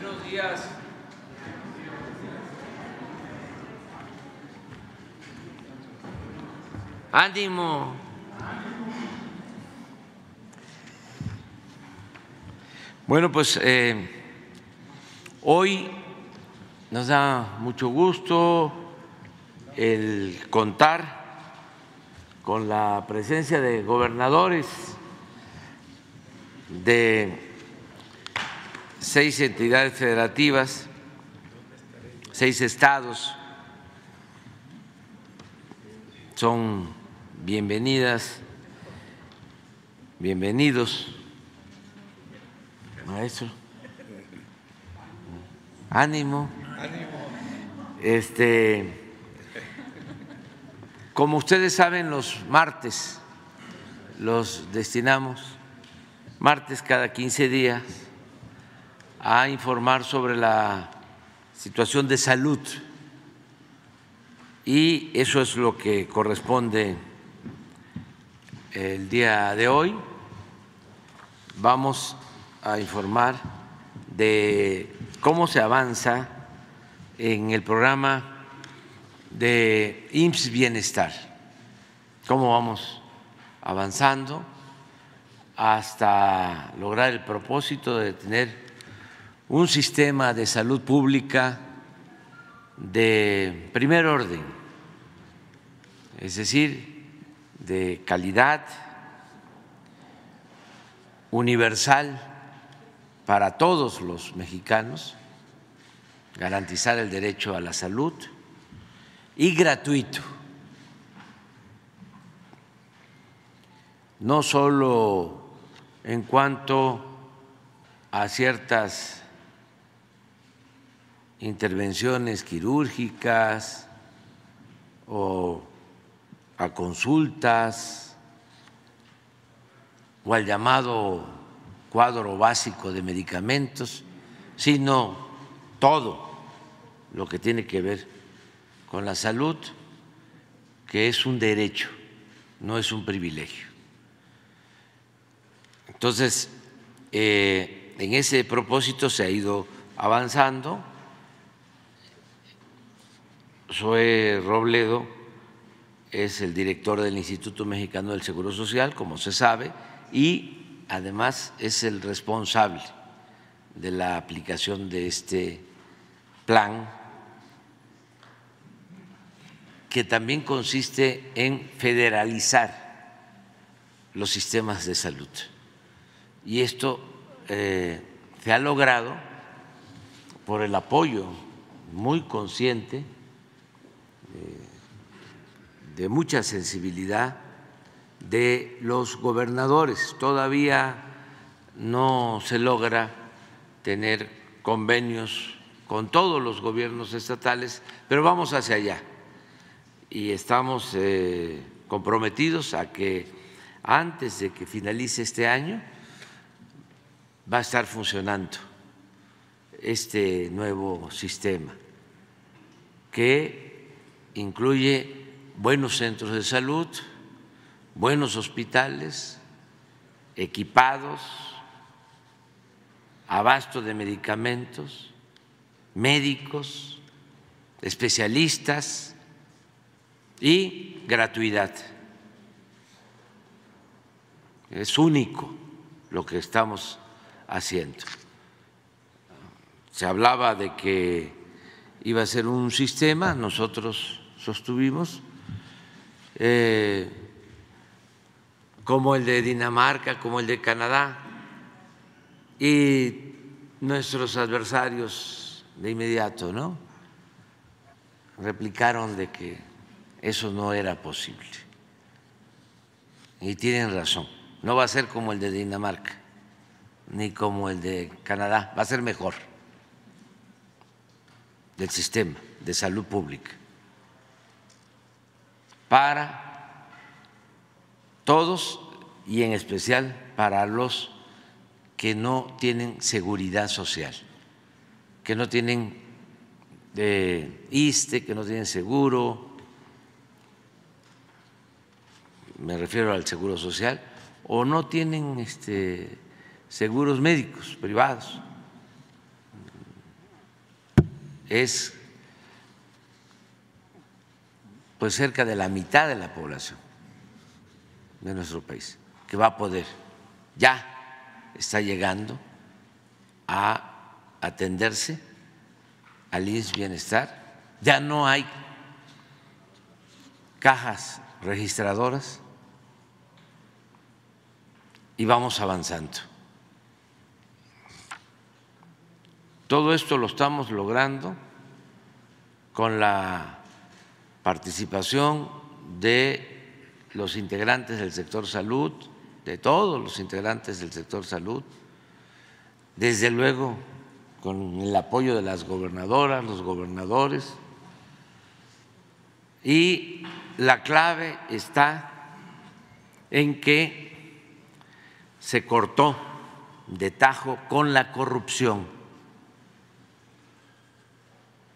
Buenos días. Ánimo. Bueno, pues eh, hoy nos da mucho gusto el contar con la presencia de gobernadores de seis entidades federativas, seis estados. Son bienvenidas, bienvenidos, maestro. Ánimo. Este, como ustedes saben, los martes los destinamos, martes cada 15 días, a informar sobre la situación de salud y eso es lo que corresponde el día de hoy. Vamos a informar de cómo se avanza en el programa de IMSS Bienestar, cómo vamos avanzando hasta lograr el propósito de tener un sistema de salud pública de primer orden, es decir, de calidad, universal para todos los mexicanos, garantizar el derecho a la salud y gratuito, no solo en cuanto a ciertas intervenciones quirúrgicas o a consultas o al llamado cuadro básico de medicamentos, sino todo lo que tiene que ver con la salud, que es un derecho, no es un privilegio. Entonces, eh, en ese propósito se ha ido avanzando Zoe Robledo es el director del Instituto Mexicano del Seguro Social, como se sabe, y además es el responsable de la aplicación de este plan que también consiste en federalizar los sistemas de salud. Y esto eh, se ha logrado por el apoyo muy consciente de mucha sensibilidad de los gobernadores. Todavía no se logra tener convenios con todos los gobiernos estatales, pero vamos hacia allá y estamos eh, comprometidos a que antes de que finalice este año va a estar funcionando este nuevo sistema que incluye buenos centros de salud, buenos hospitales, equipados, abasto de medicamentos, médicos, especialistas y gratuidad. Es único lo que estamos haciendo. Se hablaba de que iba a ser un sistema, nosotros sostuvimos eh, como el de Dinamarca, como el de Canadá, y nuestros adversarios de inmediato, ¿no? Replicaron de que eso no era posible. Y tienen razón, no va a ser como el de Dinamarca, ni como el de Canadá, va a ser mejor del sistema de salud pública para todos y en especial para los que no tienen seguridad social, que no tienen eh, ISTE, que no tienen seguro, me refiero al seguro social, o no tienen este, seguros médicos privados, es pues cerca de la mitad de la población de nuestro país que va a poder, ya está llegando a atenderse al INS Bienestar, ya no hay cajas registradoras y vamos avanzando. Todo esto lo estamos logrando con la participación de los integrantes del sector salud, de todos los integrantes del sector salud, desde luego con el apoyo de las gobernadoras, los gobernadores, y la clave está en que se cortó de tajo con la corrupción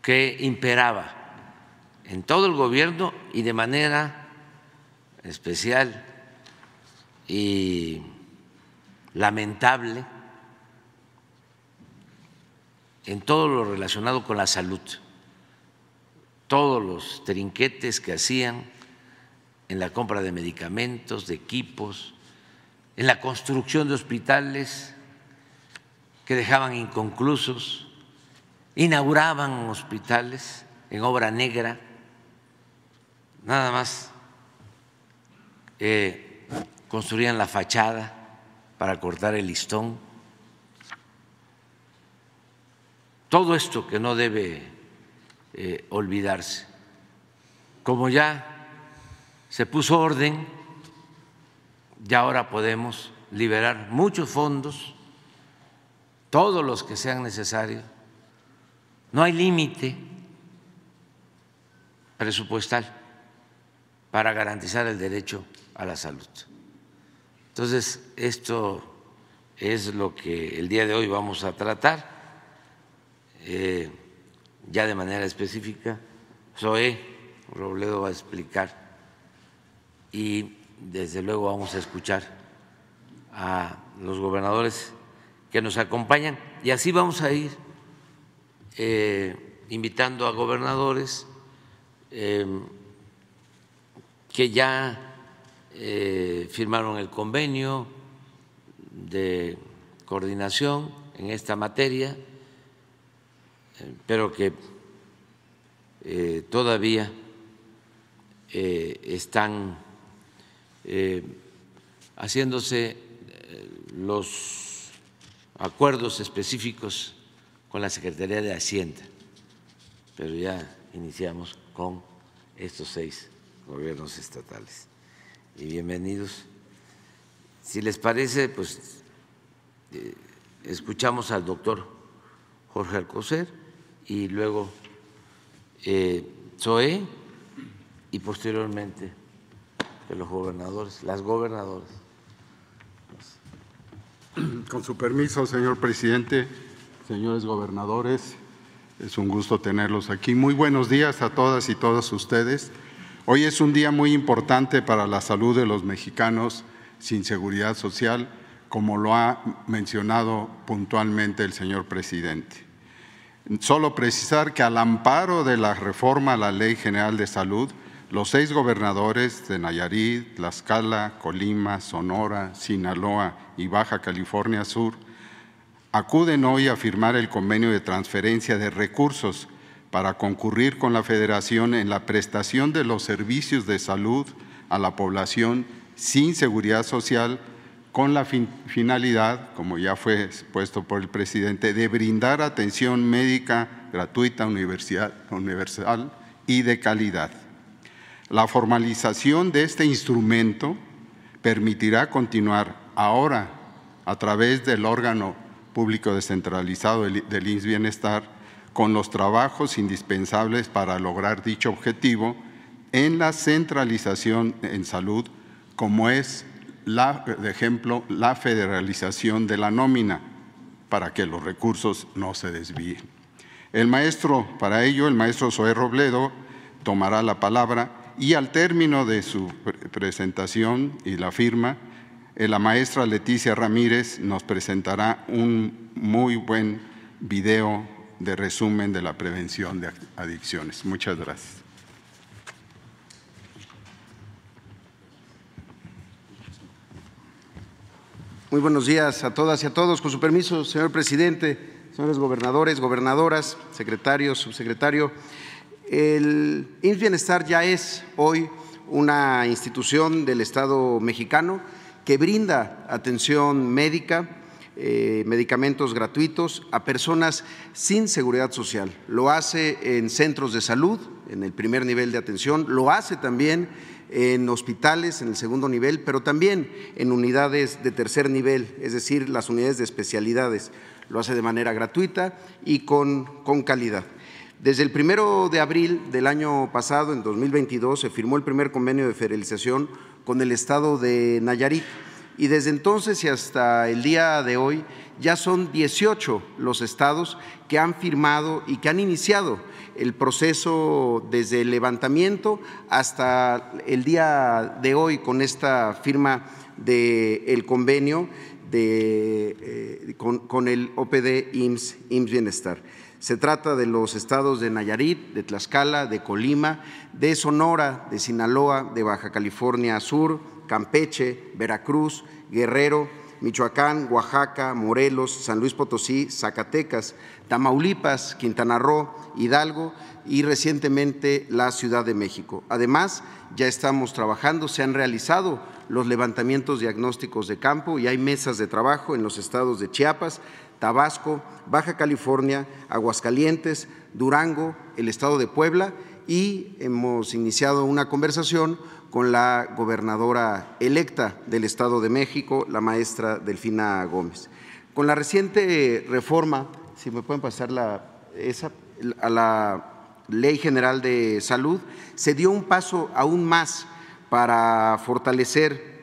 que imperaba en todo el gobierno y de manera especial y lamentable en todo lo relacionado con la salud, todos los trinquetes que hacían en la compra de medicamentos, de equipos, en la construcción de hospitales que dejaban inconclusos, inauguraban hospitales en obra negra, nada más eh, construían la fachada para cortar el listón. Todo esto que no debe eh, olvidarse. Como ya se puso orden, ya ahora podemos liberar muchos fondos, todos los que sean necesarios no hay límite presupuestal para garantizar el derecho a la salud. Entonces, esto es lo que el día de hoy vamos a tratar, eh, ya de manera específica. Zoé Robledo va a explicar y desde luego vamos a escuchar a los gobernadores que nos acompañan y así vamos a ir eh, invitando a gobernadores em, que ya eh, firmaron el convenio de coordinación en esta materia, eh, pero que todavía están haciéndose los acuerdos específicos con la Secretaría de Hacienda, pero ya iniciamos con estos seis gobiernos estatales. Y bienvenidos. Si les parece, pues eh, escuchamos al doctor Jorge Alcocer y luego eh, Zoe y posteriormente los gobernadores, las gobernadoras. Con su permiso, señor presidente señores gobernadores, es un gusto tenerlos aquí. Muy buenos días a todas y todos ustedes. Hoy es un día muy importante para la salud de los mexicanos sin seguridad social, como lo ha mencionado puntualmente el señor presidente. Solo precisar que al amparo de la reforma a la Ley General de Salud, los seis gobernadores de Nayarit, Tlaxcala, Colima, Sonora, Sinaloa y Baja California Sur acuden hoy a firmar el convenio de transferencia de recursos para concurrir con la Federación en la prestación de los servicios de salud a la población sin seguridad social con la finalidad, como ya fue expuesto por el presidente, de brindar atención médica gratuita, universal y de calidad. La formalización de este instrumento permitirá continuar ahora a través del órgano público descentralizado del INS Bienestar con los trabajos indispensables para lograr dicho objetivo en la centralización en salud, como es, la, de ejemplo, la federalización de la nómina, para que los recursos no se desvíen. El maestro, para ello, el maestro Zoé Robledo tomará la palabra y al término de su presentación y la firma, eh, la maestra Leticia Ramírez nos presentará un muy buen video de resumen de la prevención de adicciones. Muchas gracias. Muy buenos días a todas y a todos. Con su permiso, señor presidente, señores gobernadores, gobernadoras, secretarios, subsecretario. El Bienestar ya es hoy una institución del Estado mexicano que brinda atención médica, eh, medicamentos gratuitos a personas sin seguridad social. Lo hace en centros de salud, en el primer nivel de atención, lo hace también en hospitales en el segundo nivel, pero también en unidades de tercer nivel, es decir, las unidades de especialidades. Lo hace de manera gratuita y con, con calidad. Desde el primero de abril del año pasado, en 2022, se firmó el primer convenio de federalización con el estado de Nayarit y desde entonces y hasta el día de hoy ya son 18 los estados que han firmado y que han iniciado el proceso desde el levantamiento hasta el día de hoy con esta firma del convenio eh, con, el OPD IMSS, IMSS Bienestar. Se trata de los estados de Nayarit, de Tlaxcala, de Colima, de Sonora, de Sinaloa, de Baja California Sur, Campeche, Veracruz, Guerrero, Michoacán, Oaxaca, Morelos, San Luis Potosí, Zacatecas, Tamaulipas, Quintana Roo, Hidalgo y recientemente la Ciudad de México. Además, ya estamos trabajando, se han realizado los levantamientos diagnósticos de campo y hay mesas de trabajo en los estados de Chiapas, Tabasco, Baja California, Aguascalientes, Durango, el estado de Puebla y hemos iniciado una conversación con la gobernadora electa del Estado de México, la maestra Delfina Gómez. Con la reciente reforma, si me pueden pasar la, esa, a la Ley General de Salud, se dio un paso aún más para fortalecer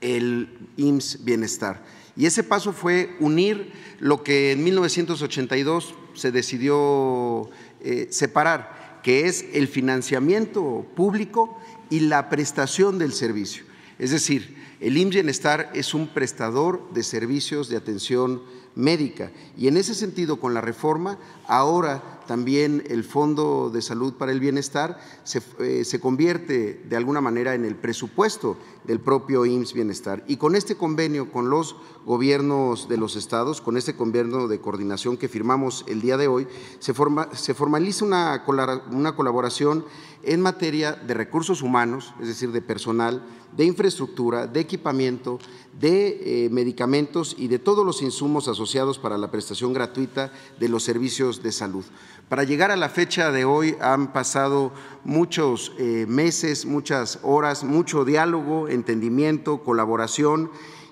el IMSS Bienestar. Y ese paso fue unir lo que en 1982 se decidió eh, separar, que es el financiamiento público y la prestación del servicio. Es decir, el IMSS Bienestar es un prestador de servicios de atención médica y en ese sentido con la reforma ahora también el Fondo de Salud para el Bienestar eh, se, convierte de alguna manera en el presupuesto del propio IMSS Bienestar. Y con este convenio con los gobiernos de los estados, con este convenio de coordinación que firmamos el día de hoy, se, se formaliza una, una colaboración en materia de recursos humanos, es decir, de personal, de infraestructura, de equipamiento, de eh, medicamentos y de todos los insumos asociados para la prestación gratuita de los servicios de salud. Para llegar a la fecha de hoy han pasado muchos eh, meses, muchas horas, mucho diálogo, entendimiento, colaboración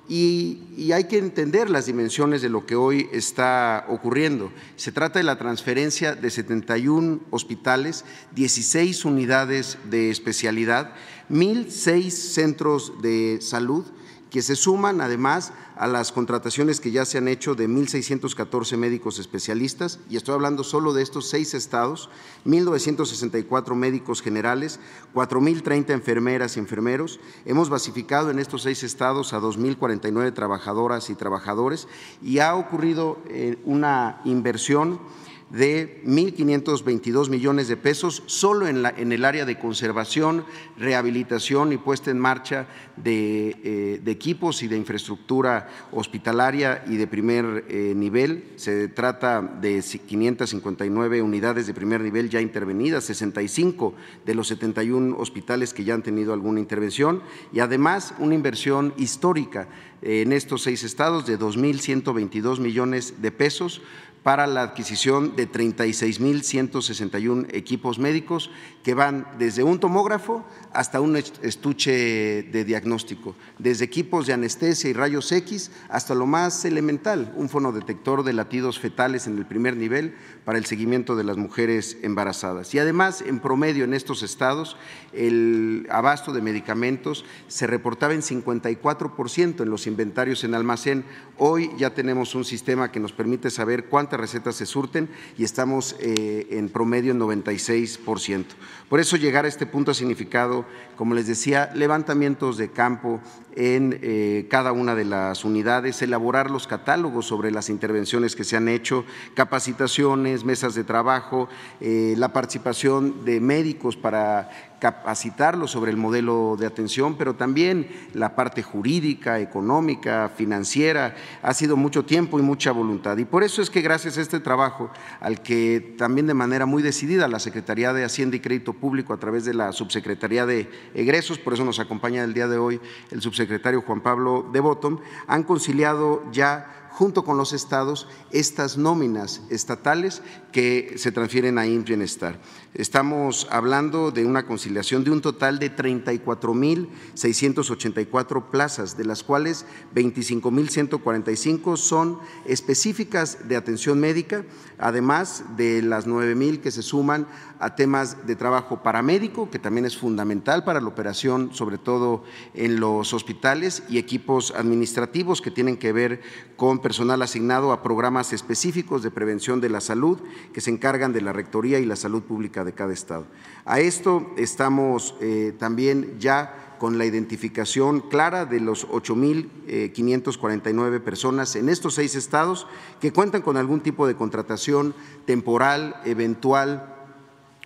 y, hay que entender las dimensiones de lo que hoy está ocurriendo. Se trata de la transferencia de 71 hospitales, 16 unidades de especialidad, 1.006 centros de salud que se suman además a las contrataciones que ya se han hecho de 1.614 médicos especialistas, y estoy hablando solo de estos seis estados, 1.964 médicos generales, 4.030 enfermeras y enfermeros. Hemos basificado en estos seis estados a 2.049 trabajadoras y trabajadores y ha ocurrido eh, una inversión de 1.522 millones de pesos solo en, la, en, el área de conservación, rehabilitación y puesta en marcha de, eh, equipos y de infraestructura hospitalaria y de primer eh, nivel. Se trata de 559 unidades de primer nivel ya intervenidas, 65 de los 71 hospitales que ya han tenido alguna intervención y además una inversión histórica en estos seis estados de 2.122 millones de pesos para la adquisición de 36.161 equipos médicos que van desde un tomógrafo hasta un estuche de diagnóstico, desde equipos de anestesia y rayos X hasta lo más elemental, un fonodetector de latidos fetales en el primer nivel para el seguimiento de las mujeres embarazadas. Y además, en promedio en estos estados, el abasto de medicamentos se reportaba en 54% en los inventarios en almacén. Hoy ya tenemos un sistema que nos permite saber cuánto recetas se surten y estamos eh, en promedio en 96%. Por eso llegar a este punto ha significado, como les decía, levantamientos de campo en eh, cada una de las unidades, elaborar los catálogos sobre las intervenciones que se han hecho, capacitaciones, mesas de trabajo, eh, la participación de médicos para capacitarlos sobre el modelo de atención, pero también la parte jurídica, económica, financiera. Ha sido mucho tiempo y mucha voluntad. Y por eso es que gracias a este trabajo, al que también de manera muy decidida la Secretaría de Hacienda y Crédito Público a través de la Subsecretaría de Egresos, por eso nos acompaña el día de hoy el subsecretario Juan Pablo de Bottom, han conciliado ya junto con los estados estas nóminas estatales que se transfieren a IMSS Bienestar. Estamos hablando de una conciliación de un total de 34.684 plazas, de las cuales 25.145 son específicas de atención médica, además de las 9.000 que se suman a temas de trabajo paramédico, que también es fundamental para la operación, sobre todo en los hospitales, y equipos administrativos que tienen que ver con personal asignado a programas específicos de prevención de la salud que se encargan de la Rectoría y la salud pública de cada Estado. A esto estamos eh, también ya con la identificación clara de los 8.549 personas en estos seis estados que cuentan con algún tipo de contratación temporal, eventual,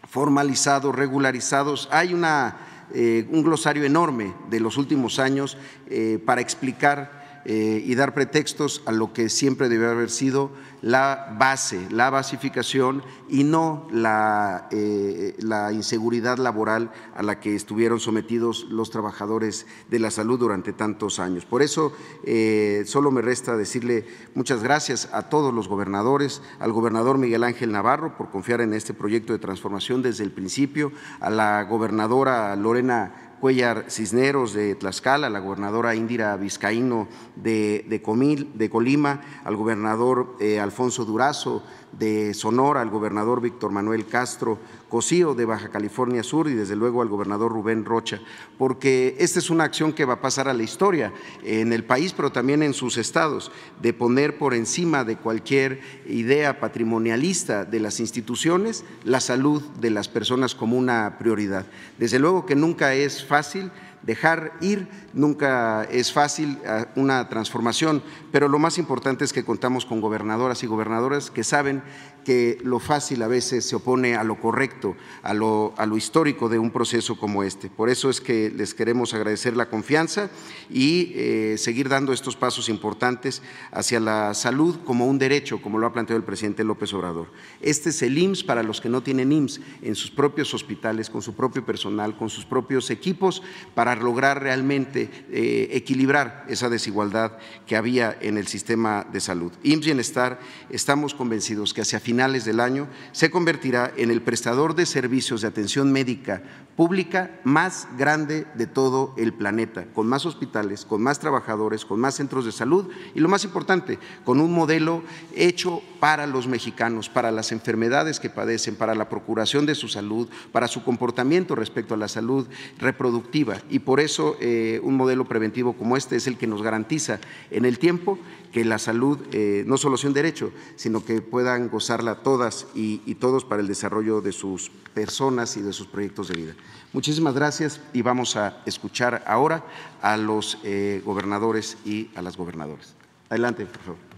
formalizados, regularizados. Hay una, eh, un glosario enorme de los últimos años eh, para explicar y dar pretextos a lo que siempre debe haber sido la base, la basificación y no la, eh, la, inseguridad laboral a la que estuvieron sometidos los trabajadores de la salud durante tantos años. Por eso eh, solo me resta decirle muchas gracias a todos los gobernadores, al gobernador Miguel Ángel Navarro por confiar en este proyecto de transformación desde el principio, a la gobernadora Lorena Cuellar Cisneros de Tlaxcala, la gobernadora Indira Vizcaíno de, de, Comil, de Colima, al gobernador eh, Alfonso Durazo de Sonora, al gobernador Víctor Manuel Castro Cosío de Baja California Sur y desde luego al gobernador Rubén Rocha, porque esta es una acción que va a pasar a la historia en el país, pero también en sus estados, de poner por encima de cualquier idea patrimonialista de las instituciones la salud de las personas como una prioridad. Desde luego que nunca es fácil dejar ir, nunca es fácil ah, una transformación, pero lo más importante es que contamos con gobernadoras y gobernadoras que saben que lo fácil a veces se opone a lo correcto, a lo, a lo, histórico de un proceso como este. Por eso es que les queremos agradecer la confianza y eh, seguir dando estos pasos importantes hacia la salud como un derecho, como lo ha planteado el presidente López Obrador. Este es el IMSS para los que no tienen IMSS en sus propios hospitales, con su propio personal, con sus propios equipos, para lograr realmente eh, equilibrar esa desigualdad que había en el sistema de salud. IMSS Bienestar, estamos convencidos que hacia finales del año, se convertirá en el prestador de servicios de atención médica pública más grande de todo el planeta, con más hospitales, con más trabajadores, con más centros de salud y lo más importante, con un modelo hecho para los mexicanos, para las enfermedades que padecen, para la procuración de su salud, para su comportamiento respecto a la salud reproductiva. Y por eso eh, un modelo preventivo como este es el que nos garantiza en el tiempo que la salud eh, no solo sea un derecho, sino que puedan gozarla todas y, todos para el desarrollo de sus personas y de sus proyectos de vida. Muchísimas gracias y vamos a escuchar ahora a los eh, gobernadores y a las gobernadoras. Adelante, por favor.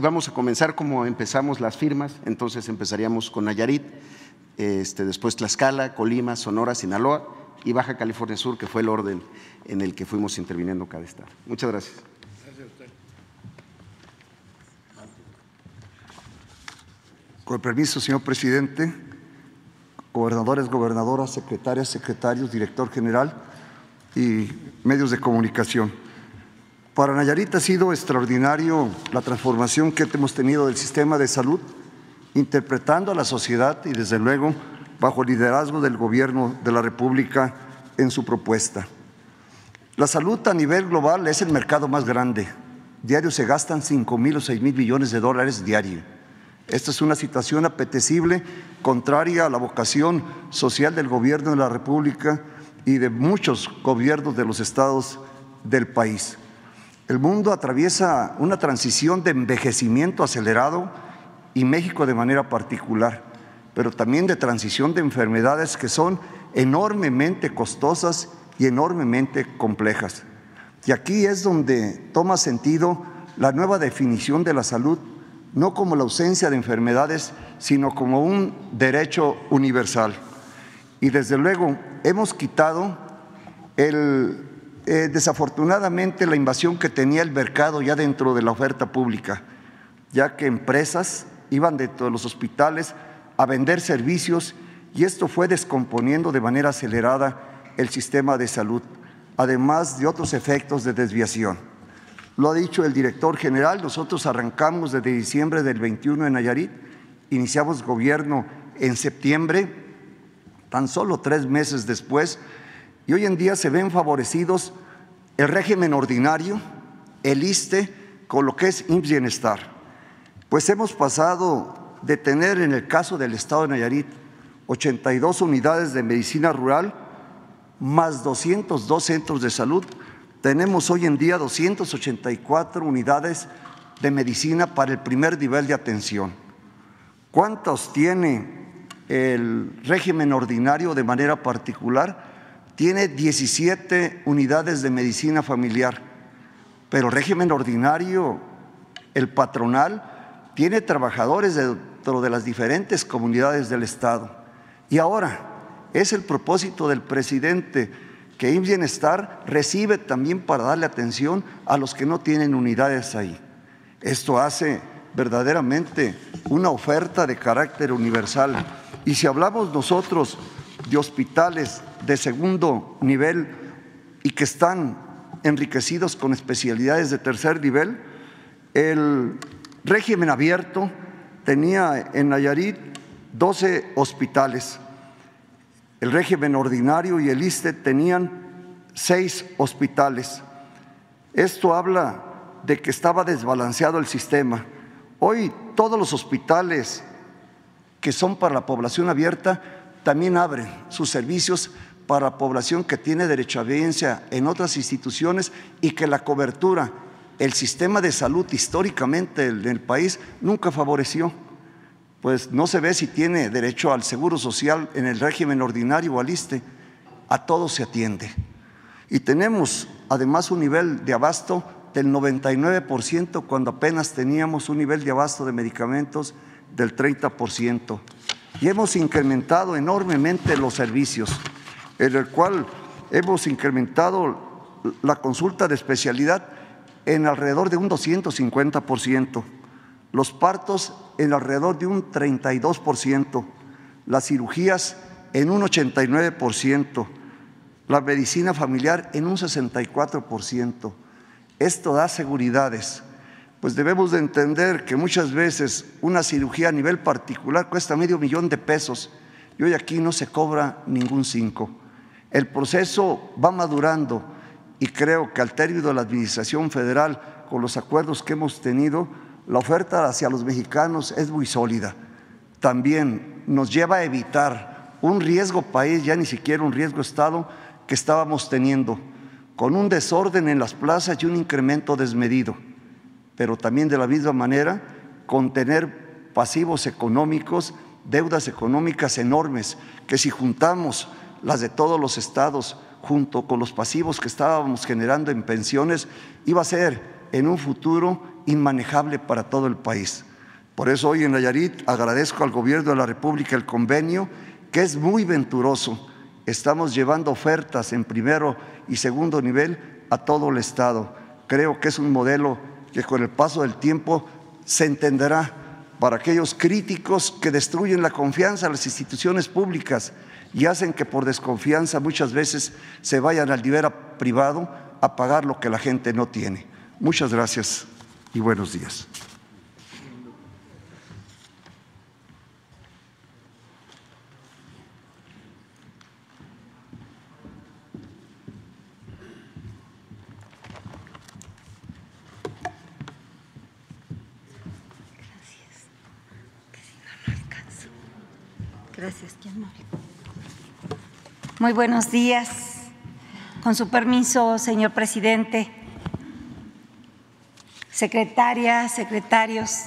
Vamos a comenzar como empezamos las firmas, entonces empezaríamos con Nayarit, este, después Tlaxcala, Colima, Sonora, Sinaloa y Baja California Sur, que fue el orden en el que fuimos interviniendo cada estado. Muchas gracias. Con permiso, señor presidente, gobernadores, gobernadoras, secretarias, secretarios, director general y medios de comunicación. Para Nayarit ha sido extraordinario la transformación que hemos tenido del sistema de salud, interpretando a la sociedad y desde luego bajo el liderazgo del gobierno de la República en su propuesta. La salud a nivel global es el mercado más grande. Diario se gastan 5 mil o 6 mil millones de dólares diario. Esta es una situación apetecible, contraria a la vocación social del gobierno de la República y de muchos gobiernos de los estados del país. El mundo atraviesa una transición de envejecimiento acelerado y México de manera particular, pero también de transición de enfermedades que son enormemente costosas y enormemente complejas. Y aquí es donde toma sentido la nueva definición de la salud, no como la ausencia de enfermedades, sino como un derecho universal. Y desde luego hemos quitado el, eh, desafortunadamente la invasión que tenía el mercado ya dentro de la oferta pública, ya que empresas iban de los hospitales a vender servicios y esto fue descomponiendo de manera acelerada el sistema de salud, además de otros efectos de desviación. Lo ha dicho el director general, nosotros arrancamos desde diciembre del 21 en Nayarit, iniciamos gobierno en septiembre, tan solo tres meses después, y hoy en día se ven favorecidos el régimen ordinario, el ISTE, con lo que es Bienestar. Pues hemos pasado de tener en el caso del estado de Nayarit 82 unidades de medicina rural, más 202 centros de salud. Tenemos hoy en día 284 unidades de medicina para el primer nivel de atención. ¿Cuántos tiene el régimen ordinario de manera particular? Tiene 17 unidades de medicina familiar, pero régimen ordinario, el patronal, tiene trabajadores dentro de las diferentes comunidades del Estado. Y ahora es el propósito del presidente que IMSS Bienestar recibe también para darle atención a los que no tienen unidades ahí. Esto hace verdaderamente una oferta de carácter universal. Y si hablamos nosotros de hospitales de segundo nivel y que están enriquecidos con especialidades de tercer nivel, el régimen abierto tenía en Nayarit 12 hospitales. El régimen ordinario y el ISTE tenían seis hospitales. Esto habla de que estaba desbalanceado el sistema. Hoy todos los hospitales que son para la población abierta también abren sus servicios para la población que tiene derecho a vivencia en otras instituciones y que la cobertura, el sistema de salud históricamente en el país nunca favoreció pues no se ve si tiene derecho al seguro social en el régimen ordinario o al ISTE. A todos se atiende. Y tenemos además un nivel de abasto del 99% cuando apenas teníamos un nivel de abasto de medicamentos del 30%. Y hemos incrementado enormemente los servicios, en el cual hemos incrementado la consulta de especialidad en alrededor de un 250% los partos en alrededor de un 32%, las cirugías en un 89%, la medicina familiar en un 64%. Esto da seguridades, pues debemos de entender que muchas veces una cirugía a nivel particular cuesta medio millón de pesos y hoy aquí no se cobra ningún cinco. El proceso va madurando y creo que al término de la Administración Federal, con los acuerdos que hemos tenido, la oferta hacia los mexicanos es muy sólida. También nos lleva a evitar un riesgo país, ya ni siquiera un riesgo Estado, que estábamos teniendo, con un desorden en las plazas y un incremento desmedido. Pero también de la misma manera, contener pasivos económicos, deudas económicas enormes, que si juntamos las de todos los estados junto con los pasivos que estábamos generando en pensiones, iba a ser en un futuro inmanejable para todo el país. Por eso hoy en Nayarit agradezco al gobierno de la República el convenio, que es muy venturoso. Estamos llevando ofertas en primero y segundo nivel a todo el Estado. Creo que es un modelo que con el paso del tiempo se entenderá para aquellos críticos que destruyen la confianza en las instituciones públicas y hacen que por desconfianza muchas veces se vayan al nivel privado a pagar lo que la gente no tiene. Muchas gracias y buenos días. Muy buenos días. Con su permiso, señor presidente. Secretarias, secretarios,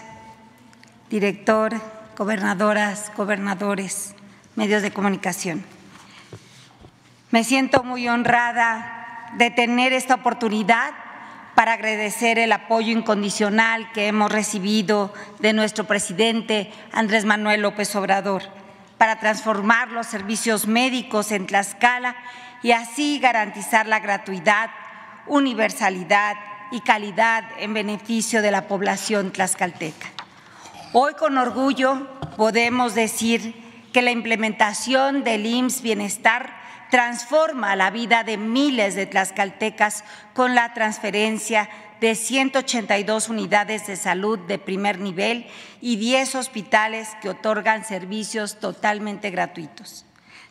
director, gobernadoras, gobernadores, medios de comunicación. Me siento muy honrada de tener esta oportunidad para agradecer el apoyo incondicional que hemos recibido de nuestro presidente Andrés Manuel López Obrador para transformar los servicios médicos en Tlaxcala y así garantizar la gratuidad, universalidad y calidad en beneficio de la población tlaxcalteca. Hoy con orgullo podemos decir que la implementación del IMSS Bienestar transforma la vida de miles de tlaxcaltecas con la transferencia de 182 unidades de salud de primer nivel y 10 hospitales que otorgan servicios totalmente gratuitos.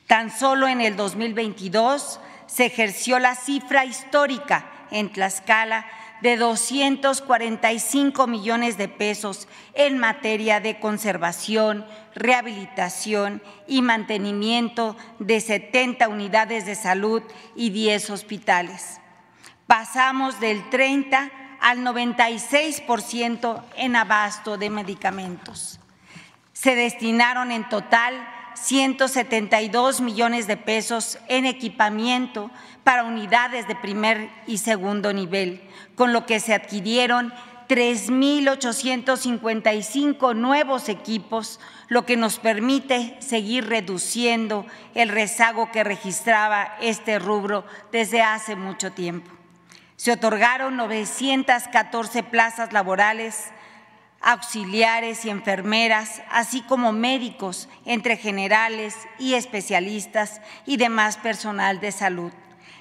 Tan solo en el 2022 se ejerció la cifra histórica en Tlaxcala de 245 millones de pesos en materia de conservación, rehabilitación y mantenimiento de 70 unidades de salud y 10 hospitales. Pasamos del 30 al 96% en abasto de medicamentos. Se destinaron en total 172 millones de pesos en equipamiento para unidades de primer y segundo nivel, con lo que se adquirieron 3.855 nuevos equipos, lo que nos permite seguir reduciendo el rezago que registraba este rubro desde hace mucho tiempo. Se otorgaron 914 plazas laborales auxiliares y enfermeras, así como médicos entre generales y especialistas y demás personal de salud.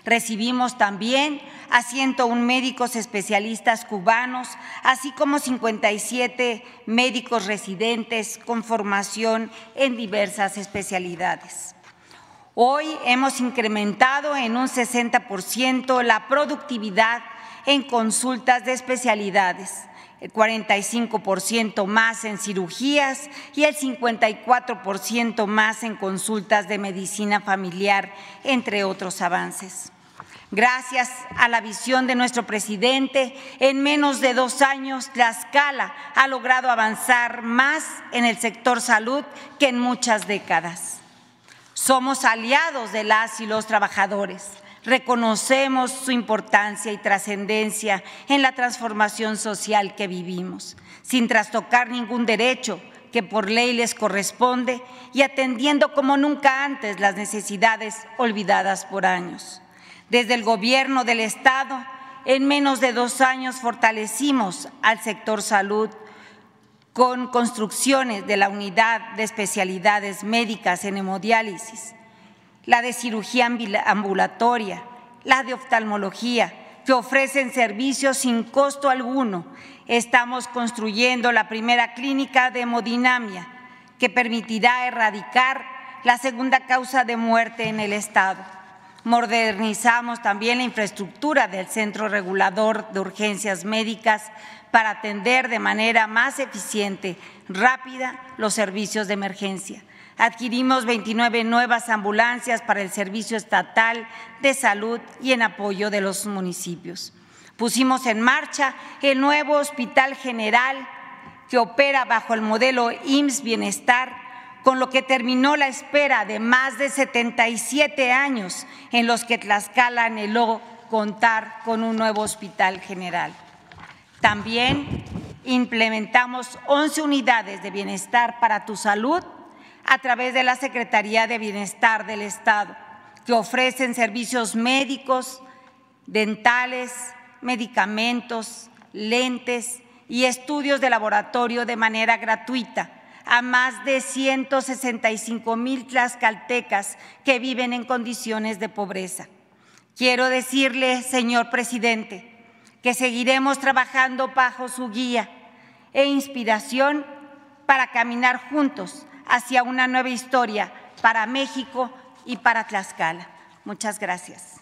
Recibimos también a 101 médicos especialistas cubanos, así como 57 médicos residentes con formación en diversas especialidades. Hoy hemos incrementado en un 60% la productividad en consultas de especialidades el 45% más en cirugías y el 54% más en consultas de medicina familiar, entre otros avances. Gracias a la visión de nuestro presidente, en menos de dos años, Tlaxcala ha logrado avanzar más en el sector salud que en muchas décadas. Somos aliados de las y los trabajadores reconocemos su importancia y trascendencia en la transformación social que vivimos, sin trastocar ningún derecho que por ley les corresponde y atendiendo como nunca antes las necesidades olvidadas por años. Desde el gobierno del Estado, en menos de dos años fortalecimos al sector salud con construcciones de la unidad de especialidades médicas en hemodiálisis, la de cirugía ambulatoria, la de oftalmología, que ofrecen servicios sin costo alguno. Estamos construyendo la primera clínica de hemodinamia que permitirá erradicar la segunda causa de muerte en el Estado. Modernizamos también la infraestructura del Centro Regulador de Urgencias Médicas para atender de manera más eficiente, rápida, los servicios de emergencia adquirimos 29 nuevas ambulancias para el Servicio Estatal de Salud y en apoyo de los municipios. Pusimos en marcha el nuevo Hospital General que opera bajo el modelo IMSS Bienestar, con lo que terminó la espera de más de 77 años en los que Tlaxcala anheló contar con un nuevo hospital general. También implementamos 11 unidades de bienestar para tu salud a través de la Secretaría de Bienestar del Estado, que ofrecen servicios médicos, dentales, medicamentos, lentes y estudios de laboratorio de manera gratuita a más de 165 mil tlaxcaltecas que viven en condiciones de pobreza. Quiero decirle, señor presidente, que seguiremos trabajando bajo su guía e inspiración para caminar juntos hacia una nueva historia para México y para Tlaxcala. Muchas gracias.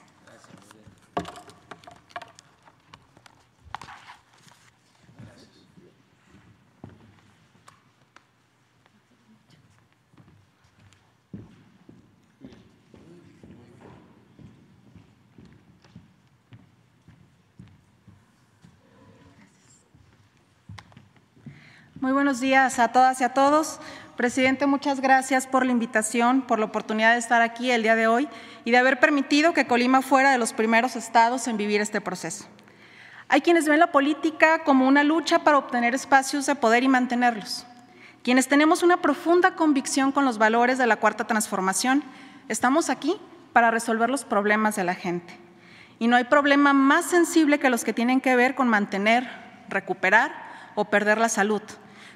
Muy buenos días a todas y a todos. Presidente, muchas gracias por la invitación, por la oportunidad de estar aquí el día de hoy y de haber permitido que Colima fuera de los primeros estados en vivir este proceso. Hay quienes ven la política como una lucha para obtener espacios de poder y mantenerlos. Quienes tenemos una profunda convicción con los valores de la Cuarta Transformación, estamos aquí para resolver los problemas de la gente. Y no hay problema más sensible que los que tienen que ver con mantener, recuperar o perder la salud,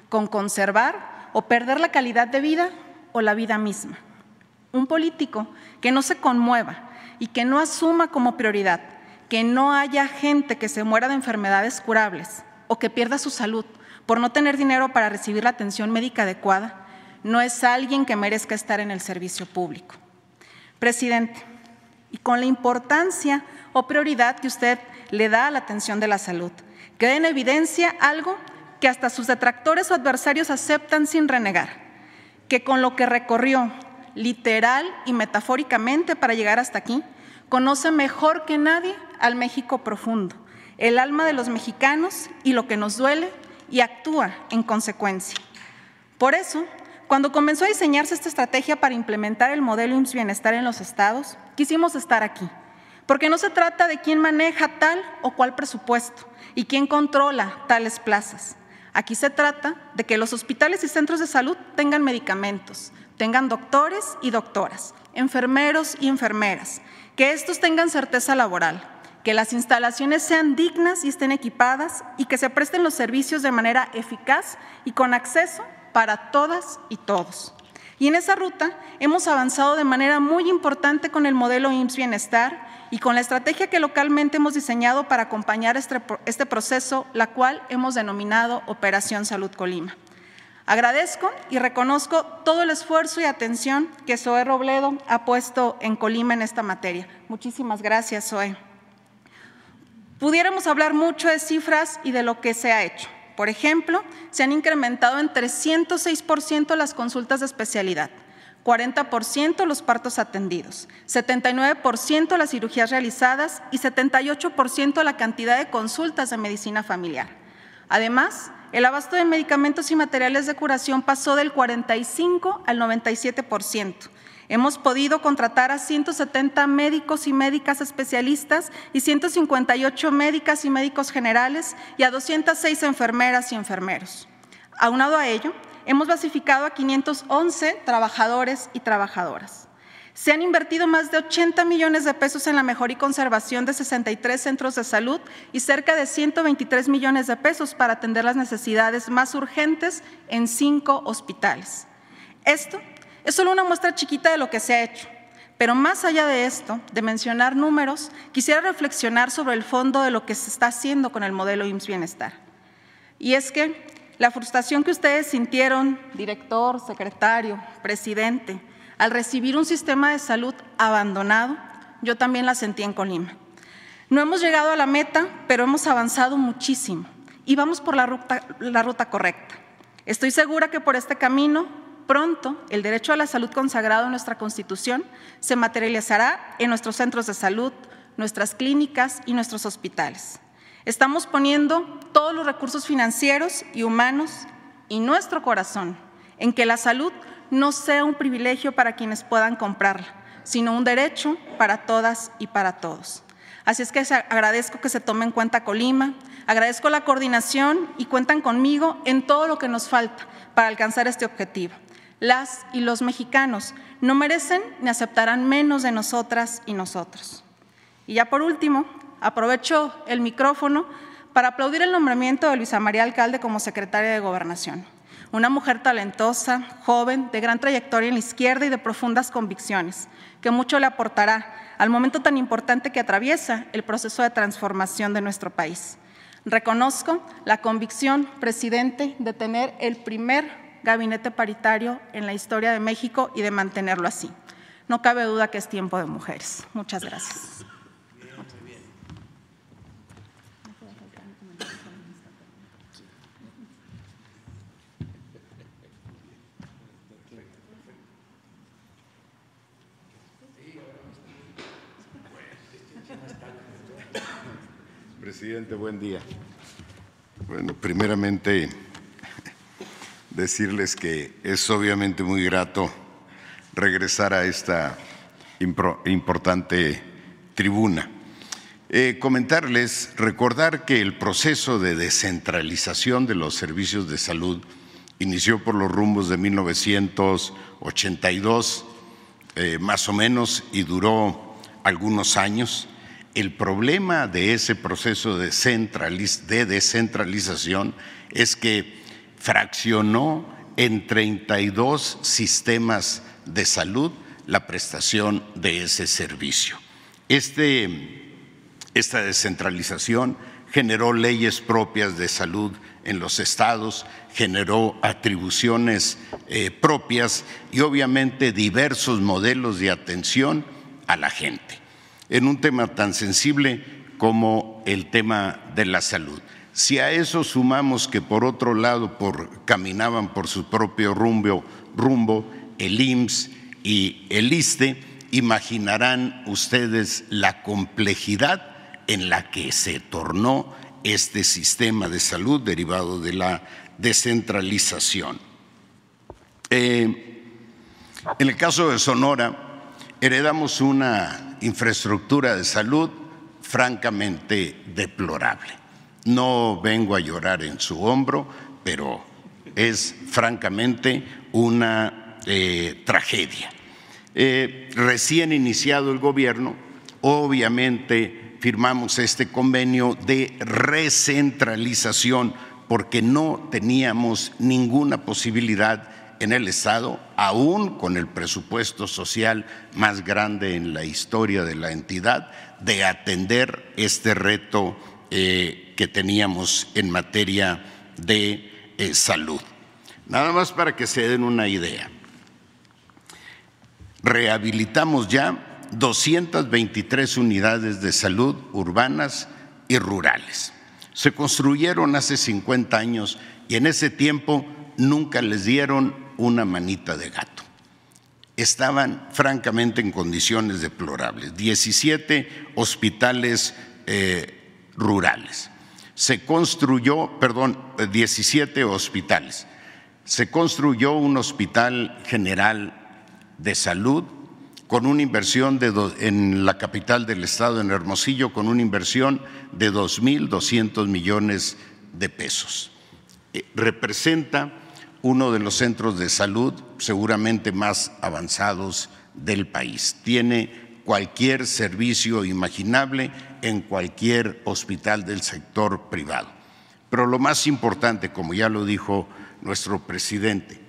con conservar o perder la calidad de vida o la vida misma. Un político que no se conmueva y que no asuma como prioridad que no haya gente que se muera de enfermedades curables o que pierda su salud por no tener dinero para recibir la atención médica adecuada, no es alguien que merezca estar en el servicio público. Presidente, y con la importancia o prioridad que usted le da a la atención de la salud, queda en evidencia algo que hasta sus detractores o adversarios aceptan sin renegar, que con lo que recorrió literal y metafóricamente para llegar hasta aquí, conoce mejor que nadie al México profundo, el alma de los mexicanos y lo que nos duele y actúa en consecuencia. Por eso, cuando comenzó a diseñarse esta estrategia para implementar el modelo IMSS Bienestar en los estados, quisimos estar aquí, porque no se trata de quién maneja tal o cual presupuesto y quién controla tales plazas. Aquí se trata de que los hospitales y centros de salud tengan medicamentos, tengan doctores y doctoras, enfermeros y enfermeras, que estos tengan certeza laboral, que las instalaciones sean dignas y estén equipadas y que se presten los servicios de manera eficaz y con acceso para todas y todos. Y en esa ruta hemos avanzado de manera muy importante con el modelo IMSS Bienestar y con la estrategia que localmente hemos diseñado para acompañar este, este proceso, la cual hemos denominado Operación Salud Colima. Agradezco y reconozco todo el esfuerzo y atención que Zoe Robledo ha puesto en Colima en esta materia. Muchísimas gracias, Zoe. Pudiéramos hablar mucho de cifras y de lo que se ha hecho. Por ejemplo, se han incrementado en 306% las consultas de especialidad, 40% los partos atendidos, 79% las cirugías realizadas y 78% la cantidad de consultas de medicina familiar. Además, el abasto de medicamentos y materiales de curación pasó del 45 al 97%. Hemos podido contratar a 170 médicos y médicas especialistas y 158 médicas y médicos generales y a 206 enfermeras y enfermeros. Aunado a ello, hemos basificado a 511 trabajadores y trabajadoras. Se han invertido más de 80 millones de pesos en la mejora y conservación de 63 centros de salud y cerca de 123 millones de pesos para atender las necesidades más urgentes en cinco hospitales. Esto es solo una muestra chiquita de lo que se ha hecho, pero más allá de esto, de mencionar números, quisiera reflexionar sobre el fondo de lo que se está haciendo con el modelo IMSS Bienestar. Y es que la frustración que ustedes sintieron, director, secretario, presidente, al recibir un sistema de salud abandonado, yo también la sentí en Colima. No hemos llegado a la meta, pero hemos avanzado muchísimo y vamos por la ruta, correcta. Estoy segura que por este camino, pronto, el derecho a la salud consagrado en nuestra Constitución se materializará en nuestros centros de salud, nuestras clínicas y nuestros hospitales. Estamos poniendo todos los recursos financieros y humanos y nuestro corazón en que la salud no sea un privilegio para quienes puedan comprarla, sino un derecho para todas y para todos. Así es que agradezco que se tome en cuenta Colima, agradezco la coordinación y cuentan conmigo en todo lo que nos falta para alcanzar este objetivo. Las y los mexicanos no merecen ni aceptarán menos de nosotras y nosotros. Y ya por último, aprovecho el micrófono para aplaudir el nombramiento de Luisa María Alcalde como secretaria de Gobernación una mujer talentosa, joven, de gran trayectoria en la izquierda y de profundas convicciones, que mucho le aportará al momento tan importante que atraviesa el proceso de transformación de nuestro país. Reconozco la convicción, presidente, de tener el primer gabinete paritario en la historia de México y de mantenerlo así. No cabe duda que es tiempo de mujeres. Muchas gracias. Presidente, buen día. Bueno, primeramente decirles que es obviamente muy grato regresar a esta importante tribuna. Eh, comentarles, recordar que el proceso de descentralización de los servicios de salud inició por los rumbos de 1982, eh, más o menos, y duró algunos años. El problema de ese proceso de, de descentralización es que fraccionó en 32 sistemas de salud la prestación de ese servicio. Este, esta descentralización generó leyes propias de salud en los estados, generó atribuciones eh, propias y obviamente diversos modelos de atención a la gente en un tema tan sensible como el tema de la salud. Si a eso sumamos que por otro lado por, caminaban por su propio rumbo, rumbo el IMSS y el ISTE, imaginarán ustedes la complejidad en la que se tornó este sistema de salud derivado de la descentralización. Eh, en el caso de Sonora, heredamos una infraestructura de salud francamente deplorable. No vengo a llorar en su hombro, pero es francamente una eh, tragedia. Eh, recién iniciado el gobierno, obviamente firmamos este convenio de recentralización porque no teníamos ninguna posibilidad en el Estado, aún con el presupuesto social más grande en la historia de la entidad, de atender este reto eh, que teníamos en materia de eh, salud. Nada más para que se den una idea. Rehabilitamos ya 223 unidades de salud urbanas y rurales. Se construyeron hace 50 años y en ese tiempo nunca les dieron una manita de gato. Estaban francamente en condiciones deplorables. 17 hospitales eh, rurales. Se construyó, perdón, 17 hospitales. Se construyó un hospital general de salud con una inversión de en la capital del estado, en Hermosillo, con una inversión de 2.200 millones de pesos. Eh, representa uno de los centros de salud seguramente más avanzados del país. Tiene cualquier servicio imaginable en cualquier hospital del sector privado. Pero lo más importante, como ya lo dijo nuestro presidente,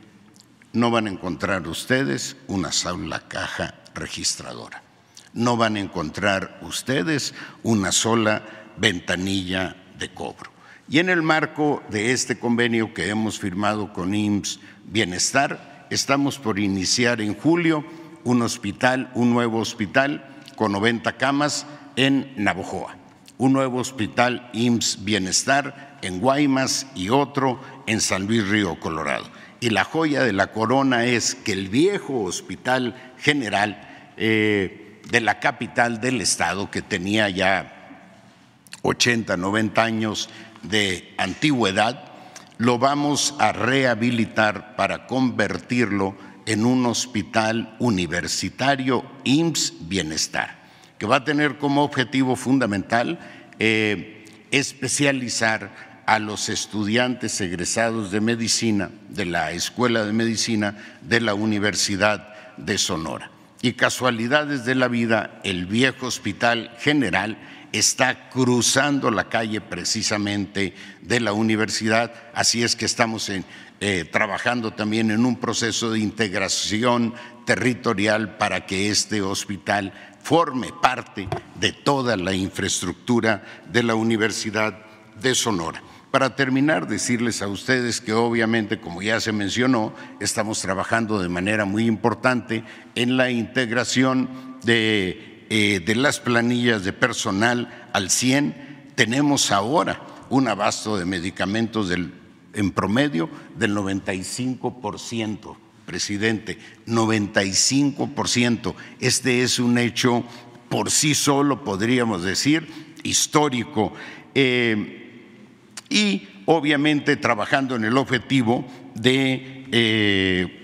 no van a encontrar ustedes una sola caja registradora. No van a encontrar ustedes una sola ventanilla de cobro. Y en el marco de este convenio que hemos firmado con IMSS Bienestar, estamos por iniciar en julio un hospital, un nuevo hospital con 90 camas en Navojoa, un nuevo hospital IMSS Bienestar en Guaymas y otro en San Luis Río Colorado. Y la joya de la corona es que el viejo hospital general eh, de la capital del estado, que tenía ya 80, 90 años de antigüedad, lo vamos a rehabilitar para convertirlo en un hospital universitario IMSS Bienestar, que va a tener como objetivo fundamental eh, especializar a los estudiantes egresados de medicina de la Escuela de Medicina de la Universidad de Sonora. Y casualidades de la vida, el viejo hospital general está cruzando la calle precisamente de la universidad, así es que estamos eh, trabajando también en un proceso de integración territorial para que este hospital forme parte de toda la infraestructura de la Universidad de Sonora. Para terminar, decirles a ustedes que obviamente, como ya se mencionó, estamos trabajando de manera muy importante en la integración de, eh, las planillas de personal al 100. Tenemos ahora un abasto de medicamentos en promedio del 95%, presidente, 95%. Este es un hecho por sí solo, podríamos decir, histórico. Eh, y obviamente trabajando en el objetivo de eh,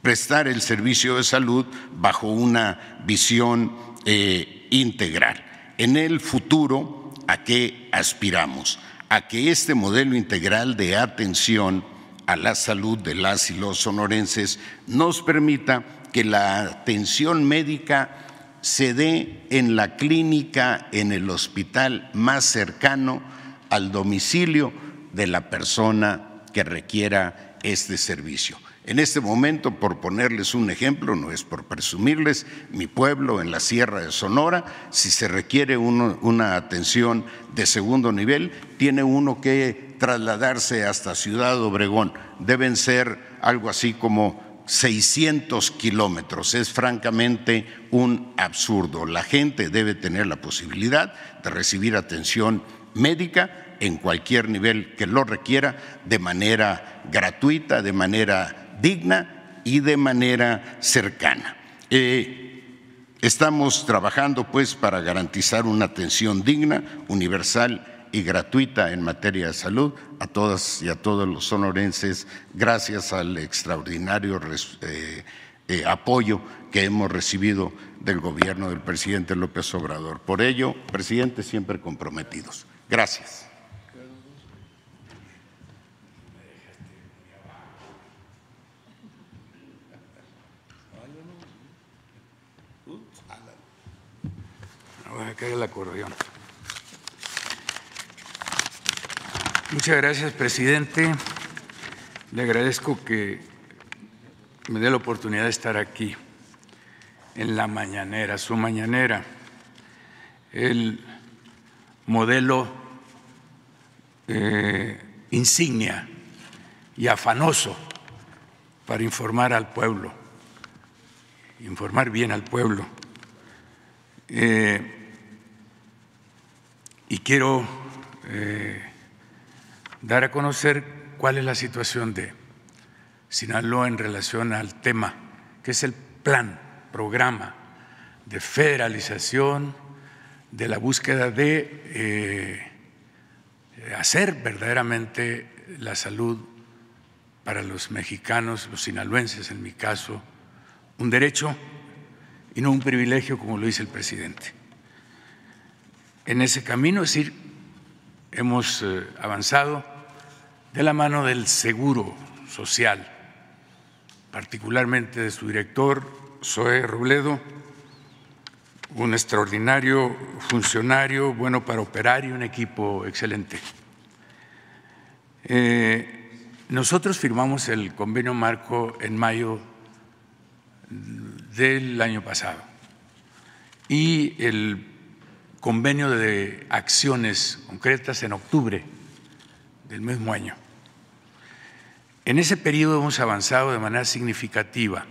prestar el servicio de salud bajo una visión eh, integral. En el futuro, ¿a qué aspiramos? A que este modelo integral de atención a la salud de las y los sonorenses nos permita que la atención médica se dé en la clínica, en el hospital más cercano al domicilio de la persona que requiera este servicio. En este momento, por ponerles un ejemplo, no es por presumirles, mi pueblo en la Sierra de Sonora, si se requiere una atención de segundo nivel, tiene uno que trasladarse hasta Ciudad Obregón. Deben ser algo así como 600 kilómetros. Es francamente un absurdo. La gente debe tener la posibilidad de recibir atención médica en cualquier nivel que lo requiera, de manera gratuita, de manera digna y de manera cercana. Eh, estamos trabajando pues para garantizar una atención digna, universal y gratuita en materia de salud a todas y a todos los sonorenses gracias al extraordinario eh, eh, apoyo que hemos recibido del gobierno del presidente López Obrador. Por ello, presidente, siempre comprometidos. Gracias. El acordeón. Muchas gracias, presidente. Le agradezco que me dé la oportunidad de estar aquí en la mañanera, su mañanera, el modelo eh, insignia y afanoso para informar al pueblo, informar bien al pueblo. Eh, y quiero eh, dar a conocer cuál es la situación de Sinaloa en relación al tema, que es el plan, programa de federalización, de la búsqueda de eh, hacer verdaderamente la salud para los mexicanos, los sinaloenses en mi caso, un derecho y no un privilegio como lo dice el presidente en ese camino, es decir, hemos eh, avanzado de la mano del seguro social, particularmente de su director, Zoe Robledo, un extraordinario funcionario, bueno para operar y un equipo excelente. Eh, nosotros firmamos el convenio marco en mayo del año pasado y el convenio de acciones concretas en octubre del mismo año. En ese periodo hemos avanzado de manera significativa.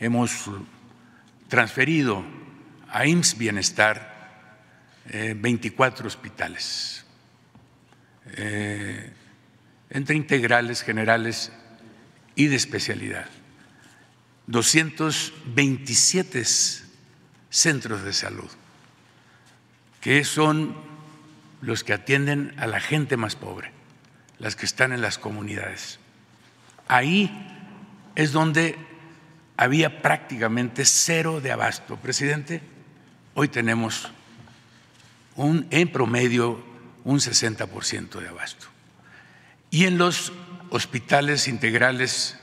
Hemos transferido a IMSS Bienestar 24 eh, hospitales, eh, entre integrales, generales y de especialidad. 227 centros de salud que son los que atienden a la gente más pobre, las que están en las comunidades. Ahí es donde había prácticamente cero de abasto. Presidente, hoy tenemos un, en promedio un 60% de abasto. Y en los hospitales integrales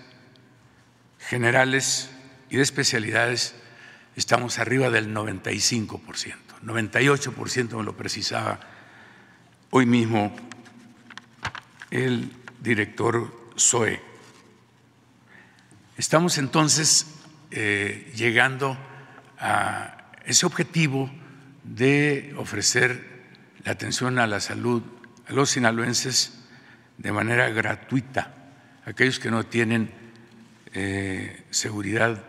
generales y de especialidades estamos arriba del 95%. 98% me lo precisaba hoy mismo el director SOE. Estamos entonces eh, llegando a ese objetivo de ofrecer la atención a la salud a los sinaloenses de manera gratuita, aquellos que no tienen eh, seguridad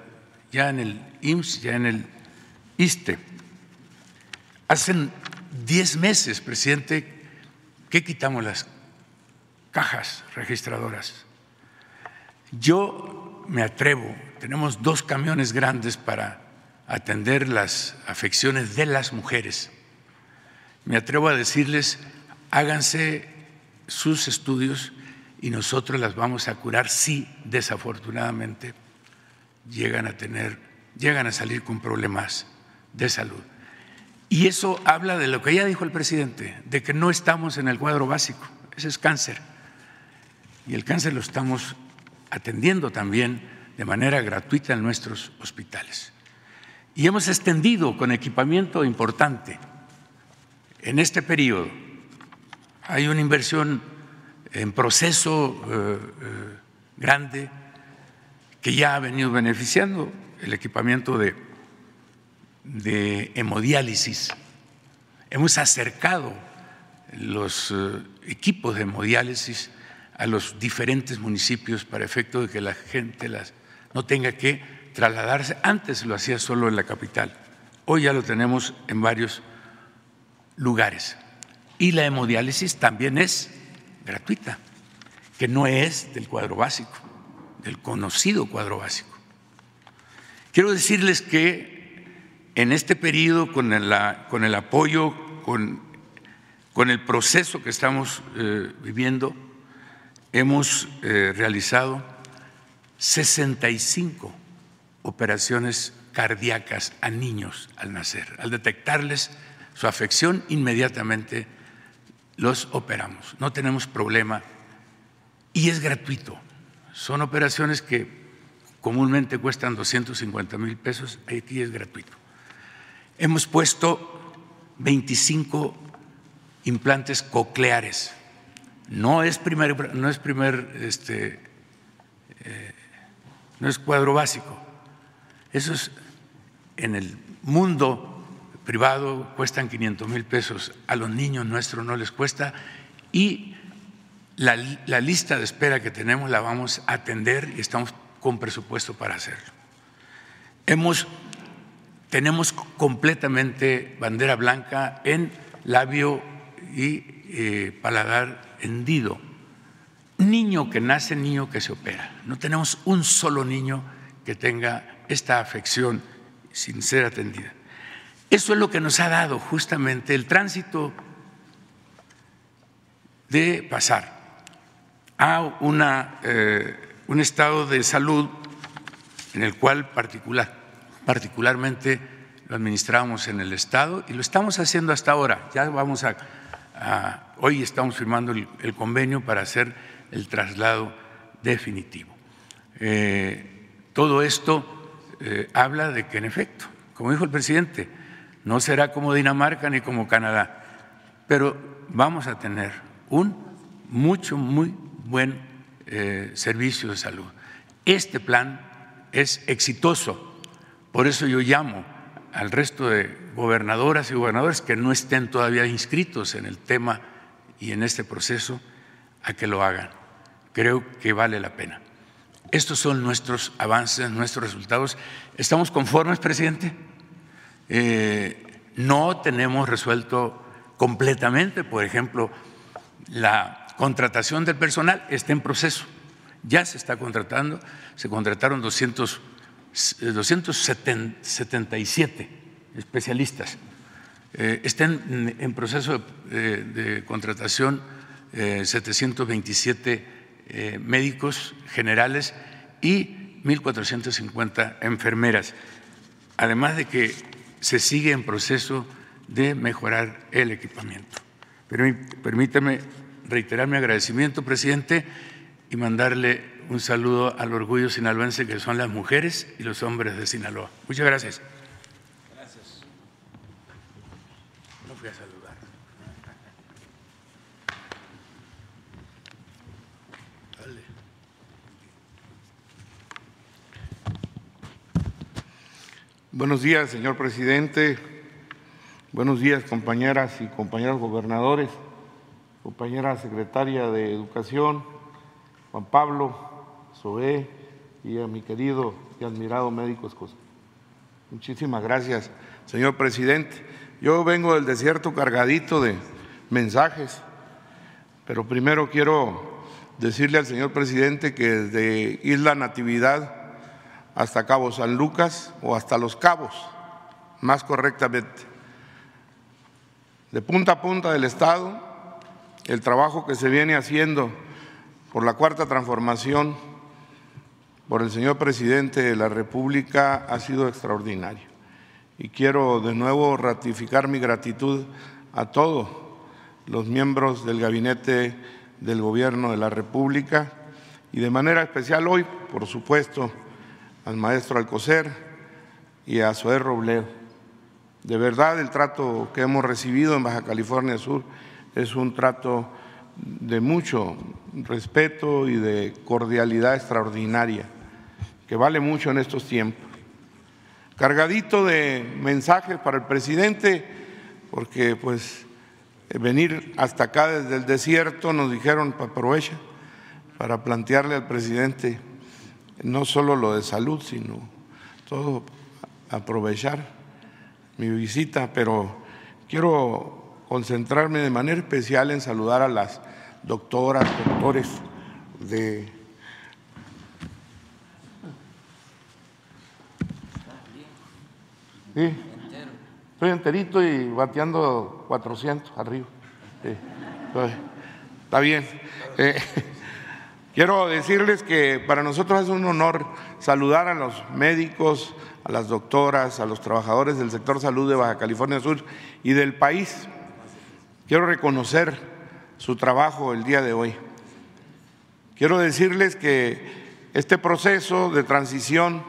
ya en el IMSS, ya en el ISTE. Hace 10 meses, presidente, que quitamos las cajas registradoras. Yo me atrevo, tenemos dos camiones grandes para atender las afecciones de las mujeres. Me atrevo a decirles, háganse sus estudios y nosotros las vamos a curar si desafortunadamente llegan a tener, llegan a salir con problemas de salud. Y eso habla de lo que ya dijo el presidente, de que no estamos en el cuadro básico, ese es cáncer. Y el cáncer lo estamos atendiendo también de manera gratuita en nuestros hospitales. Y hemos extendido con equipamiento importante en este periodo. Hay una inversión en proceso eh, eh, grande que ya ha venido beneficiando el equipamiento de de hemodiálisis. Hemos acercado los eh, equipos de hemodiálisis a los diferentes municipios para efecto de que la gente las, no tenga que trasladarse. Antes lo hacía solo en la capital, hoy ya lo tenemos en varios lugares. Y la hemodiálisis también es gratuita, que no es del cuadro básico, del conocido cuadro básico. Quiero decirles que en este periodo, con el, apoyo, con, con, el proceso que estamos eh, viviendo, hemos eh, realizado 65 operaciones cardíacas a niños al nacer. Al detectarles su afección, inmediatamente los operamos. No tenemos problema y es gratuito. Son operaciones que comúnmente cuestan 250 mil pesos, aquí es gratuito. Hemos puesto 25 implantes cocleares. No es primer, no es primer, este, eh, no es cuadro básico. Eso es en el mundo privado cuestan 500 mil pesos, a los niños nuestros no les cuesta y la, la, lista de espera que tenemos la vamos a atender y estamos con presupuesto para hacerlo. Hemos tenemos completamente bandera blanca en labio y eh, paladar hendido. Niño que nace, niño que se opera. No tenemos un solo niño que tenga esta afección sin ser atendida. Eso es lo que nos ha dado justamente el tránsito de pasar a una, eh, un estado de salud en el cual particular, particularmente lo administramos en el Estado y lo estamos haciendo hasta ahora. Ya vamos a, hoy estamos firmando el, convenio para hacer el traslado definitivo. Eh, todo esto eh, habla de que, en efecto, como dijo el presidente, no será como Dinamarca ni como Canadá, pero vamos a tener un mucho, muy buen eh, servicio de salud. Este plan es exitoso por eso yo llamo al resto de gobernadoras y gobernadores que no estén todavía inscritos en el tema y en este proceso a que lo hagan. Creo que vale la pena. Estos son nuestros avances, nuestros resultados. ¿Estamos conformes, presidente? Eh, no tenemos resuelto completamente, por ejemplo, la contratación del personal está en proceso. Ya se está contratando, se contrataron 200 277 especialistas. Eh, están en proceso de, contratación 727 eh, eh, médicos generales y 1.450 enfermeras, además de que se sigue en proceso de mejorar el equipamiento. Permítame reiterar mi agradecimiento, presidente, y mandarle un saludo al orgullo sinaloense que son las mujeres y los hombres de Sinaloa. Muchas gracias. Gracias. No fui a saludar. Buenos días, señor presidente. Buenos días, compañeras y compañeros gobernadores, compañera secretaria de Educación, Juan Pablo, Soé y a mi querido y admirado médico Escosa. Muchísimas gracias, señor presidente. Yo vengo del desierto cargadito de mensajes, pero primero quiero decirle al señor presidente que desde Isla Natividad hasta Cabo San Lucas o hasta Los Cabos, más correctamente, de punta a punta del Estado, el trabajo que se viene haciendo por la cuarta transformación por el señor presidente de la República ha sido extraordinario. Y quiero de nuevo ratificar mi gratitud a todos los miembros del gabinete del gobierno de la República y de manera especial hoy, por supuesto, al maestro Alcocer y a Zoé Robledo. De verdad, el trato que hemos recibido en Baja California Sur es un trato de mucho respeto y de cordialidad extraordinaria, que vale mucho en estos tiempos. Cargadito de mensajes para el presidente, porque pues venir hasta acá desde el desierto nos dijeron, aprovecha para plantearle al presidente no solo lo de salud, sino todo aprovechar mi visita, pero quiero concentrarme de manera especial en saludar a las doctoras, doctores de Sí, estoy enterito y bateando 400 arriba. Está bien. Eh, quiero decirles que para nosotros es un honor saludar a los médicos, a las doctoras, a los trabajadores del sector salud de Baja California Sur y del país. Quiero reconocer su trabajo el día de hoy. Quiero decirles que este proceso de transición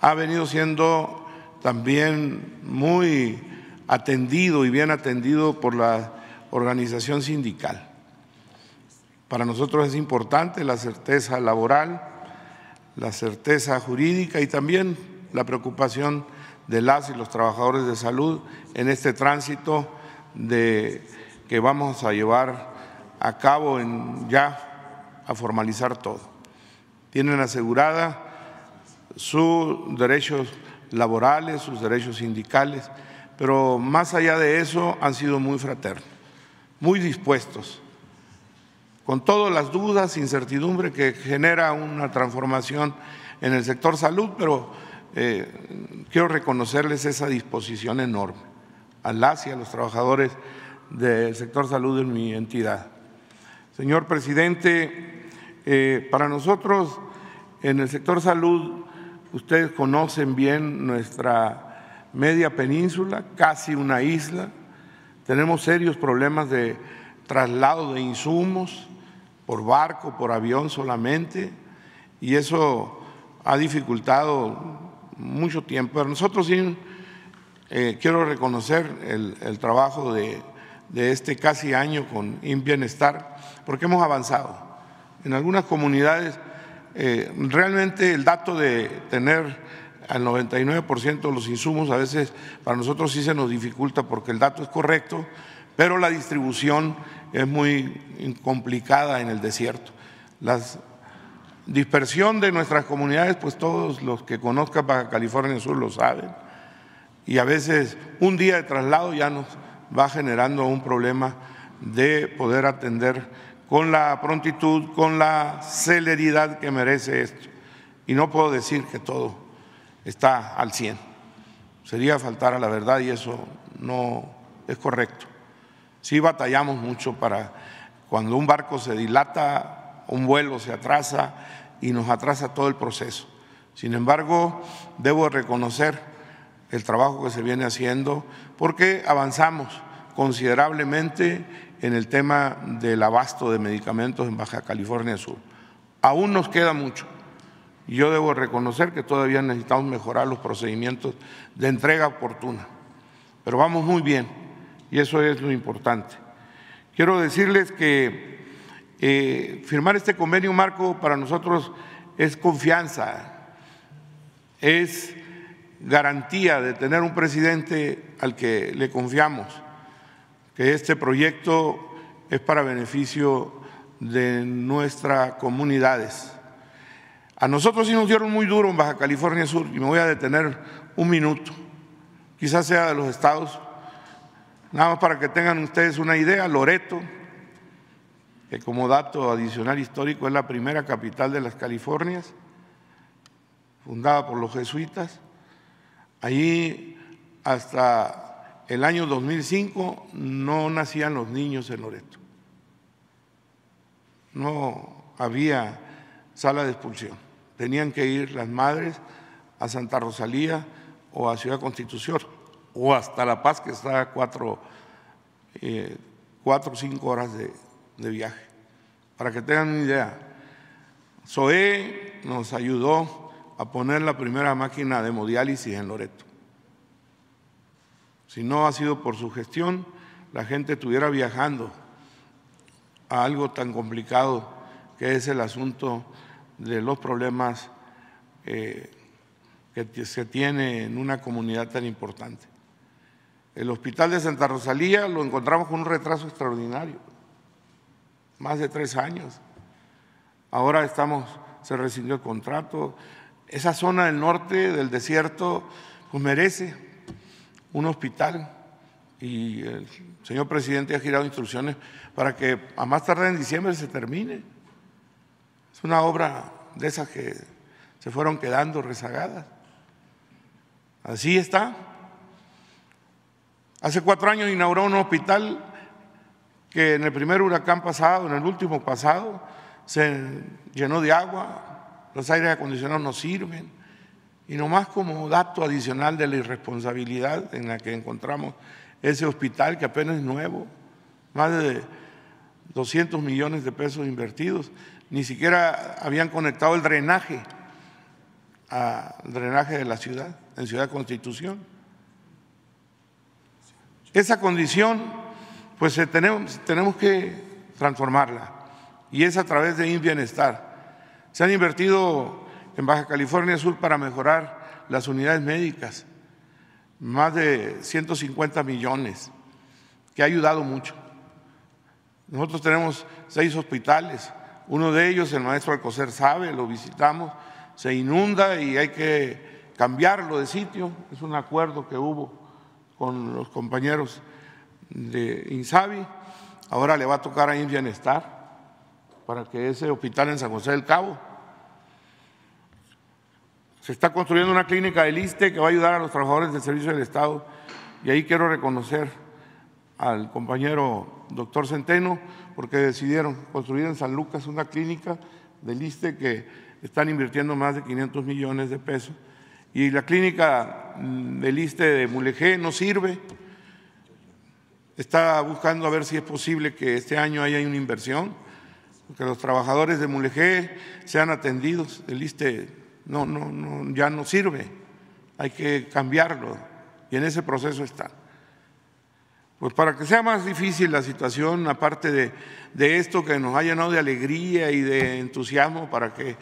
ha venido siendo también muy atendido y bien atendido por la organización sindical. Para nosotros es importante la certeza laboral, la certeza jurídica y también la preocupación de las y los trabajadores de salud en este tránsito de, que vamos a llevar a cabo en ya a formalizar todo. Tienen asegurada sus derechos laborales, sus derechos sindicales, pero más allá de eso han sido muy fraternos, muy dispuestos, con todas las dudas, incertidumbre que genera una transformación en el sector salud, pero eh, quiero reconocerles esa disposición enorme a las y a los trabajadores del sector salud en mi entidad. Señor presidente, eh, para nosotros en el sector salud Ustedes conocen bien nuestra media península, casi una isla. Tenemos serios problemas de traslado de insumos por barco, por avión solamente, y eso ha dificultado mucho tiempo. Pero nosotros sí eh, quiero reconocer el, trabajo de, este casi año con Bienestar, porque hemos avanzado. En algunas comunidades eh, realmente el dato de tener al 99% de los insumos a veces para nosotros sí se nos dificulta porque el dato es correcto, pero la distribución es muy complicada en el desierto. La dispersión de nuestras comunidades, pues todos los que conozcan Baja California Sur lo saben, y a veces un día de traslado ya nos va generando un problema de poder atender con la prontitud, con la celeridad que merece esto. Y no puedo decir que todo está al 100. Sería faltar a la verdad y eso no es correcto. Sí batallamos mucho para cuando un barco se dilata, un vuelo se atrasa y nos atrasa todo el proceso. Sin embargo, debo reconocer el trabajo que se viene haciendo porque avanzamos considerablemente en el tema del abasto de medicamentos en Baja California Sur. Aún nos queda mucho. Yo debo reconocer que todavía necesitamos mejorar los procedimientos de entrega oportuna, pero vamos muy bien y eso es lo importante. Quiero decirles que eh, firmar este convenio marco para nosotros es confianza, es garantía de tener un presidente al que le confiamos que este proyecto es para beneficio de nuestras comunidades. A nosotros sí nos dieron muy duro en Baja California Sur y me voy a detener un minuto, quizás sea de los estados, nada más para que tengan ustedes una idea, Loreto, que como dato adicional histórico es la primera capital de las Californias, fundada por los jesuitas, allí hasta el año 2005 no nacían los niños en Loreto. No había sala de expulsión. Tenían que ir las madres a Santa Rosalía o a Ciudad Constitución o hasta La Paz, que está a cuatro, eh, o cinco horas de, de viaje. Para que tengan una idea, SOE nos ayudó a poner la primera máquina de hemodiálisis en Loreto. Si no ha sido por su gestión, la gente estuviera viajando a algo tan complicado que es el asunto de los problemas eh, que se tiene en una comunidad tan importante. El hospital de Santa Rosalía lo encontramos con un retraso extraordinario, más de tres años. Ahora estamos, se rescindió el contrato. Esa zona del norte del desierto pues merece un hospital y el señor presidente ha girado instrucciones para que a más tardar en diciembre se termine. Es una obra de esas que se fueron quedando rezagadas. Así está. Hace cuatro años inauguró un hospital que en el primer huracán pasado, en el último pasado, se llenó de agua, los aires acondicionados no sirven. Y nomás como dato adicional de la irresponsabilidad en la que encontramos ese hospital, que apenas es nuevo, más de 200 millones de pesos invertidos, ni siquiera habían conectado el drenaje al drenaje de la ciudad, en Ciudad Constitución. Esa condición, pues tenemos, tenemos que transformarla y es a través de Bienestar. Se han invertido en Baja California Sur para mejorar las unidades médicas, más de 150 millones, que ha ayudado mucho. Nosotros tenemos seis hospitales, uno de ellos, el maestro Alcocer sabe, lo visitamos, se inunda y hay que cambiarlo de sitio. Es un acuerdo que hubo con los compañeros de Insabi. Ahora le va a tocar a Bienestar para que ese hospital en San José del Cabo se está construyendo una clínica del ISTE que va a ayudar a los trabajadores del Servicio del Estado y ahí quiero reconocer al compañero doctor Centeno porque decidieron construir en San Lucas una clínica del ISTE que están invirtiendo más de 500 millones de pesos y la clínica mm, del ISTE de Mulegé no sirve. Está buscando a ver si es posible que este año haya una inversión, que los trabajadores de Mulegé sean atendidos. El ISTE no, no, no, ya no sirve, hay que cambiarlo y en ese proceso está. Pues para que sea más difícil la situación, aparte de, de esto que nos ha llenado de alegría y de entusiasmo para que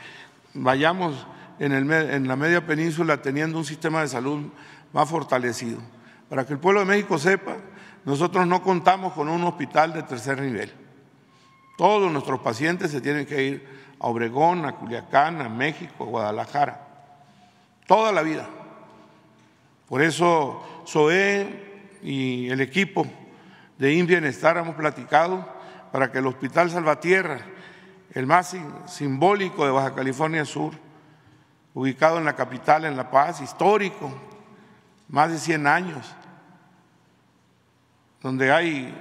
vayamos en, el, en la media península teniendo un sistema de salud más fortalecido. Para que el pueblo de México sepa, nosotros no contamos con un hospital de tercer nivel. Todos nuestros pacientes se tienen que ir a Obregón, a Culiacán, a México, a Guadalajara, toda la vida. Por eso SOE y el equipo de Inbienestar hemos platicado para que el Hospital Salvatierra, el más simbólico de Baja California Sur, ubicado en la capital, en La Paz, histórico, más de 100 años, donde hay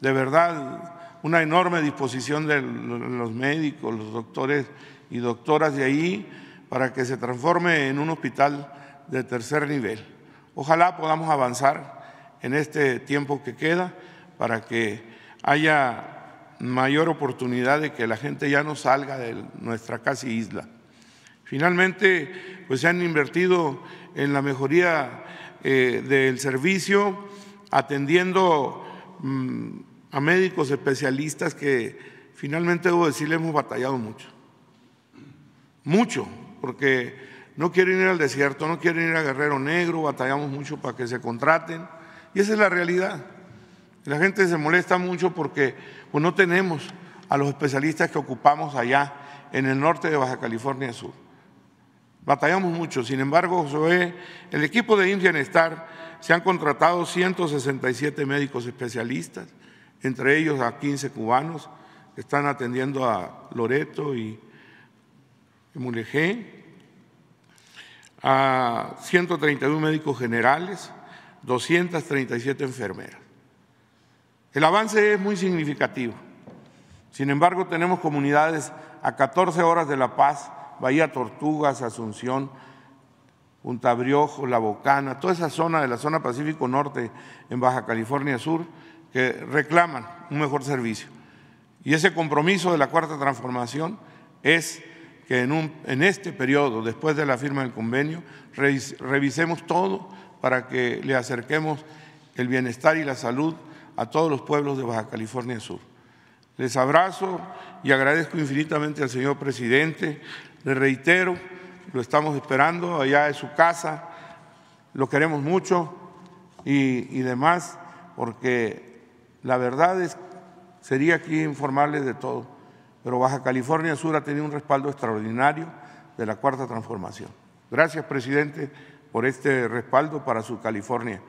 de verdad una enorme disposición de los médicos, los doctores y doctoras de ahí para que se transforme en un hospital de tercer nivel. Ojalá podamos avanzar en este tiempo que queda para que haya mayor oportunidad de que la gente ya no salga de nuestra casi isla. Finalmente, pues se han invertido en la mejoría eh, del servicio, atendiendo mm, a médicos especialistas que finalmente debo decirle hemos batallado mucho. Mucho, porque no quieren ir al desierto, no quieren ir a Guerrero Negro, batallamos mucho para que se contraten. Y esa es la realidad. La gente se molesta mucho porque pues, no tenemos a los especialistas que ocupamos allá en el norte de Baja California Sur. Batallamos mucho, sin embargo, el equipo de Bienestar se han contratado 167 médicos especialistas, entre ellos a 15 cubanos que están atendiendo a Loreto y, Mulegé, a 131 médicos generales, 237 enfermeras. El avance es muy significativo. Sin embargo, tenemos comunidades a 14 horas de La Paz, Bahía Tortugas, Asunción, Punta Briojo, La Bocana, toda esa zona de la zona Pacífico Norte en Baja California Sur, que reclaman un mejor servicio. Y ese compromiso de la Cuarta Transformación es que en, en este periodo, después de la firma del convenio, revisemos todo para que le acerquemos el bienestar y la salud a todos los pueblos de Baja California Sur. Les abrazo y agradezco infinitamente al señor presidente. Le reitero, lo estamos esperando allá en su casa, lo queremos mucho y, y demás, porque la verdad es, sería aquí informarles de todo, pero Baja California Sur ha tenido un respaldo extraordinario de la Cuarta Transformación. Gracias, presidente, por este respaldo para su California,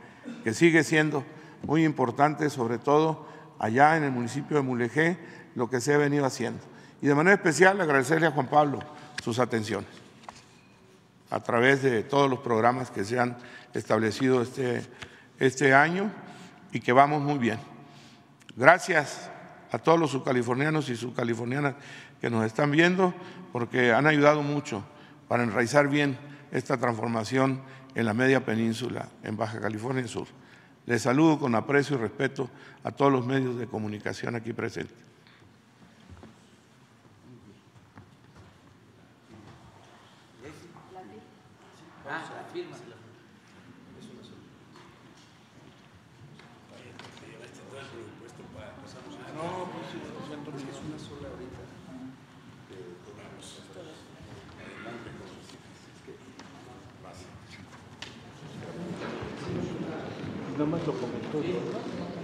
que sigue siendo muy importante, sobre todo allá en el municipio de Mulegé, lo que se ha venido haciendo. Y de manera especial agradecerle a Juan Pablo sus atenciones a través de todos los programas que se han establecido este, este año y que vamos muy bien. Gracias a todos los subcalifornianos y subcalifornianas que nos están viendo, porque han ayudado mucho para enraizar bien esta transformación en la media península, en Baja California Sur. Les saludo con aprecio y respeto a todos los medios de comunicación aquí presentes. nada más lo comentó.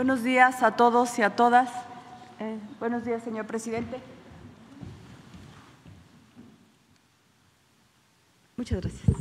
Buenos días a todos y a todas. Eh, buenos días, señor presidente. Muchas gracias.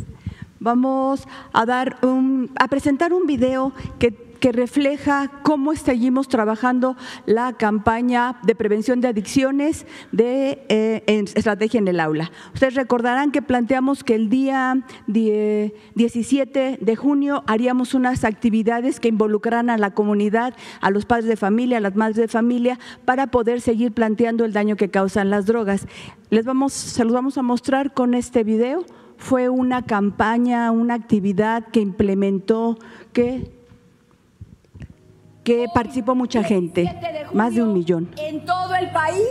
Vamos a dar un, a presentar un video que que refleja cómo seguimos trabajando la campaña de prevención de adicciones de eh, estrategia en el aula. Ustedes recordarán que planteamos que el día 17 de junio haríamos unas actividades que involucraran a la comunidad, a los padres de familia, a las madres de familia, para poder seguir planteando el daño que causan las drogas. Les vamos, se los vamos a mostrar con este video. Fue una campaña, una actividad que implementó, que que participó mucha gente, más de un millón. En todo el país,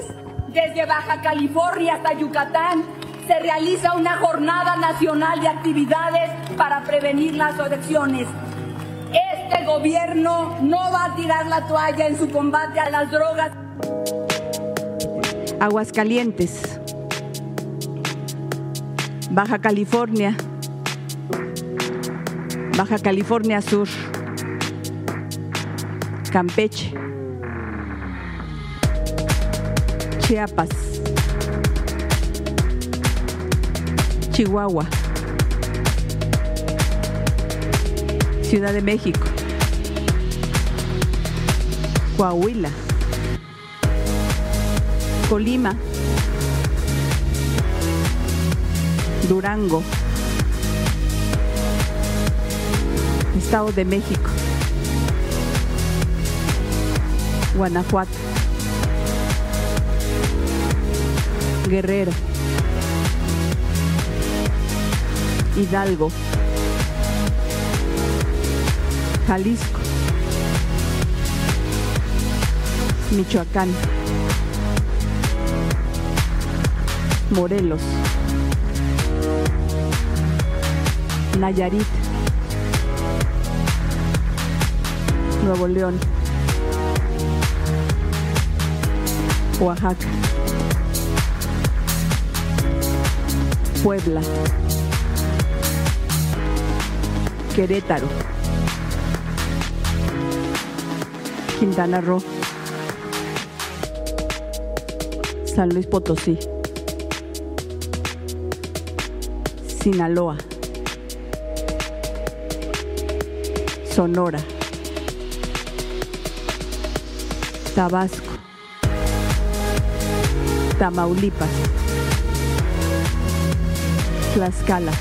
desde Baja California hasta Yucatán, se realiza una jornada nacional de actividades para prevenir las adicciones. Este gobierno no va a tirar la toalla en su combate a las drogas. Aguascalientes, Baja California, Baja California Sur. Campeche, Chiapas, Chihuahua, Ciudad de México, Coahuila, Colima, Durango, Estado de México. Guanajuato, Guerrero, Hidalgo, Jalisco, Michoacán, Morelos, Nayarit, Nuevo León. Oaxaca, Puebla, Querétaro, Quintana Roo, San Luis Potosí, Sinaloa, Sonora, Tabasco, Tamaulipas, Tlaxcala,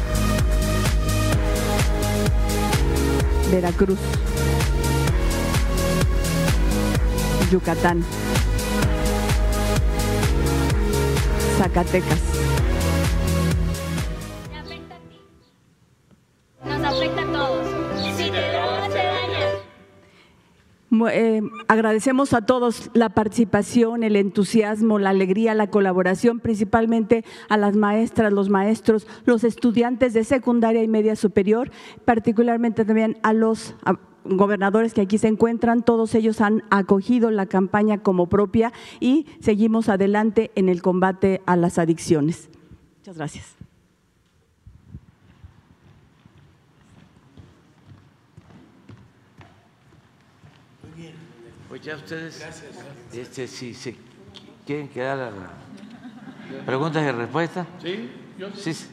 Veracruz, Yucatán, Zacatecas. Agradecemos a todos la participación, el entusiasmo, la alegría, la colaboración, principalmente a las maestras, los maestros, los estudiantes de secundaria y media superior, particularmente también a los gobernadores que aquí se encuentran, todos ellos han acogido la campaña como propia y seguimos adelante en el combate a las adicciones. Muchas gracias. Pues ya ustedes, este, si se quieren quedar a la preguntas y respuestas. Sí, yo sí. sí.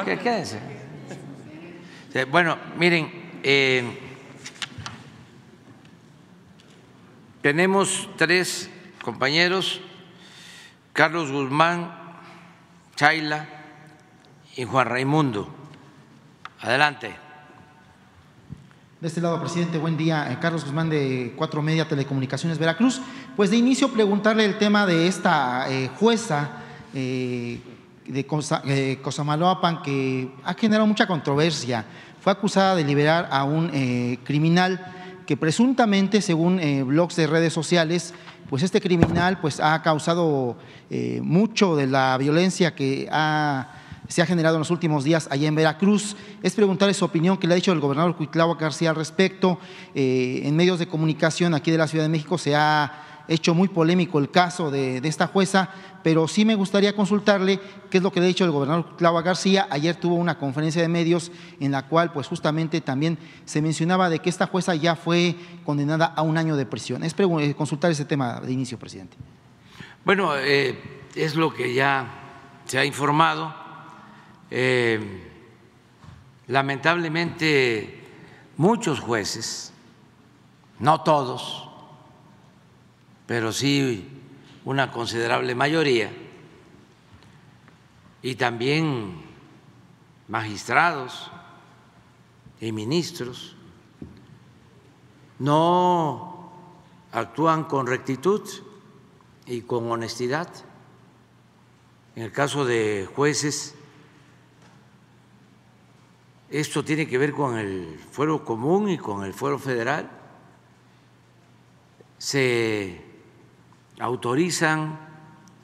Okay, Quédense. Bueno, miren, eh, tenemos tres compañeros, Carlos Guzmán, Chaila y Juan Raimundo. Adelante. De este lado, presidente, buen día. Eh, Carlos Guzmán de Cuatro Media Telecomunicaciones Veracruz. Pues de inicio preguntarle el tema de esta eh, jueza eh, de Cosamaloapan que ha generado mucha controversia. Fue acusada de liberar a un criminal que presuntamente, según blogs de redes sociales, pues este criminal pues ha causado mucho de la violencia que ha se ha generado en los últimos días allá en Veracruz. Es preguntarle su opinión que le ha dicho el gobernador Cuitlava García al respecto. Eh, en medios de comunicación aquí de la Ciudad de México se ha hecho muy polémico el caso de, esta jueza, pero sí me gustaría consultarle qué es lo que le ha dicho el gobernador Claudia García. Ayer tuvo una conferencia de medios en la cual pues justamente también se mencionaba de que esta jueza ya fue condenada a un año de prisión. Es eh, consultar ese tema de inicio, presidente. Bueno, eh, es lo que ya se ha informado. Eh, lamentablemente, muchos jueces, no todos, pero sí una considerable mayoría, y también magistrados y ministros, no actúan con rectitud y con honestidad. En el caso de jueces, esto tiene que ver con el fuero común y con el fuero federal. Se autorizan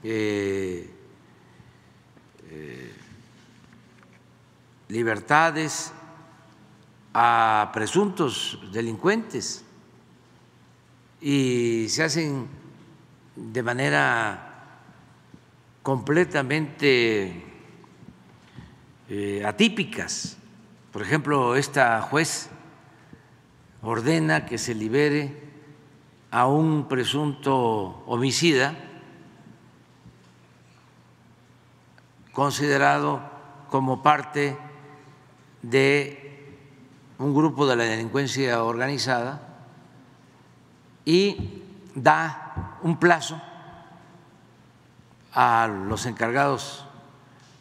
eh, eh, libertades a presuntos delincuentes y se hacen de manera completamente eh, atípicas. Por ejemplo, esta juez ordena que se libere a un presunto homicida considerado como parte de un grupo de la delincuencia organizada y da un plazo a los encargados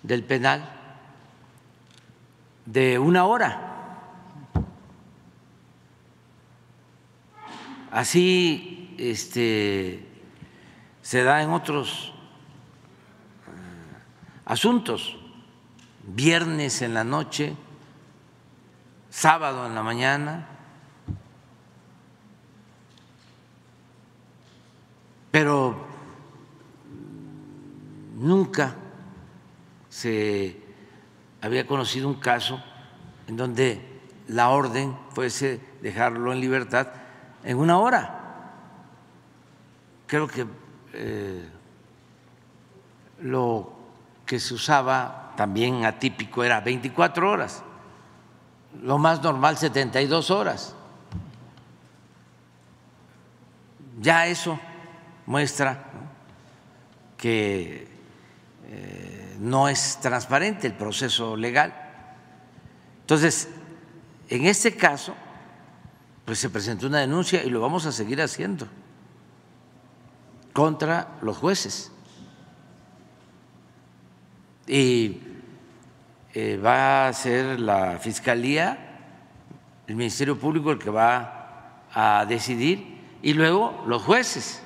del penal de una hora. Así este, se da en otros eh, asuntos, viernes en la noche, sábado en la mañana, pero Nunca se había conocido un caso en donde la orden fuese dejarlo en libertad en una hora. Creo que eh, lo que se usaba también atípico era 24 horas, lo más normal 72 horas. Ya eso muestra que eh, no es transparente el proceso legal. Entonces, en este caso, pues se presentó una denuncia y lo vamos a seguir haciendo contra los jueces. Y eh, va a ser la Fiscalía, el Ministerio Público el que va a decidir y luego los jueces.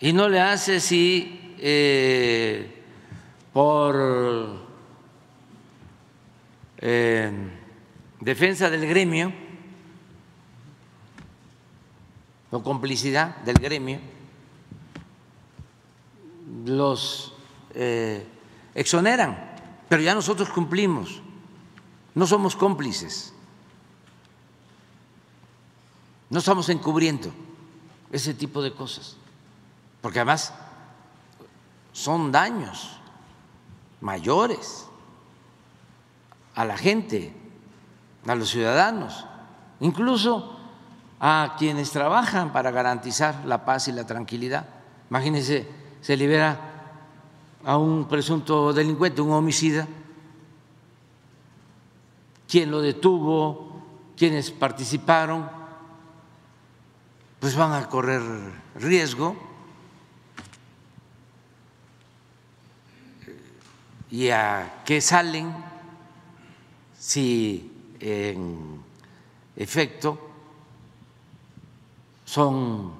Y no le hace si eh, por eh, defensa del gremio o complicidad del gremio, los eh, exoneran, pero ya nosotros cumplimos, no somos cómplices, no estamos encubriendo ese tipo de cosas, porque además son daños mayores a la gente, a los ciudadanos, incluso a quienes trabajan para garantizar la paz y la tranquilidad. Imagínense, se libera a un presunto delincuente, un homicida, quién lo detuvo, quienes participaron, pues van a correr riesgo y a qué salen si en efecto son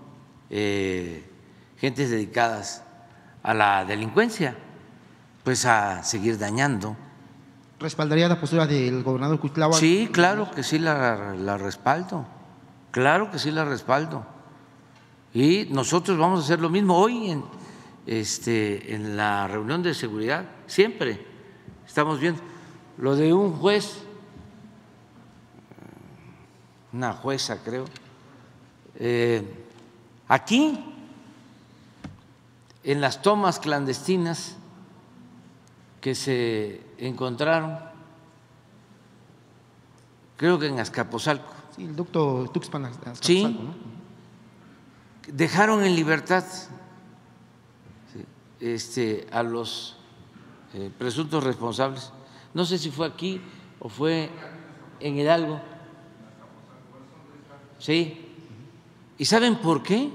eh, gentes dedicadas a la delincuencia, pues a seguir dañando. ¿Respaldaría la postura del gobernador Cuitlava? Sí, claro que sí la, la respaldo, claro que sí la respaldo. Y nosotros vamos a hacer lo mismo hoy en, este, en la reunión de seguridad, siempre estamos viendo lo de un juez, una jueza creo, eh, aquí en las tomas clandestinas que se encontraron, creo que en Azcapotzalco. Sí, el doctor Tuxpan. Sí, ¿no? dejaron en libertad este, a los eh, presuntos responsables. No sé si fue aquí o fue en Hidalgo. Sí. ¿Y saben por qué?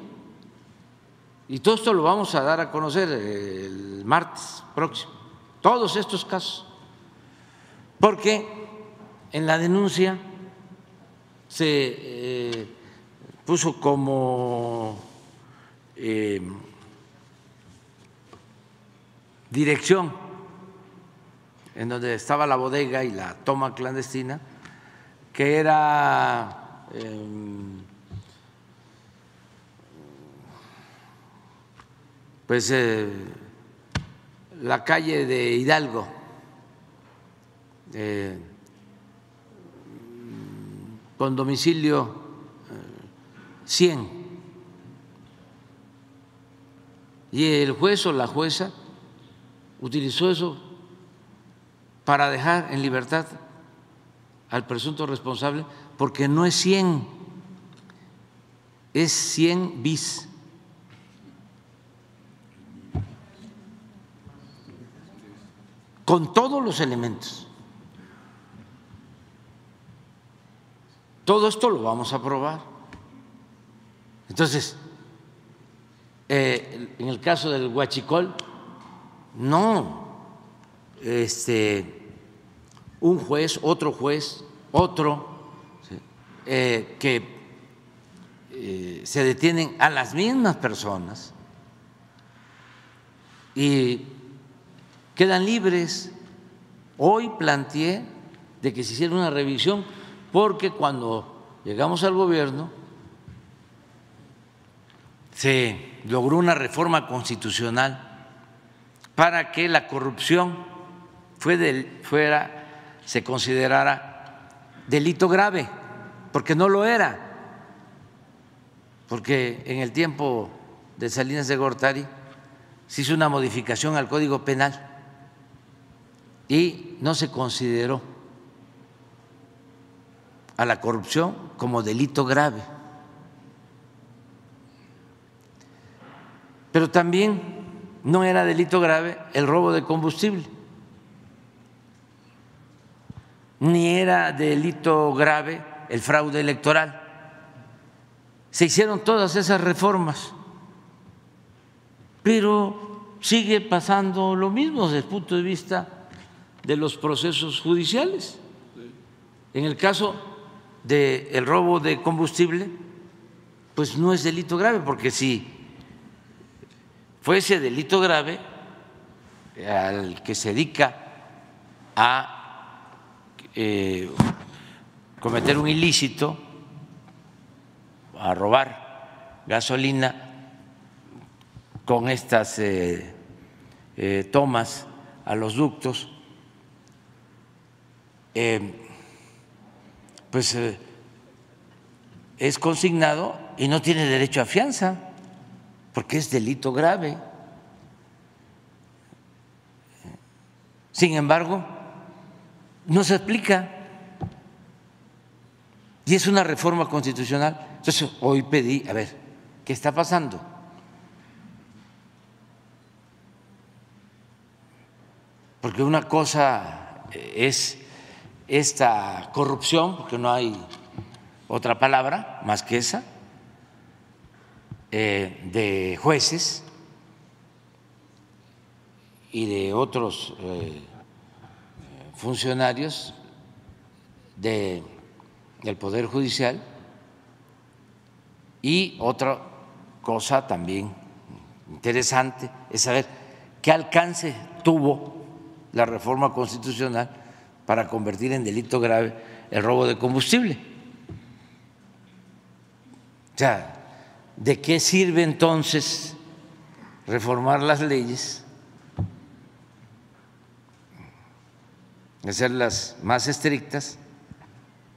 Y todo esto lo vamos a dar a conocer el martes próximo. Todos estos casos. Porque en la denuncia se eh, puso como eh, dirección en donde estaba la bodega y la toma clandestina, que era em, pues eh, la calle de Hidalgo, eh, con domicilio 100. Eh, y el juez o la jueza utilizó eso para dejar en libertad al presunto responsable porque no es 100, es 100 bis. Con todos los elementos. Todo esto lo vamos a probar. Entonces, eh, en el caso del huachicol, no, este, un juez, otro juez, otro, eh, que eh, se detienen a las mismas personas y quedan libres. Hoy planteé de que se hiciera una revisión porque cuando llegamos al gobierno se logró una reforma constitucional para que la corrupción fuera, se considerara delito grave, porque no lo era, porque en el tiempo de Salinas de Gortari se hizo una modificación al Código Penal y no se consideró a la corrupción como delito grave. Pero también no era delito grave el robo de combustible, ni era delito grave el fraude electoral. Se hicieron todas esas reformas, pero sigue pasando lo mismo desde el punto de vista de los procesos judiciales. En el caso del robo de combustible, pues no es delito grave, porque si fuese delito grave al que se dedica a eh, cometer un ilícito, a robar gasolina con estas eh, eh, tomas a los ductos, pues es consignado y no tiene derecho a fianza porque es delito grave. Sin embargo, no se explica. Y es una reforma constitucional. Entonces, hoy pedí, a ver, ¿qué está pasando? Porque una cosa es esta corrupción, porque no hay otra palabra más que esa, de jueces y de otros eh, funcionarios de, del Poder Judicial y otra cosa también interesante es saber qué alcance tuvo la reforma constitucional para convertir en delito grave el robo de combustible. O sea, ¿De qué sirve entonces reformar las leyes, hacerlas más estrictas,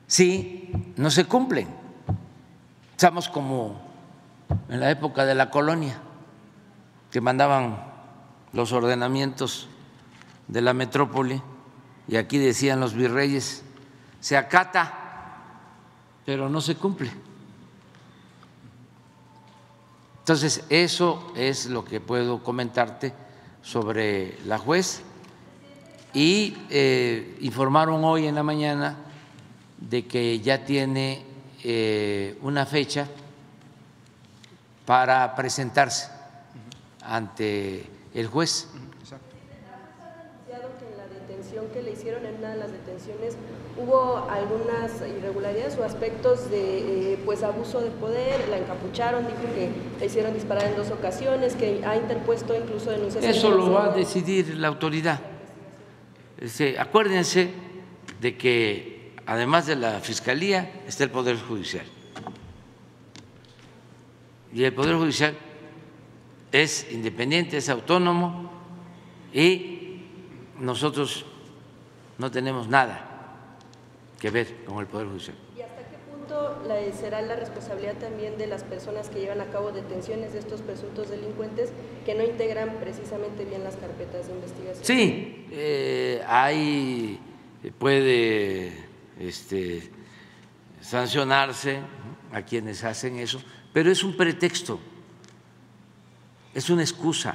si no se cumplen? Estamos como en la época de la colonia, que mandaban los ordenamientos de la metrópoli y aquí decían los virreyes, se acata, pero no se cumple. Entonces, eso es lo que puedo comentarte sobre la juez y eh, informaron hoy en la mañana de que ya tiene eh, una fecha para presentarse ante el juez. que en la detención que le hicieron en una de las detenciones hubo algunas irregularidades o aspectos de eh, pues abuso de poder, la encapucharon, dijo que le hicieron disparar en dos ocasiones, que ha interpuesto incluso denuncias. Eso lo va a decidir la autoridad. Este, acuérdense de que además de la Fiscalía está el Poder Judicial. Y el Poder Judicial es independiente, es autónomo y nosotros no tenemos nada que ver con el Poder Judicial. ¿Y hasta qué punto será la responsabilidad también de las personas que llevan a cabo detenciones de estos presuntos delincuentes que no integran precisamente bien las carpetas de investigación? Sí, eh, hay, puede este, sancionarse a quienes hacen eso, pero es un pretexto es una excusa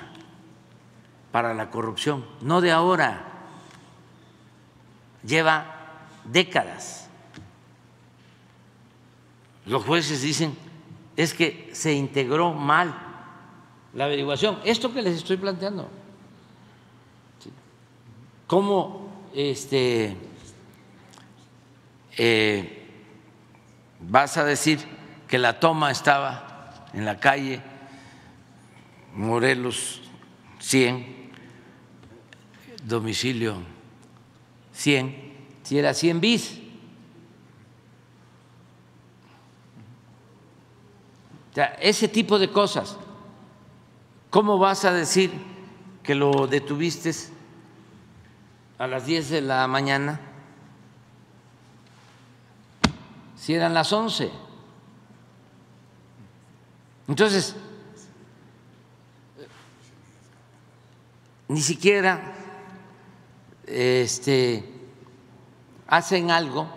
para la corrupción, no de ahora, lleva décadas. Los jueces dicen, es que se integró mal la averiguación. Esto que les estoy planteando, ¿cómo este, eh, vas a decir que la toma estaba en la calle? Morelos 100, domicilio 100, si era 100 bis. O sea, ese tipo de cosas. ¿Cómo vas a decir que lo detuviste a las 10 de la mañana si eran las 11? Entonces, ni siquiera este, hacen algo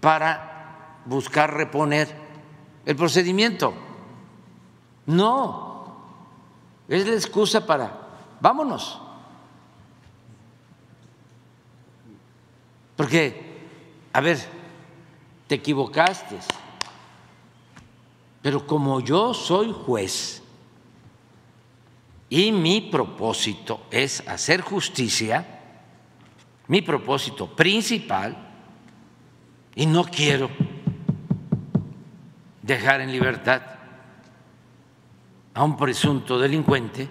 para buscar reponer el procedimiento. No, es la excusa para, vámonos. Porque, a ver, te equivocaste, pero como yo soy juez, y mi propósito es hacer justicia, mi propósito principal, y no quiero dejar en libertad a un presunto delincuente,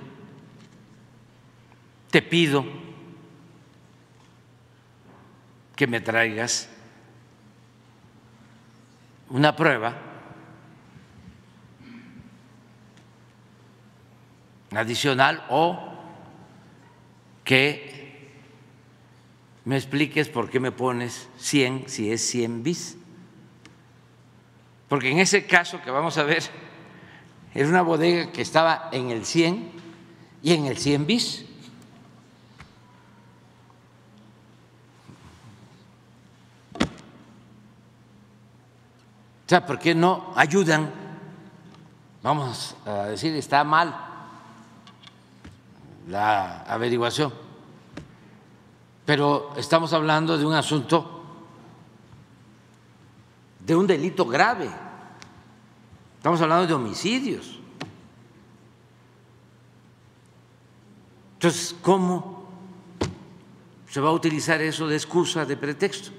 te pido que me traigas una prueba adicional o que me expliques por qué me pones 100 si es 100 bis. Porque en ese caso que vamos a ver, es una bodega que estaba en el 100 y en el 100 bis. O sea, ¿por qué no ayudan? Vamos a decir, está mal la averiguación. Pero estamos hablando de un asunto, de un delito grave. Estamos hablando de homicidios. Entonces, ¿cómo se va a utilizar eso de excusa, de pretexto?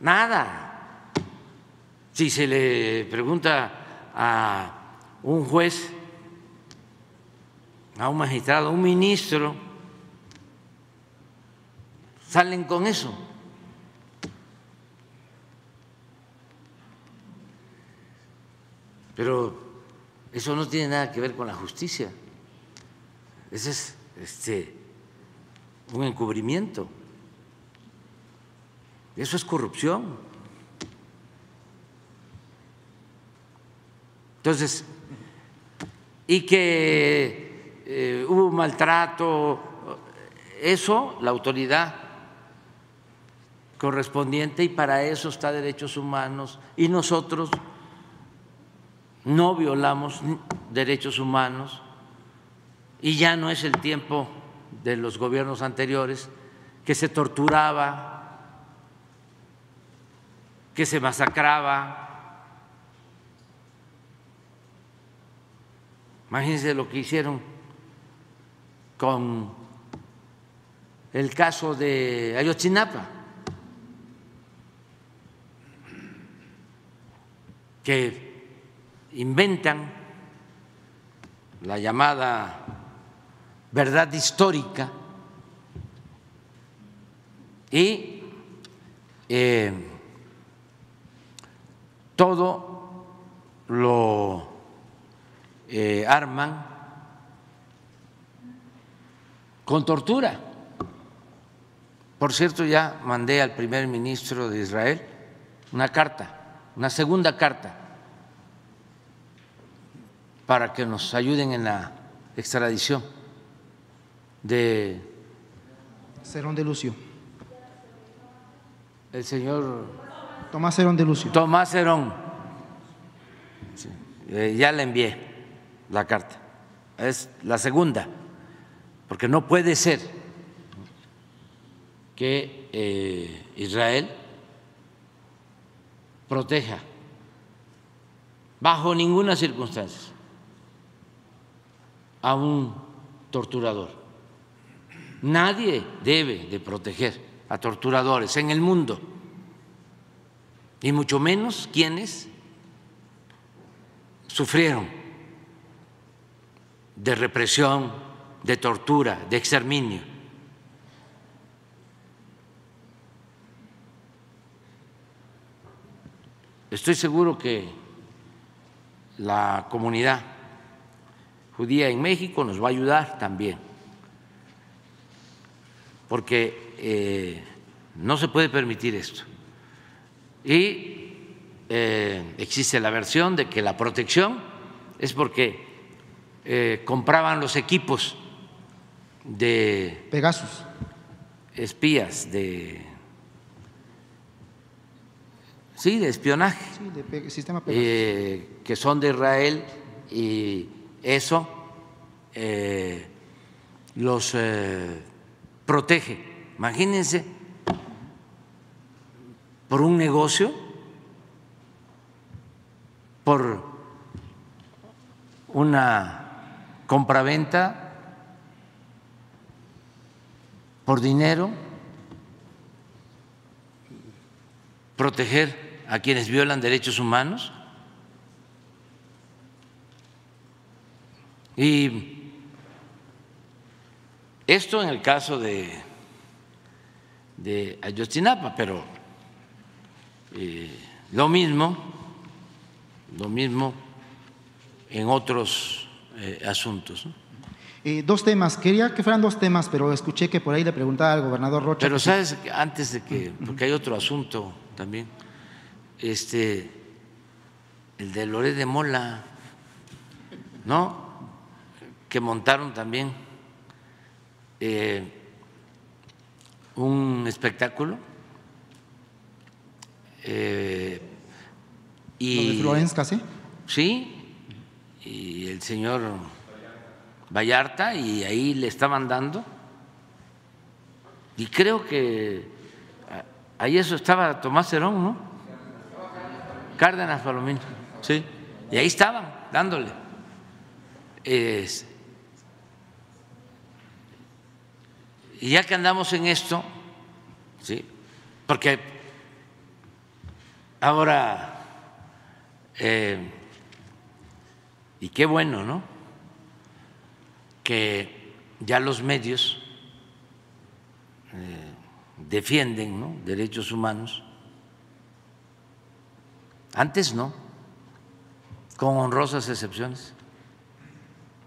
Nada. Si se le pregunta a un juez a un magistrado, a un ministro, salen con eso. Pero eso no tiene nada que ver con la justicia. Ese es este, un encubrimiento. Eso es corrupción. Entonces, y que eh, hubo maltrato, eso la autoridad correspondiente y para eso está derechos humanos y nosotros no violamos derechos humanos y ya no es el tiempo de los gobiernos anteriores que se torturaba, que se masacraba. Imagínense lo que hicieron con el caso de Ayotzinapa, que inventan la llamada verdad histórica y eh, todo lo eh, arman con tortura. Por cierto, ya mandé al primer ministro de Israel una carta, una segunda carta, para que nos ayuden en la extradición de Cerón de Lucio. el señor Tomás Cerón de Lucio. Tomás Cerón. Sí, eh, ya le envié la carta. Es la segunda, porque no puede ser que eh, Israel proteja bajo ninguna circunstancia a un torturador. Nadie debe de proteger a torturadores en el mundo, y mucho menos quienes sufrieron de represión, de tortura, de exterminio. Estoy seguro que la comunidad judía en México nos va a ayudar también, porque eh, no se puede permitir esto. Y eh, existe la versión de que la protección es porque eh, compraban los equipos de Pegasus. espías, de sí, de espionaje, Sí, de sistema eh, que son de Israel y eso eh, los eh, protege. Imagínense por un negocio, por una compraventa, por dinero, proteger a quienes violan derechos humanos. Y esto en el caso de, de Ayotzinapa, pero eh, lo mismo, lo mismo en otros eh, asuntos. ¿no? Eh, dos temas, quería que fueran dos temas, pero escuché que por ahí le preguntaba al gobernador Rocha. Pero sabes, antes de que, porque hay otro asunto también, este, el de Loret de Mola, ¿no? Que montaron también eh, un espectáculo. eh, y Lo de Florence Cassé. Sí, y el señor Vallarta, y ahí le estaban dando. Y creo que ah, ahí eso estaba Tomás Cerón, ¿no? Cárdenas Palomino, sí. Y ahí estaban dándole. Es- y ya que andamos en esto, sí, porque ahora eh, y qué bueno, ¿no? Que ya los medios eh, defienden ¿no? derechos humanos. Antes no, con honrosas excepciones.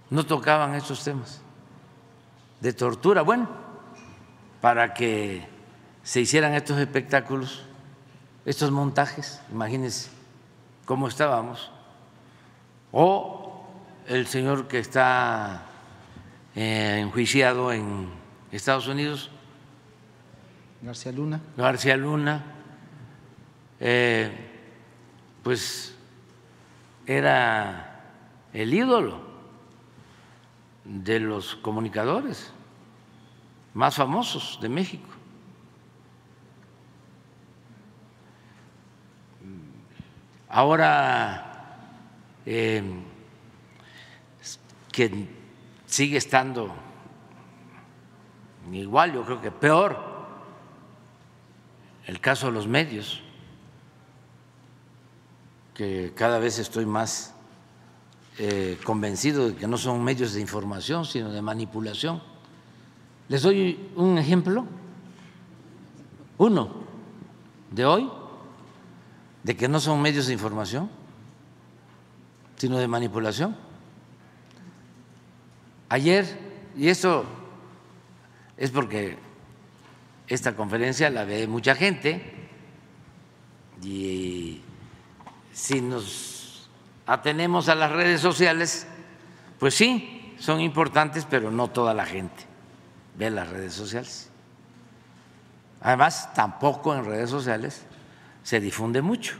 No tocaban estos temas de tortura. Bueno, para que se hicieran estos espectáculos, estos montajes, imagínense cómo estábamos. O el señor que está eh, enjuiciado en Estados Unidos, García Luna. García Luna, eh, pues era el ídolo de los comunicadores más famosos de México. Ahora eh, que sigue estando igual, yo creo que peor, el caso de los medios, que cada vez estoy más eh, convencido de que no son medios de información, sino de manipulación. Les doy un ejemplo, uno de hoy de que no son medios de información, sino de manipulación. Ayer, y esto es porque esta conferencia la ve mucha gente, y si nos atenemos a las redes sociales, pues sí, son importantes, pero no toda la gente ve las redes sociales. Además, tampoco en redes sociales se difunde mucho.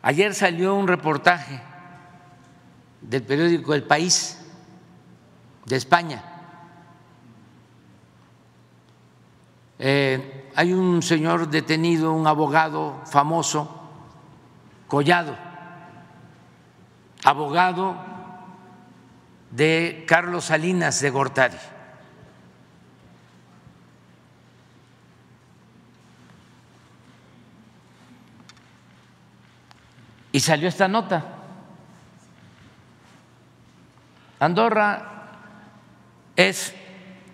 Ayer salió un reportaje del periódico El País de España. Eh, hay un señor detenido, un abogado famoso, Collado, abogado de Carlos Salinas de Gortari. Y salió esta nota. Andorra es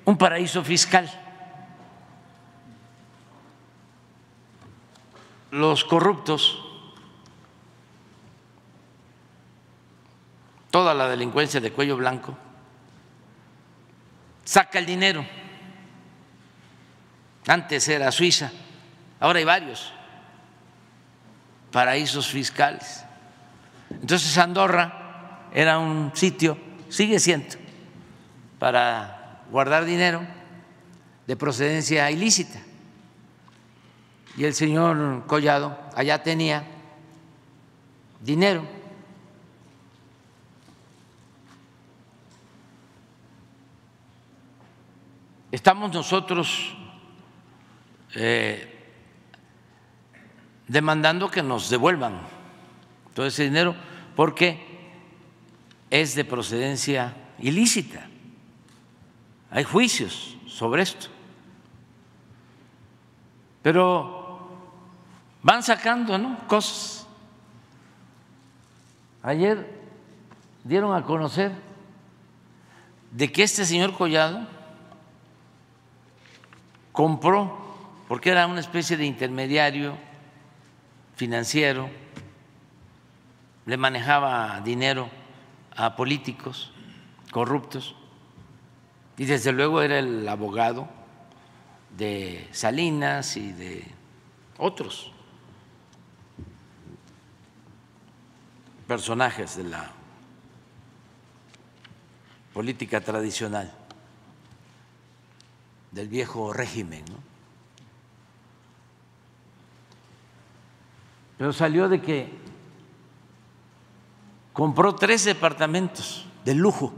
un paraíso fiscal. Los corruptos, toda la delincuencia de cuello blanco, saca el dinero. Antes era Suiza, ahora hay varios paraísos fiscales. Entonces Andorra era un sitio, sigue siendo, para guardar dinero de procedencia ilícita. Y el señor Collado allá tenía dinero. Estamos nosotros eh, demandando que nos devuelvan todo ese dinero porque es de procedencia ilícita. Hay juicios sobre esto. Pero van sacando ¿no? cosas. Ayer dieron a conocer de que este señor Collado compró, porque era una especie de intermediario financiero, le manejaba dinero a políticos corruptos y desde luego era el abogado de Salinas y de otros personajes de la política tradicional del viejo régimen. ¿no? pero salió de que compró tres departamentos de lujo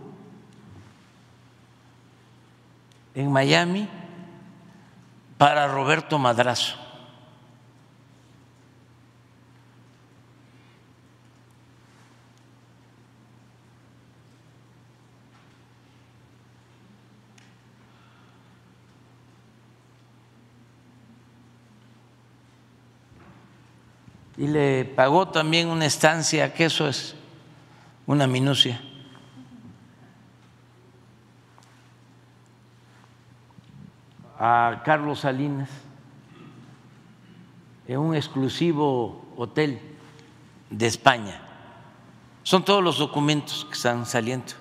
en Miami para Roberto Madrazo. Y le pagó también una estancia, que eso es una minucia. a Carlos Salinas en un exclusivo hotel de España. Son todos los documentos que están saliendo.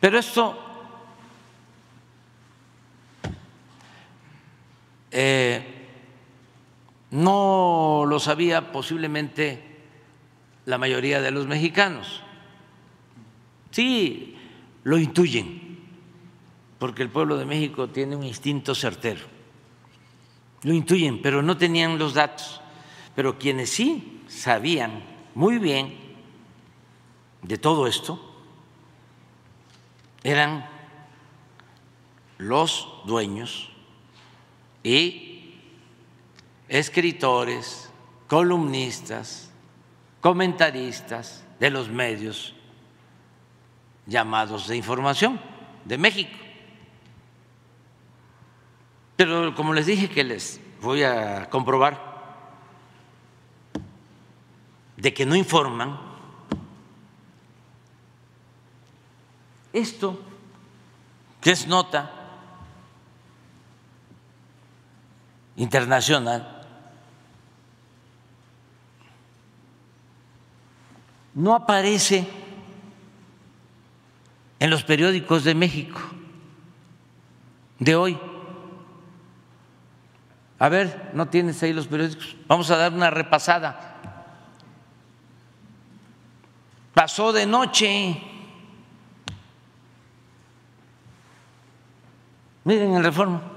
Pero esto eh, no lo sabía posiblemente la mayoría de los mexicanos. Sí, lo intuyen, porque el pueblo de México tiene un instinto certero. Lo intuyen, pero no tenían los datos. Pero quienes sí sabían muy bien de todo esto eran los dueños y escritores, columnistas, comentaristas de los medios llamados de información de México. Pero como les dije que les voy a comprobar de que no informan, esto que es nota internacional no aparece en los periódicos de México de hoy. A ver, ¿no tienes ahí los periódicos? Vamos a dar una repasada. Pasó de noche. Miren el reforma.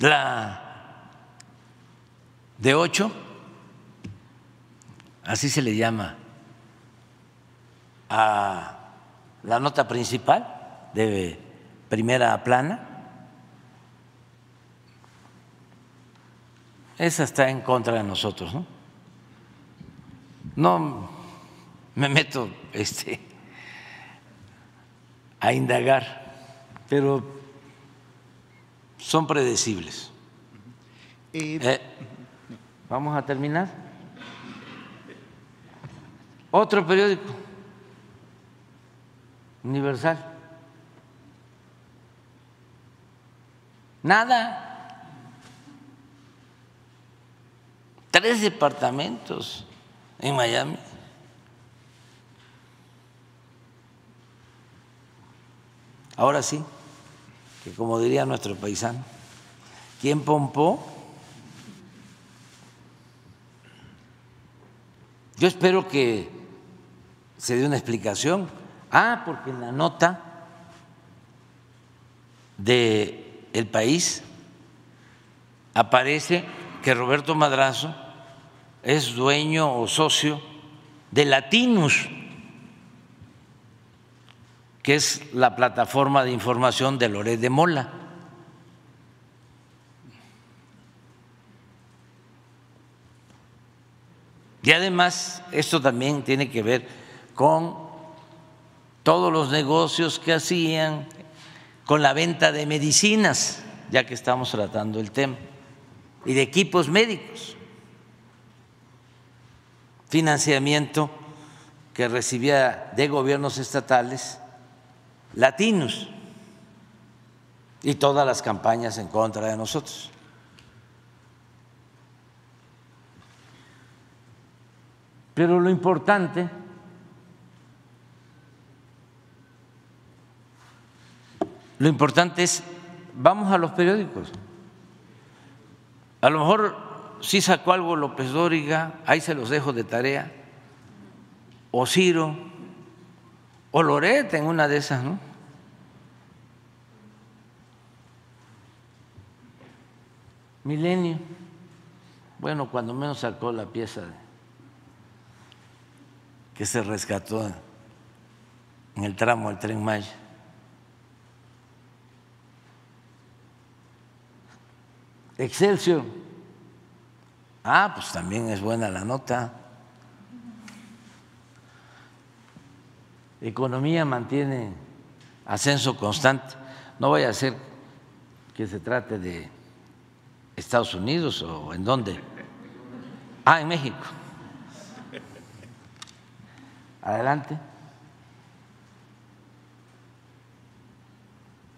La de ocho, así se le llama a la nota principal de primera plana. Esa está en contra de nosotros, ¿no? No me meto este, a indagar, pero son predecibles. Eh, Vamos a terminar. Otro periódico, Universal. Nada. Tres departamentos en Miami. Ahora sí que como diría nuestro paisano, ¿quién pompó? Yo espero que se dé una explicación. Ah, porque en la nota de El País aparece que Roberto Madrazo es dueño o socio de Latinus que es la plataforma de información de Loret de Mola. Y además, esto también tiene que ver con todos los negocios que hacían, con la venta de medicinas, ya que estamos tratando el tema, y de equipos médicos, financiamiento que recibía de gobiernos estatales latinos y todas las campañas en contra de nosotros. Pero lo importante lo importante es vamos a los periódicos. A lo mejor sí sacó algo López Dóriga, ahí se los dejo de tarea, o Ciro, o Loret en una de esas, ¿no? Milenio. Bueno, cuando menos sacó la pieza que se rescató en el tramo del tren Maya. Excelsior. Ah, pues también es buena la nota. Economía mantiene ascenso constante. No vaya a ser que se trate de Estados Unidos o en dónde. Ah, en México. Adelante.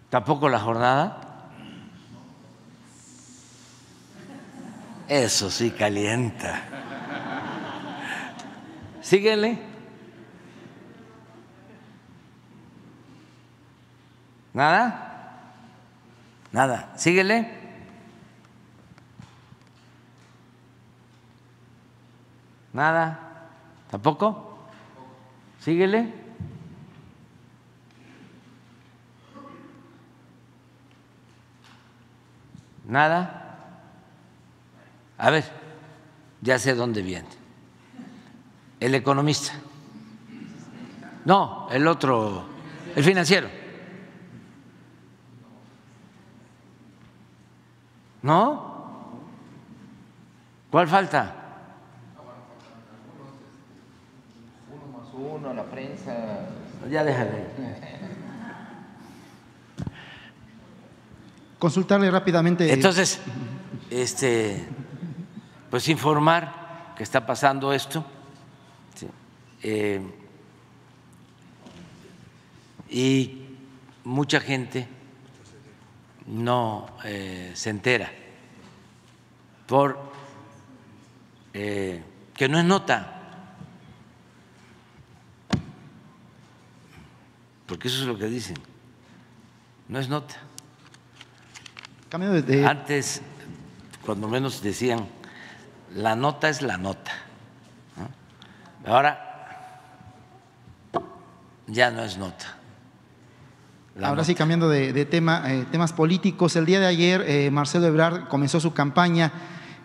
Tampoco la jornada. Eso sí calienta. Síguele. ¿Nada? Nada. Síguele. Nada. ¿Tampoco? Síguele. Nada. A ver, ya sé dónde viene. El economista. No, el otro, el financiero. ¿No? ¿Cuál falta? Uno más uno, la prensa. Ya déjale. Consultarle rápidamente. Entonces, este, pues informar que está pasando esto. ¿sí? Eh, y mucha gente no eh, se entera por eh, que no es nota, porque eso es lo que dicen, no es nota. De- Antes, cuando menos decían, la nota es la nota. ¿no? Ahora ya no es nota. La Ahora sí, cambiando de, de tema, eh, temas políticos. El día de ayer, eh, Marcelo Ebrard comenzó su campaña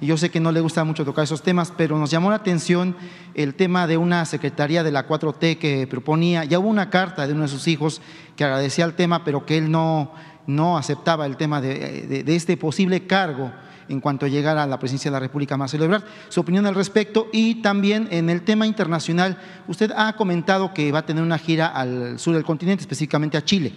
y yo sé que no le gusta mucho tocar esos temas, pero nos llamó la atención el tema de una secretaría de la 4T que proponía. Ya hubo una carta de uno de sus hijos que agradecía el tema, pero que él no, no aceptaba el tema de, de- de este posible cargo en cuanto llegara a la presidencia de la República, Marcelo Ebrard. Su opinión al respecto y también en el tema internacional, usted ha comentado que va a tener una gira al sur del continente, específicamente a Chile.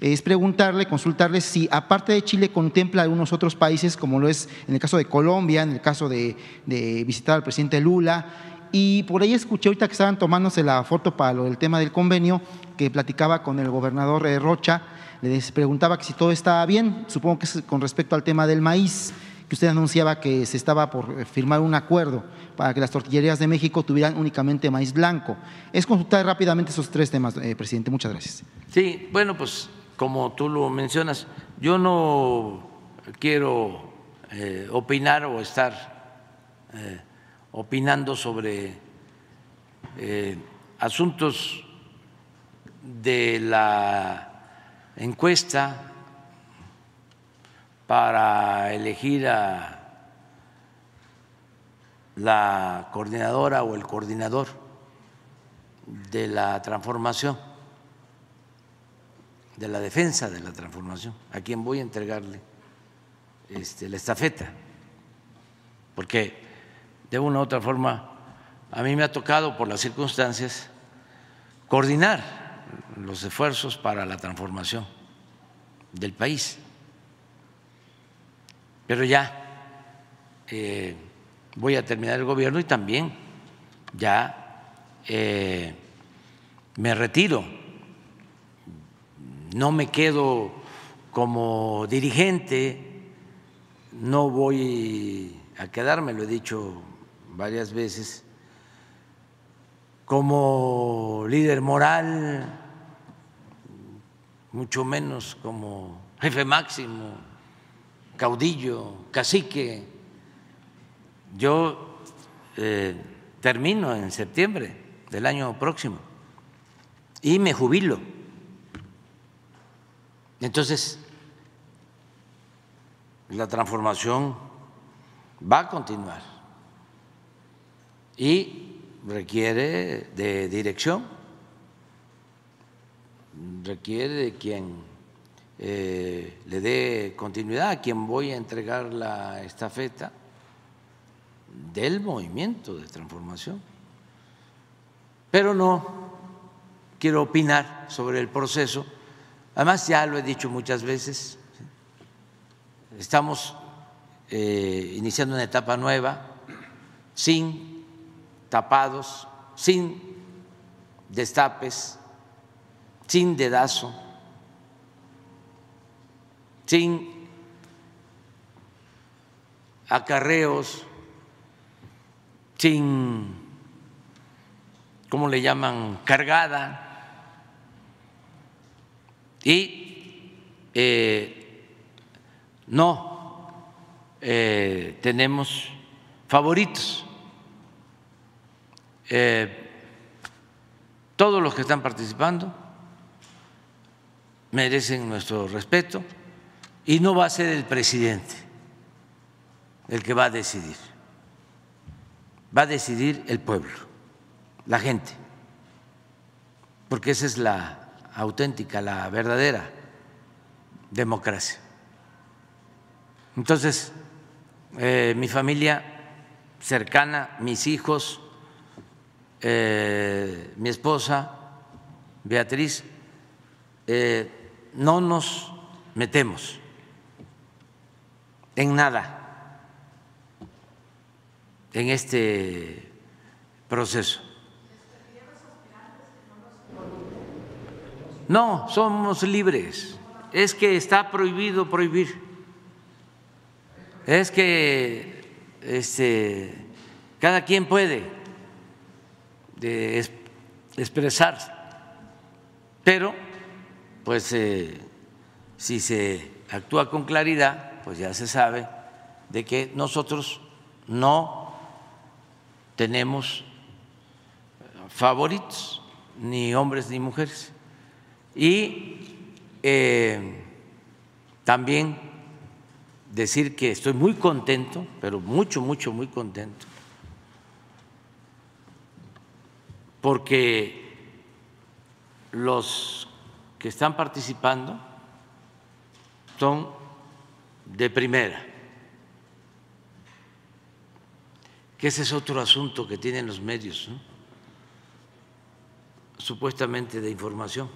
Es preguntarle, consultarle si aparte de Chile contempla algunos otros países, como lo es en el caso de Colombia, en el caso de, visitar al presidente Lula. Y por ahí escuché ahorita que estaban tomándose la foto para lo del tema del convenio, que platicaba con el gobernador eh, Rocha, les preguntaba que si todo estaba bien, supongo que es con respecto al tema del maíz, que usted anunciaba que se estaba por eh, firmar un acuerdo para que las tortillerías de México tuvieran únicamente maíz blanco. Es consultar rápidamente esos tres temas, eh, presidente. Muchas gracias. Sí, bueno, pues como tú lo mencionas, yo no quiero eh, opinar o estar opinando sobre asuntos de la encuesta para elegir a la coordinadora o el coordinador de la transformación de la defensa de la transformación, a quien voy a entregarle este, la estafeta, porque de una u otra forma a mí me ha tocado por las circunstancias coordinar los esfuerzos para la transformación del país, pero ya eh, voy a terminar el gobierno y también ya eh, me retiro. No me quedo como dirigente, no voy a quedarme, lo he dicho varias veces, como líder moral, mucho menos como jefe máximo, caudillo, cacique. Yo eh, termino en septiembre del año próximo y me jubilo. Entonces, la transformación va a continuar y requiere de dirección, requiere de quien eh, le dé continuidad, a quien voy a entregar la estafeta del movimiento de transformación. Pero no quiero opinar sobre el proceso Además, ya lo he dicho muchas veces, estamos eh, iniciando una etapa nueva, sin tapados, sin destapes, sin dedazo, sin acarreos, sin, ¿cómo le llaman?, cargada. Y eh, no eh, tenemos favoritos. eh, todos los que están participando merecen nuestro respeto y no va a ser el presidente el que va a decidir, va a decidir el pueblo, la gente, porque esa es la auténtica, la verdadera democracia. Entonces, eh, mi familia cercana, mis hijos, eh, mi esposa, Beatriz, eh, no nos metemos en nada en este proceso. No, somos libres. Es que está prohibido prohibir. Es que este, cada quien puede expresarse, pero pues eh, si se actúa con claridad, pues ya se sabe de que nosotros no tenemos favoritos, ni hombres ni mujeres. Y eh, también decir que estoy muy contento, pero mucho, mucho, muy contento, porque los que están participando son de primera, que ese es otro asunto que tienen los medios, supuestamente de información,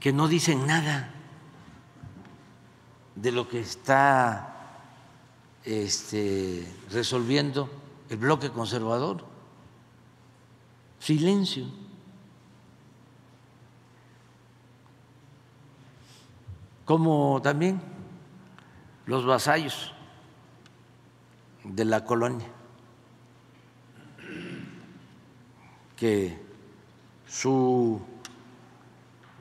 que no dicen nada de lo que está este, resolviendo el bloque conservador. Silencio. Como también los vasallos de la colonia, que su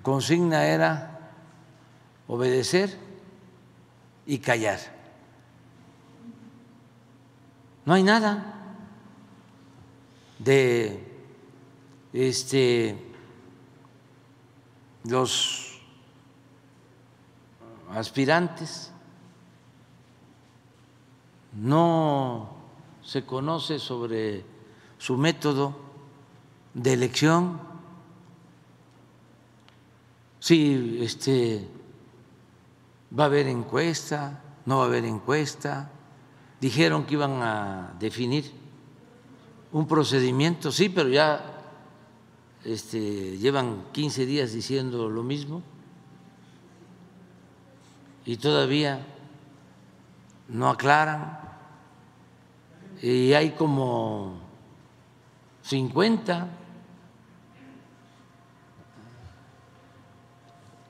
consigna era obedecer y callar. No hay nada de este los aspirantes no se conoce sobre su método de elección si este ¿Va a haber encuesta? ¿No va a haber encuesta? Dijeron que iban a definir un procedimiento, sí, pero ya este, llevan 15 días diciendo lo mismo y todavía no aclaran. Y hay como 50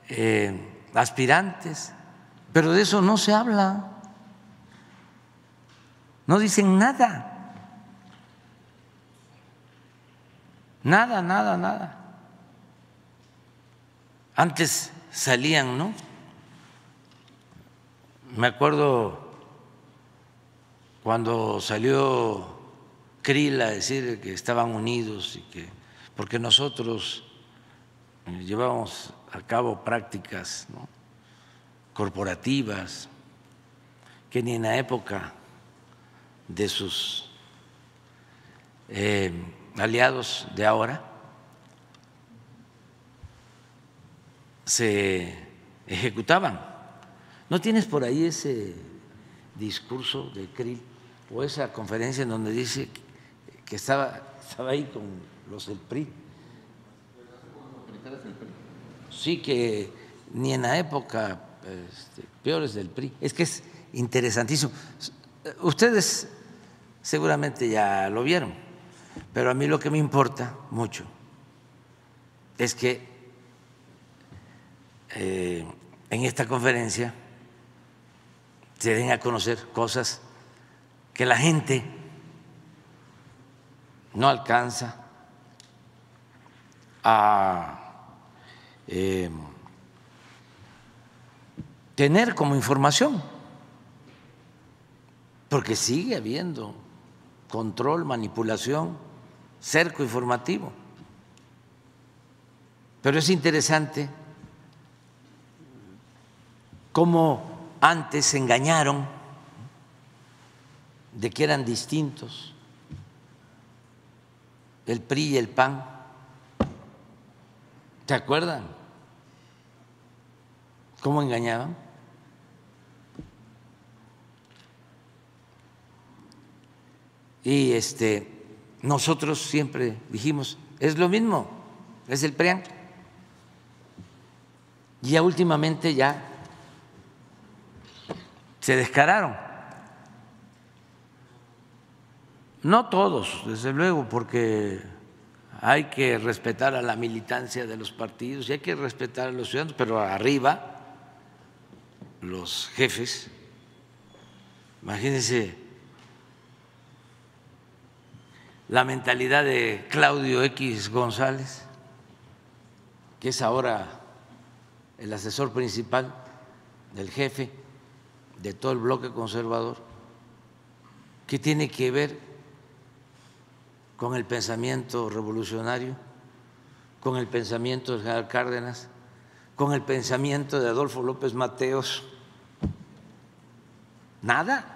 eh, aspirantes pero de eso no se habla. No dicen nada. Nada, nada, nada. Antes salían, ¿no? Me acuerdo cuando salió Krill a decir que estaban unidos y que porque nosotros llevábamos a cabo prácticas corporativas, que ni en la época de sus eh, aliados de ahora se ejecutaban. ¿No tienes por ahí ese discurso de Krill o esa conferencia en donde dice que estaba, estaba ahí con los del PRI? Sí, que ni en la época este, peores del PRI. Es que es interesantísimo. Ustedes seguramente ya lo vieron, pero a mí lo que me importa mucho es que eh, en esta conferencia se den a conocer cosas que la gente no alcanza a eh, tener como información, porque sigue habiendo control, manipulación, cerco informativo. Pero es interesante cómo antes se engañaron de que eran distintos el PRI y el PAN. ¿Se acuerdan? ¿Cómo engañaban? Y este, nosotros siempre dijimos, es lo mismo, es el PRIAN. Y ya últimamente ya se descararon. No todos, desde luego, porque hay que respetar a la militancia de los partidos y hay que respetar a los ciudadanos, pero arriba, los jefes, imagínense la mentalidad de Claudio X González, que es ahora el asesor principal del jefe de todo el bloque conservador, que tiene que ver con el pensamiento revolucionario, con el pensamiento de general Cárdenas, con el pensamiento de Adolfo López Mateos. Nada.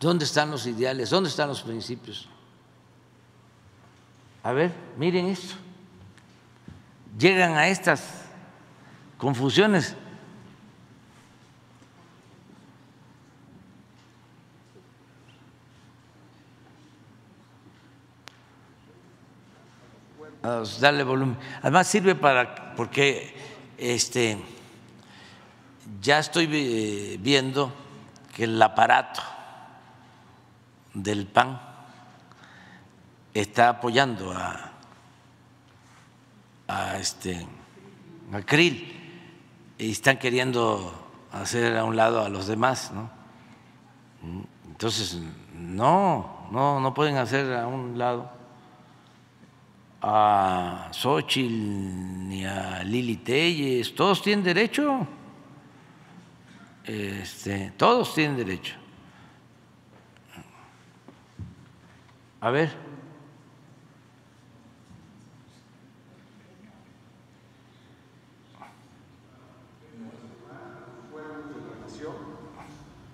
¿Dónde están los ideales? ¿Dónde están los principios? A ver, miren esto. Llegan a estas confusiones. Darle volumen. Además sirve para porque este ya estoy eh, viendo que el aparato del PAN está apoyando a, este a Krill y están queriendo hacer a un lado a los demás, ¿no? Entonces, no, no, no pueden hacer a un lado a Xochitl ni a Lili Telles, todos tienen derecho, este, todos tienen derecho. A ver.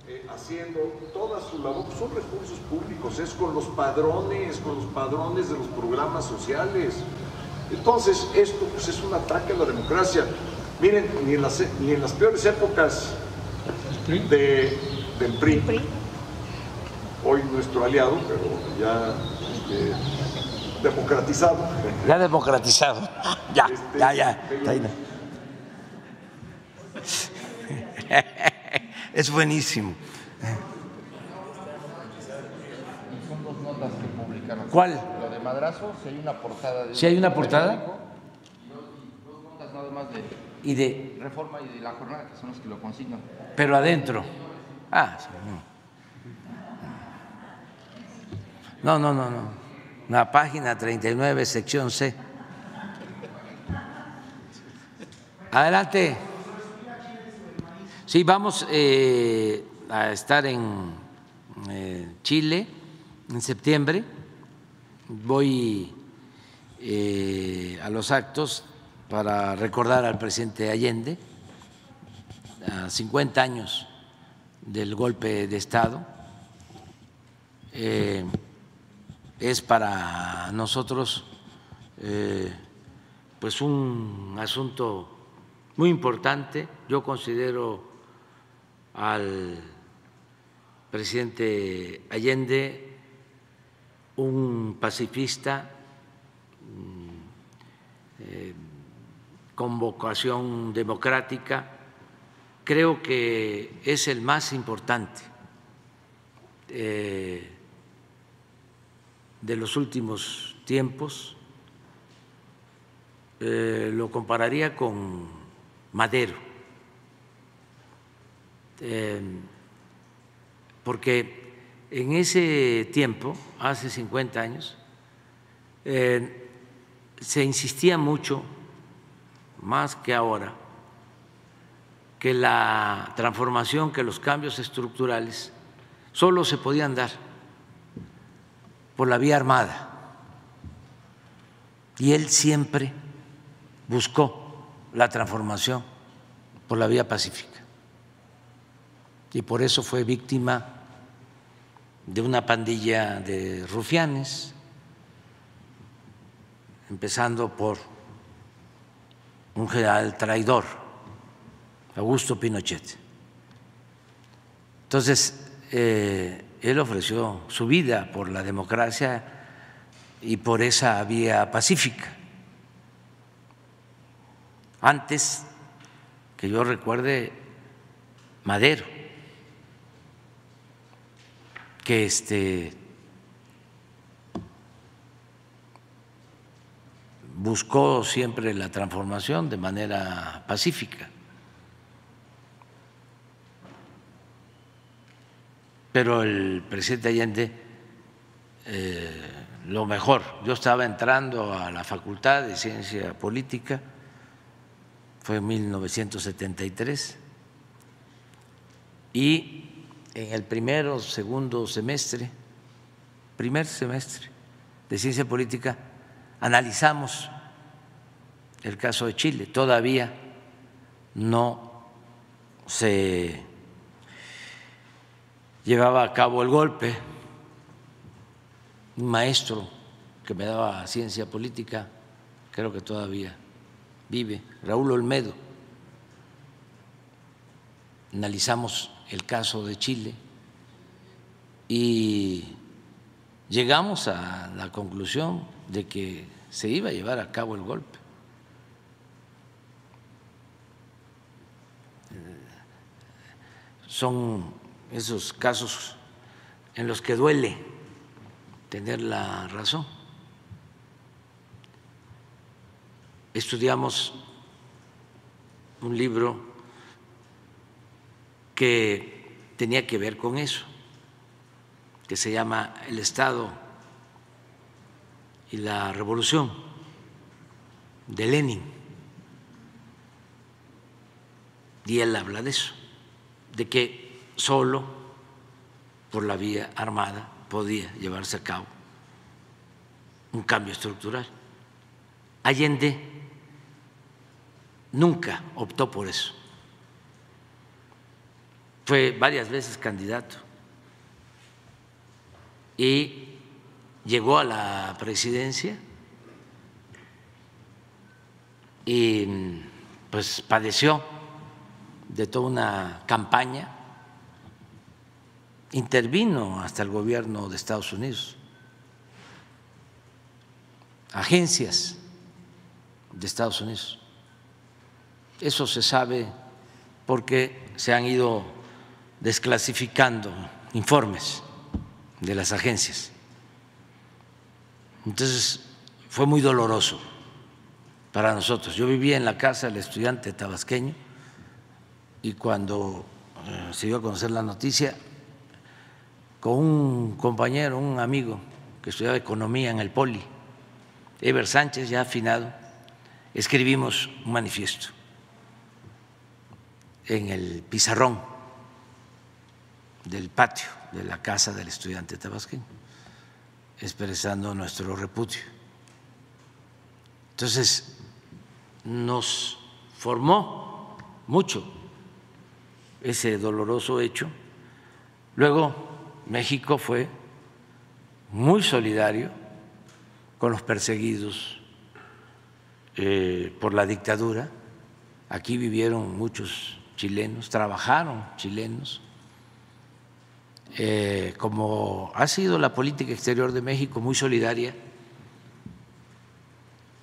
Eh, haciendo toda su labor, son recursos públicos, es con los padrones, con los padrones de los programas sociales. Entonces, esto pues, es un ataque a la democracia. Miren, ni en las, ni en las peores épocas de, del PRI hoy nuestro aliado, pero ya este, democratizado. Ya democratizado. Ya, Este, ya, ya. Es buenísimo. Son dos notas que publicaron. ¿Cuál? Lo de Madrazo, si hay una portada. De ¿Sí hay una portada? Nada más de Y de, Reforma y de la jornada, que son los que lo consignan. pero adentro. Ah, sí, no. No, no, no, no. La página 39, sección C. Adelante. Sí, vamos eh, a estar en eh, Chile en septiembre. Voy eh, a los actos para recordar al presidente Allende, a 50 años del golpe de Estado. Eh, es para nosotros eh, pues un asunto muy importante. Yo considero al presidente Allende un pacifista mm, eh, con vocación democrática. Creo que es el más importante eh, de los últimos tiempos. Eh, lo compararía con Madero, porque en ese tiempo, hace 50 años, eh, se insistía mucho, más que ahora, que la transformación, que los cambios estructurales solo se podían dar por la vía armada. Y él siempre buscó la transformación por la vía pacífica. Y por eso fue víctima de una pandilla de rufianes, empezando por un general traidor, Augusto Pinochet. Entonces, eh, él ofreció su vida por la democracia y por esa vía pacífica. Antes que yo recuerde, Madero, que este buscó siempre la transformación de manera pacífica. Pero el presidente Allende, eh, lo mejor, yo estaba entrando a la Facultad de Ciencia Política, fue en 1973, y en el primero, segundo semestre, primer semestre de ciencia política, analizamos el caso de Chile. Todavía no se llevaba a cabo el golpe. Un maestro que me daba ciencia política, creo que todavía vive, Raúl Olmedo. Analizamos el caso de Chile y llegamos a la conclusión de que se iba a llevar a cabo el golpe. Son esos casos en los que duele tener la razón. Estudiamos un libro que tenía que ver con eso, que se llama El Estado y la Revolución de Lenin. Y él habla de eso, de que solo por la vía armada podía llevarse a cabo un cambio estructural. Allende nunca optó por eso fue varias veces candidato. Y llegó a la presidencia y pues padeció de toda una campaña, intervino hasta el gobierno de Estados Unidos, agencias de Estados Unidos. Eso se sabe porque se han ido desclasificando informes de las agencias. Entonces fue muy doloroso para nosotros. Yo vivía en la casa del estudiante tabasqueño y cuando eh, se dio a conocer la noticia, con un compañero, un amigo que estudiaba economía en el Poli, Eber Sánchez, ya afinado, escribimos un manifiesto en el pizarrón del patio de la casa del estudiante tabasqueño, expresando nuestro repudio. Entonces, nos formó mucho ese doloroso hecho. Luego, México fue muy solidario con los perseguidos eh, por la dictadura. Aquí vivieron muchos chilenos, trabajaron chilenos eh, como ha sido la política exterior de México muy solidaria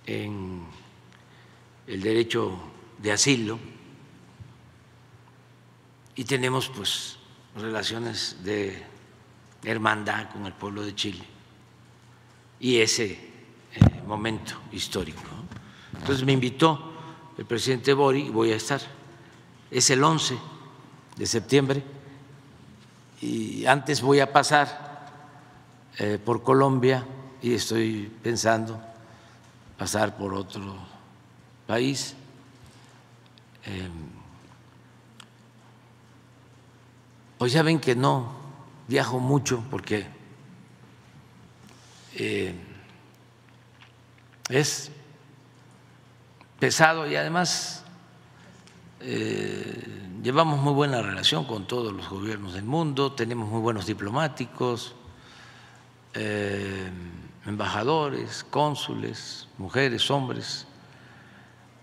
en el derecho de asilo y tenemos pues relaciones de hermandad con el pueblo de Chile y ese eh, momento histórico. Entonces me invitó el presidente Bori y voy a estar. Es el 11 de septiembre y antes voy a pasar eh, por Colombia y estoy pensando pasar por otro país. Em, pues ya ven que no viajo mucho porque eh, es pesado y además eh, llevamos muy buena relación con todos los gobiernos del mundo, tenemos muy buenos diplomáticos, eh, embajadores, cónsules, mujeres, hombres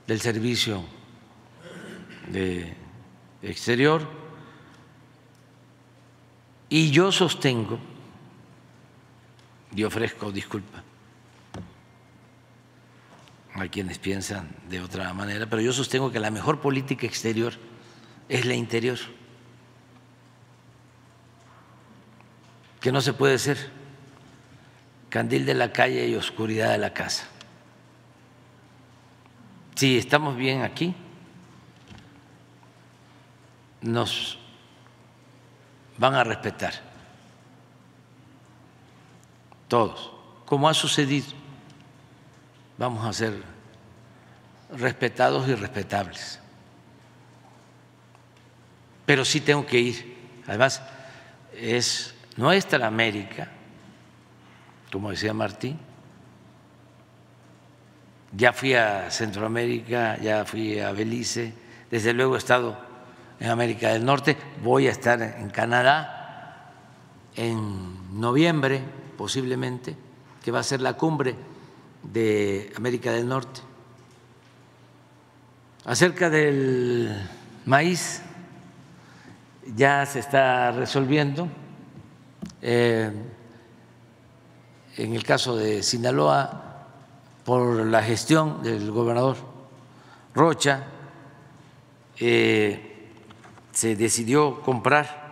del servicio de exterior. Y yo sostengo y ofrezco disculpa a quienes piensan de otra manera, pero yo sostengo que la mejor política exterior es la interior, que no se puede ser candil de la calle y oscuridad de la casa. Si estamos bien aquí, nos van a respetar, todos, como ha sucedido. Vamos a ser respetados y respetables. Pero sí tengo que ir. Además, es nuestra América, como decía Martín. Ya fui a Centroamérica, ya fui a Belice, desde luego he estado en América del Norte, voy a estar en Canadá en noviembre posiblemente, que va a ser la cumbre de América del Norte. Acerca del maíz, ya se está resolviendo. Eh, en el caso de Sinaloa, por la gestión del gobernador Rocha, eh, se decidió comprar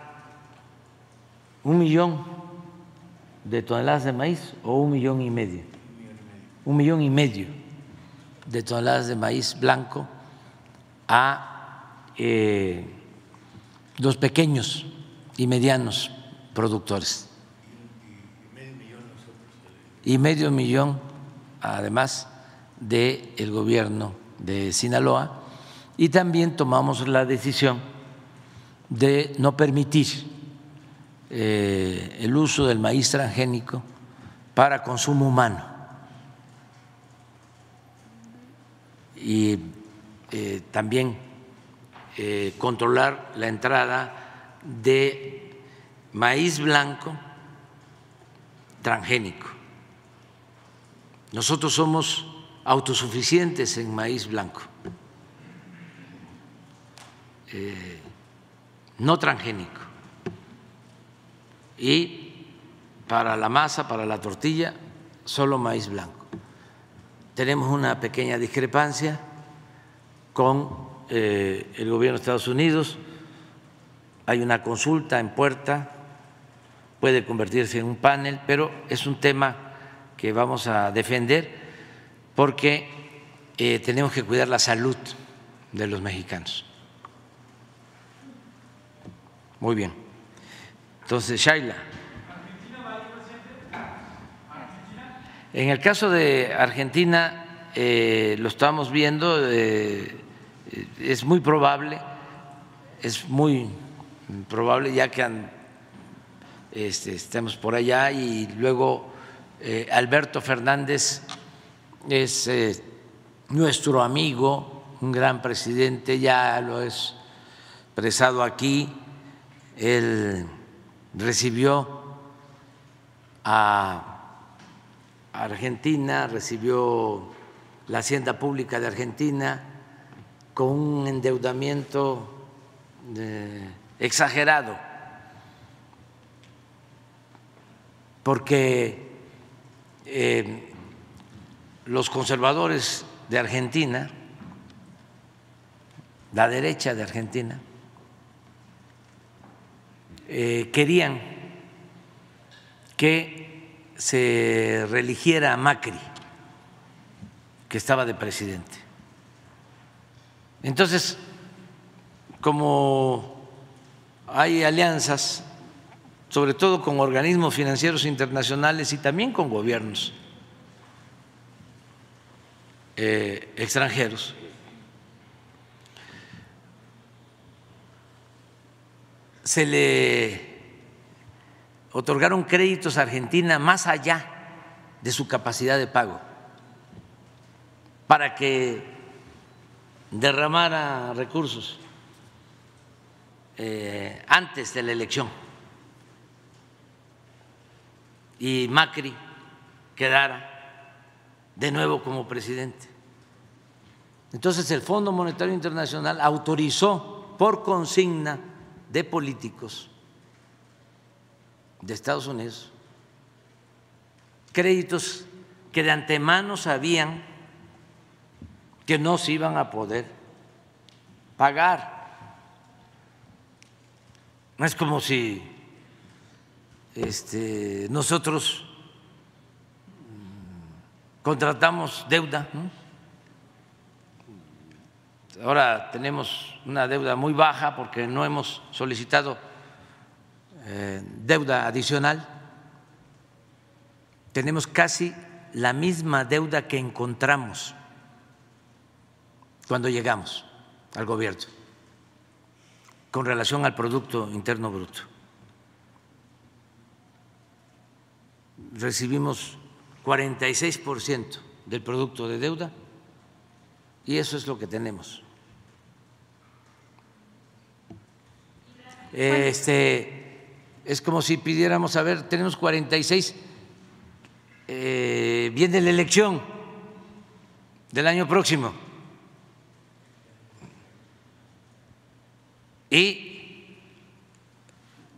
un millón de toneladas de maíz o un millón y medio, un millón y medio de toneladas de maíz blanco a eh, los pequeños y medianos productores. Y medio millón, además, del el gobierno de Sinaloa. Y también tomamos la decisión de no permitir eh, el uso del maíz transgénico para consumo humano y eh, también eh, controlar la entrada de maíz blanco transgénico. Nosotros somos autosuficientes en maíz blanco no transgénico. Y para la masa, para la tortilla, solo maíz blanco. Tenemos una pequeña discrepancia con eh, el gobierno de Estados Unidos. Hay una consulta en puerta, puede convertirse en un panel, pero es un tema que vamos a defender porque eh, tenemos que cuidar la salud de los mexicanos. Muy bien. Entonces, Shaila. En el caso de Argentina, eh, lo estamos viendo, eh, es muy probable, es muy probable ya que este, estemos por allá y luego eh, Alberto Fernández es nuestro amigo, un gran presidente, ya lo es expresado aquí. Él recibió a Argentina, recibió la hacienda pública de Argentina con un endeudamiento eh, exagerado, porque eh, los conservadores de Argentina, la derecha de Argentina, eh, querían que se religiera a Macri, que estaba de presidente. Entonces, como hay alianzas, sobre todo con organismos financieros internacionales y también con gobiernos eh, extranjeros, se le otorgaron créditos a Argentina más allá de su capacidad de pago para que derramara recursos eh, antes de la elección y Macri quedara de nuevo como presidente. Entonces el Fondo Monetario Internacional autorizó por consigna de políticos de Estados Unidos créditos que de antemano sabían que no se iban a poder pagar. No es como si este, nosotros contratamos deuda. Ahora tenemos una deuda muy baja porque no hemos solicitado deuda adicional. Tenemos casi la misma deuda que encontramos cuando llegamos al gobierno con relación al Producto Interno Bruto. Recibimos 46% del producto de deuda y eso es lo que tenemos. Este, es como si pidiéramos, a ver, tenemos 46, eh, viene la elección del año próximo. Y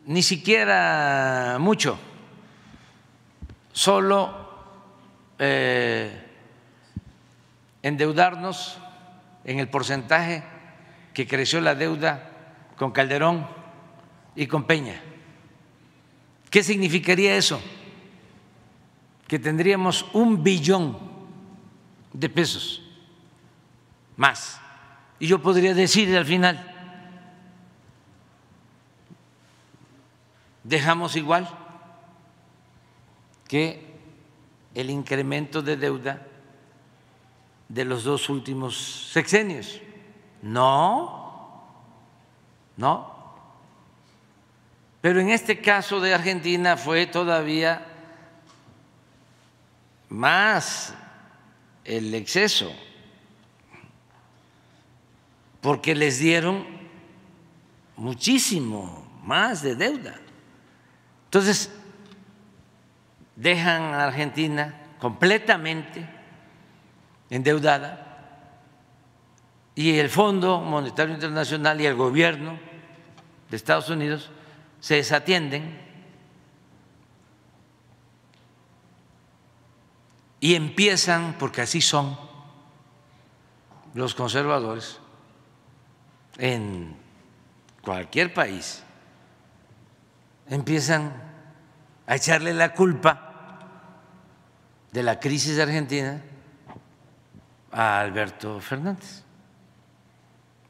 ni siquiera mucho, solo eh, endeudarnos en el porcentaje que creció la deuda con Calderón y con Peña. ¿Qué significaría eso? Que tendríamos un billón de pesos más. Y yo podría decir al final, dejamos igual que el incremento de deuda de los dos últimos sexenios. No, no. Pero en este caso de Argentina fue todavía más el exceso, porque les dieron muchísimo más de deuda. Entonces, dejan a Argentina completamente endeudada y el Fondo Monetario Internacional y el gobierno de Estados Unidos se desatienden y empiezan, porque así son los conservadores en cualquier país, empiezan a echarle la culpa de la crisis de Argentina a Alberto Fernández.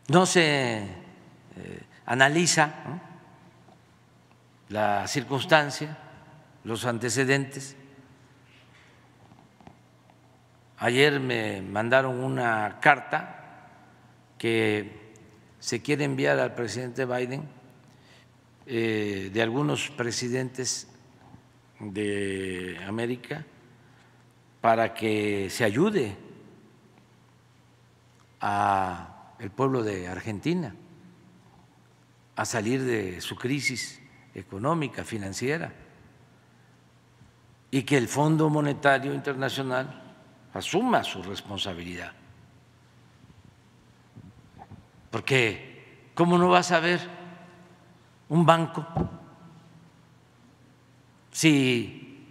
No se eh, analiza la circunstancia, los antecedentes. Ayer me mandaron una carta que se quiere enviar al presidente Biden eh, de algunos presidentes de América para que se ayude a el pueblo de Argentina a salir de su crisis económica, financiera, y que el Fondo Monetario Internacional asuma su responsabilidad. Porque, ¿cómo no vas a ver un banco si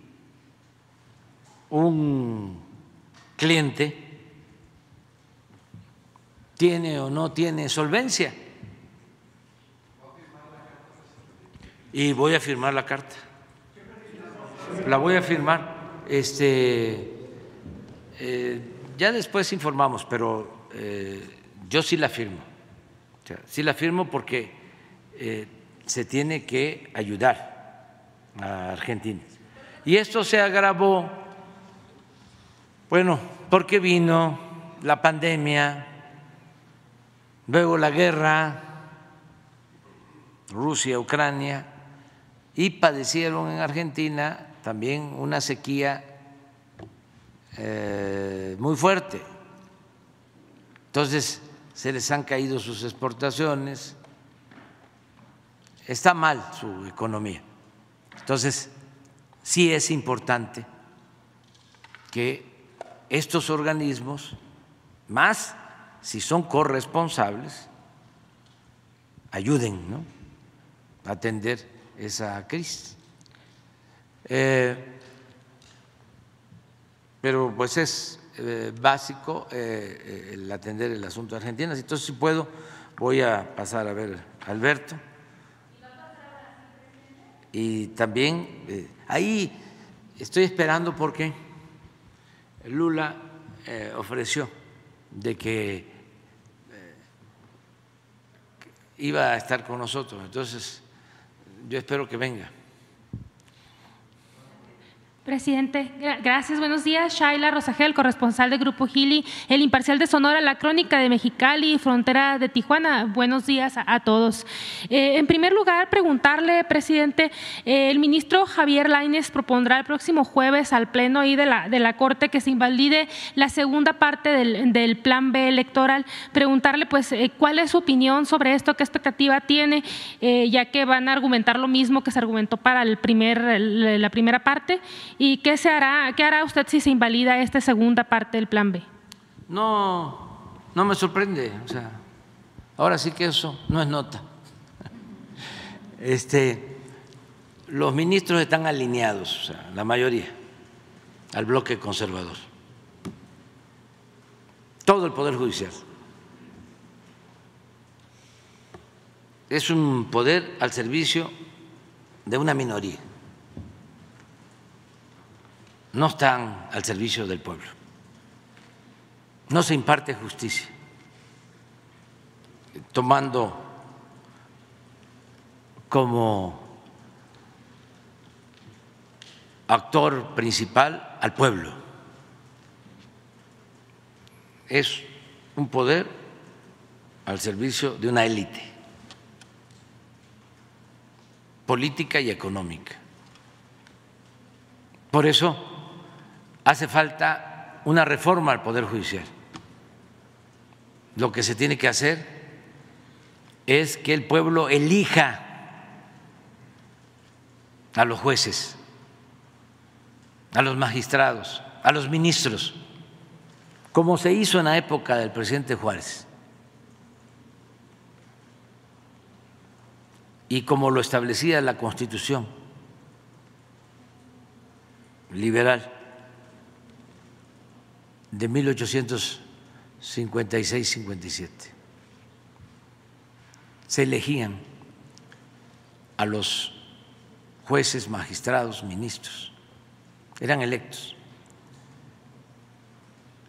un cliente tiene o no tiene solvencia. Y voy a firmar la carta. La voy a firmar. Este, eh, ya después informamos, pero eh, yo sí la firmo. sí la firmo porque eh, se tiene que ayudar a Argentina. Y esto se agravó bueno, porque vino la pandemia, luego la guerra, Rusia, Ucrania, y padecieron en Argentina también una sequía eh, muy fuerte. Entonces, se les han caído sus exportaciones, está mal su economía. Entonces, sí es importante que estos organismos, más si son corresponsables, ayuden a atender esa crisis. Eh, pero pues es eh, básico eh, el atender el asunto de Argentina. Entonces, si puedo, voy a pasar a ver a Alberto. Y también ahí estoy esperando porque Lula ofreció de que iba a estar con nosotros. Entonces, yo espero que venga. Presidente, gracias. Buenos días. Shaila Rosagel, corresponsal del Grupo Gili, El Imparcial de Sonora, La Crónica de Mexicali, Frontera de Tijuana. Buenos días a, todos. Eh, en primer lugar, preguntarle, presidente, eh, el ministro Javier Lainez propondrá el próximo jueves al Pleno y de la, de la Corte que se invalide la segunda parte del, Plan B electoral. Preguntarle, pues, eh, cuál es su opinión sobre esto, qué expectativa tiene, ya que van a argumentar lo mismo que se argumentó para el primer, la primera parte ¿Y qué, se hará, qué hará usted si se invalida esta segunda parte del plan B? No, no me sorprende. O sea, ahora sí que eso no es nota. Este, los ministros están alineados, o sea, la mayoría, al bloque conservador. Todo el Poder Judicial. Es un poder al servicio de una minoría no están al servicio del pueblo. No se imparte justicia tomando como actor principal al pueblo. Es un poder al servicio de una élite política y económica. Por eso hace falta una reforma al Poder Judicial. Lo que se tiene que hacer es que el pueblo elija a los jueces, a los magistrados, a los ministros, como se hizo en la época del presidente Juárez y como lo establecía la Constitución liberal de 1856-57. Se elegían a los jueces, magistrados, ministros, eran electos.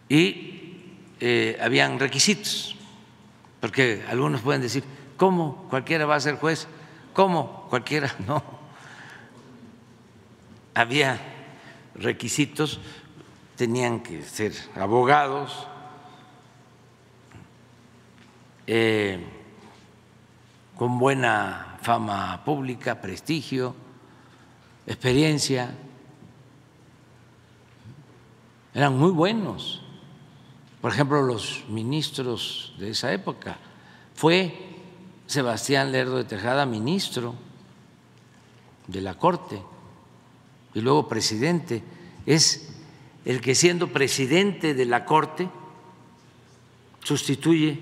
Y eh, habían requisitos, porque algunos pueden decir, ¿cómo cualquiera va a ser juez? ¿Cómo cualquiera? No. Había requisitos tenían que ser abogados, eh, con buena fama pública, prestigio, experiencia. Eran muy buenos. Por ejemplo, los ministros de esa época. Fue Sebastián Lerdo de Tejada ministro de la Corte y luego presidente. Es el que siendo presidente de la Corte sustituye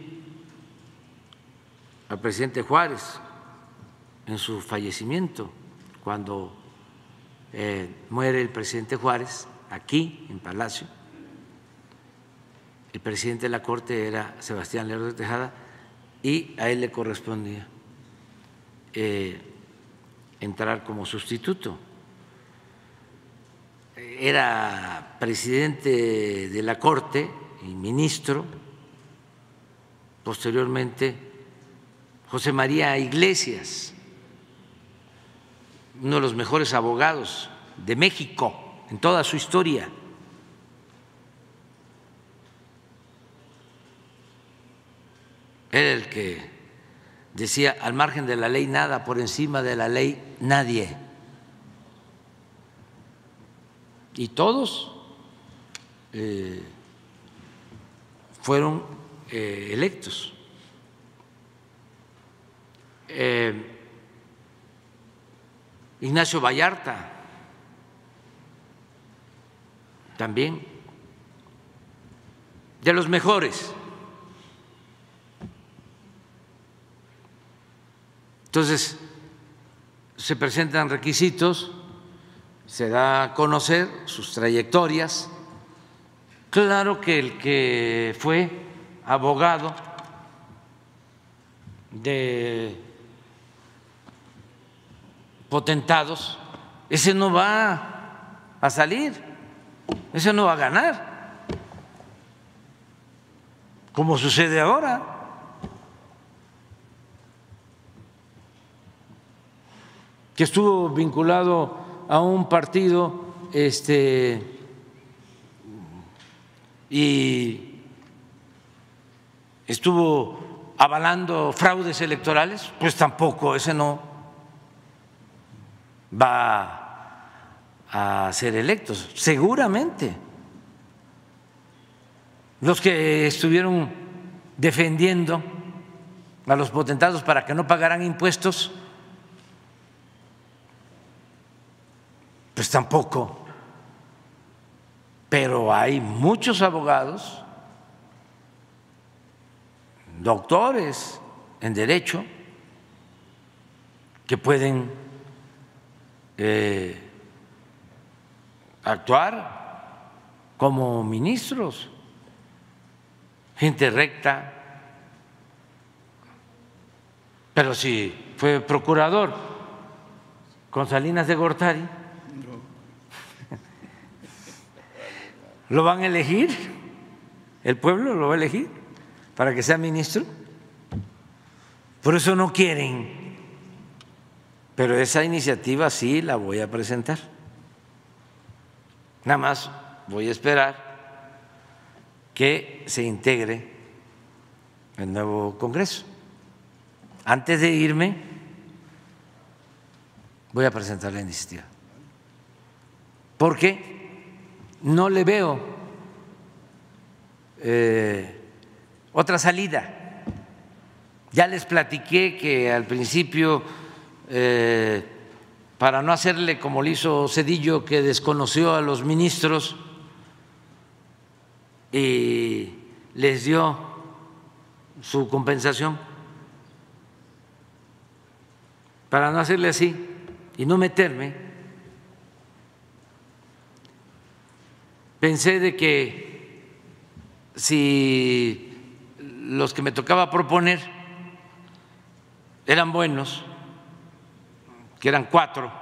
al presidente Juárez en su fallecimiento, cuando eh, muere el presidente Juárez aquí en Palacio. El presidente de la Corte era Sebastián Lerdo de Tejada y a él le correspondía eh, entrar como sustituto era presidente de la Corte y ministro, posteriormente José María Iglesias, uno de los mejores abogados de México en toda su historia. Era el que decía, al margen de la ley nada, por encima de la ley nadie. Y todos eh, fueron eh, electos. Eh, Ignacio Vallarta también, de los mejores. Entonces, se presentan requisitos, se da a conocer sus trayectorias. Claro que el que fue abogado de potentados, ese no va a salir, ese no va a ganar, como sucede ahora. que estuvo vinculado a un partido este, y estuvo avalando fraudes electorales, pues tampoco, ese no va a ser electos, seguramente. Los que estuvieron defendiendo a los potentados para que no pagaran impuestos, pues tampoco. Pero hay muchos abogados, doctores en derecho, que pueden eh, actuar como ministros, gente recta, pero si fue procurador con Salinas de Gortari, ¿Lo van a elegir? ¿El pueblo lo va a elegir para que sea ministro? Por eso no quieren. Pero esa iniciativa sí la voy a presentar. Nada más voy a esperar que se integre el nuevo Congreso. Antes de irme, voy a presentar la iniciativa. ¿Por qué? No le veo eh, otra salida. Ya les platiqué que al principio, eh, para no hacerle como le hizo Cedillo, que desconoció a los ministros y les dio su compensación, para no hacerle así y no meterme pensé de que si los que me tocaba proponer eran buenos, que eran cuatro,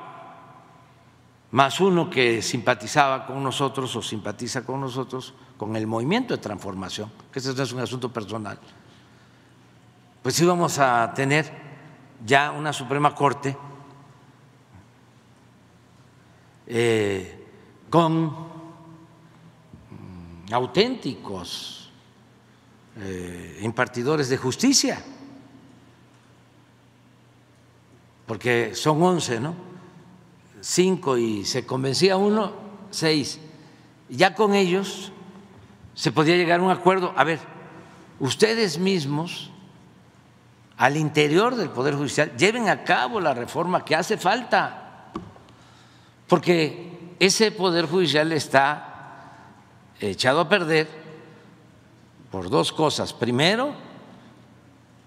más uno que simpatizaba con nosotros o simpatiza con nosotros, con el movimiento de transformación, que ese no es un asunto personal, pues íbamos a tener ya una Suprema Corte eh, con auténticos eh, impartidores de justicia, porque son once, ¿no? Cinco y se convencía uno, seis. Ya con ellos se podía llegar a un acuerdo. A ver, ustedes mismos, al interior del Poder Judicial, lleven a cabo la reforma que hace falta, porque ese Poder Judicial está echado a perder por dos cosas. Primero,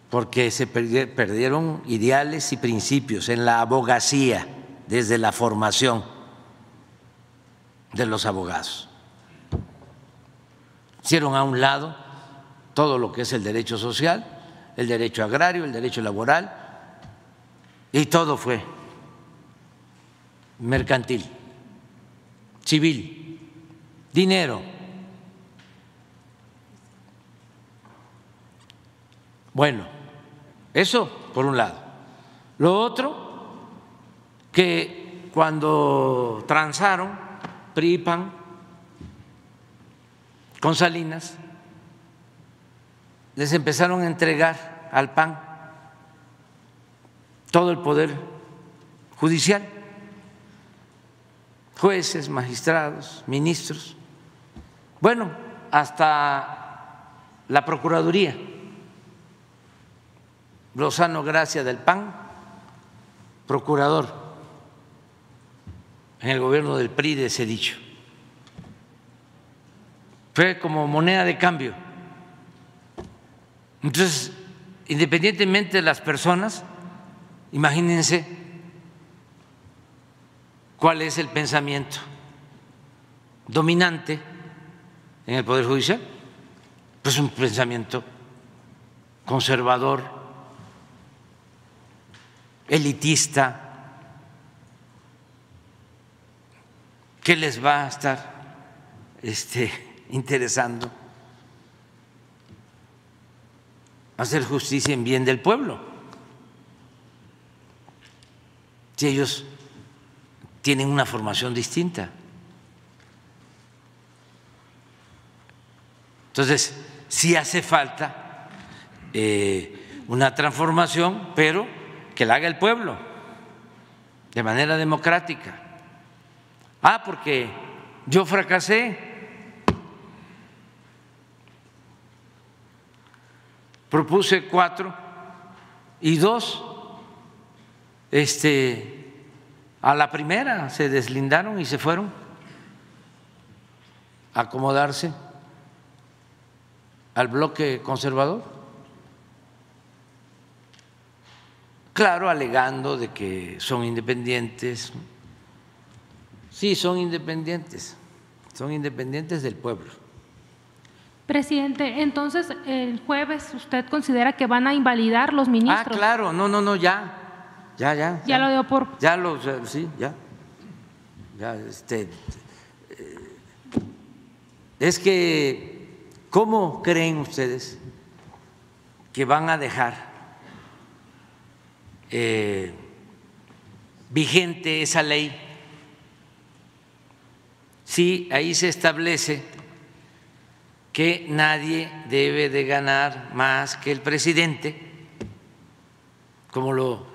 porque se perdieron ideales y principios en la abogacía desde la formación de los abogados. Hicieron a un lado todo lo que es el derecho social, el derecho agrario, el derecho laboral, y todo fue mercantil, civil, dinero Bueno, eso por un lado. Lo otro, que cuando transaron PRIPAN con Salinas, les empezaron a entregar al PAN todo el poder judicial. jueces, magistrados, ministros, bueno, hasta la Procuraduría. Lozano Gracia del PAN, procurador en el gobierno del PRI de ese dicho. Fue como moneda de cambio. Entonces, independientemente de las personas, imagínense cuál es el pensamiento dominante en el Poder Judicial. Pues un pensamiento conservador, elitista, ¿qué les va a estar este, interesando? Hacer justicia en bien del pueblo. Si ellos tienen una formación distinta. Entonces, sí hace falta eh, una transformación, pero que la haga el pueblo de manera democrática. Ah, porque yo fracasé. Propuse cuatro y dos, este, a la primera se deslindaron y se fueron a acomodarse al bloque conservador. Claro, alegando de que son independientes. Sí, son independientes, son independientes del pueblo. Presidente, entonces el jueves usted considera que van a invalidar los ministros. Ah, claro, no, no, no, ya, ya, ya. Ya, lo dio por. Ya lo, sí, ya. Ya, este. Eh, es que, ¿cómo creen ustedes que van a dejar eh, vigente esa ley. Si ahí se establece que nadie debe de ganar más que el presidente, como lo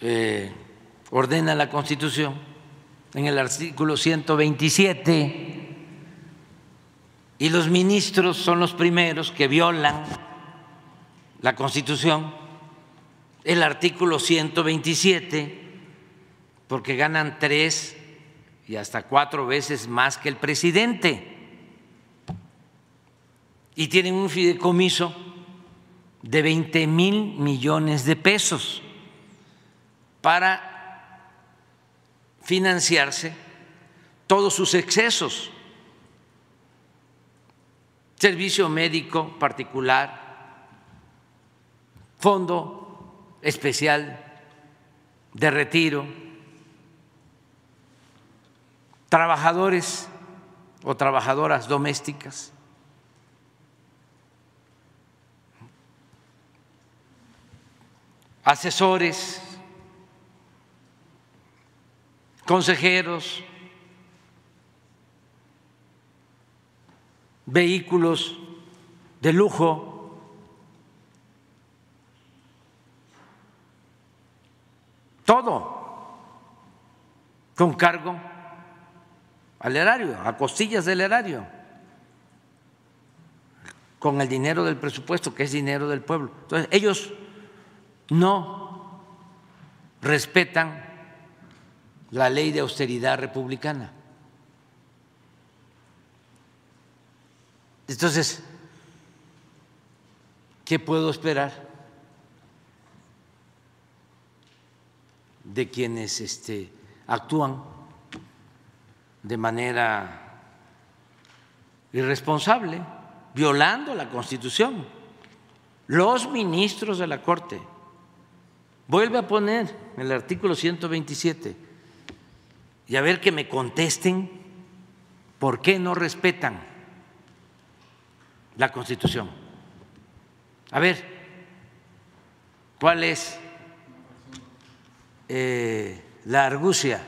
eh, ordena la Constitución en el artículo 127, y los ministros son los primeros que violan la Constitución, el artículo 127, porque ganan tres y hasta cuatro veces más que el presidente. Y tienen un fideicomiso de 20 mil millones de pesos para financiarse todos sus excesos, servicio médico particular, fondo especial de retiro, trabajadores o trabajadoras domésticas. Asesores, consejeros, vehículos de lujo, todo con cargo al erario, a costillas del erario, con el dinero del presupuesto, que es dinero del pueblo. Entonces, ellos no respetan la ley de austeridad republicana. Entonces, ¿qué puedo esperar de quienes este, actúan de manera irresponsable, violando la Constitución? Los ministros de la Corte Vuelve a poner el artículo 127 y a ver que me contesten por qué no respetan la Constitución. A ver, ¿cuál es eh, la argucia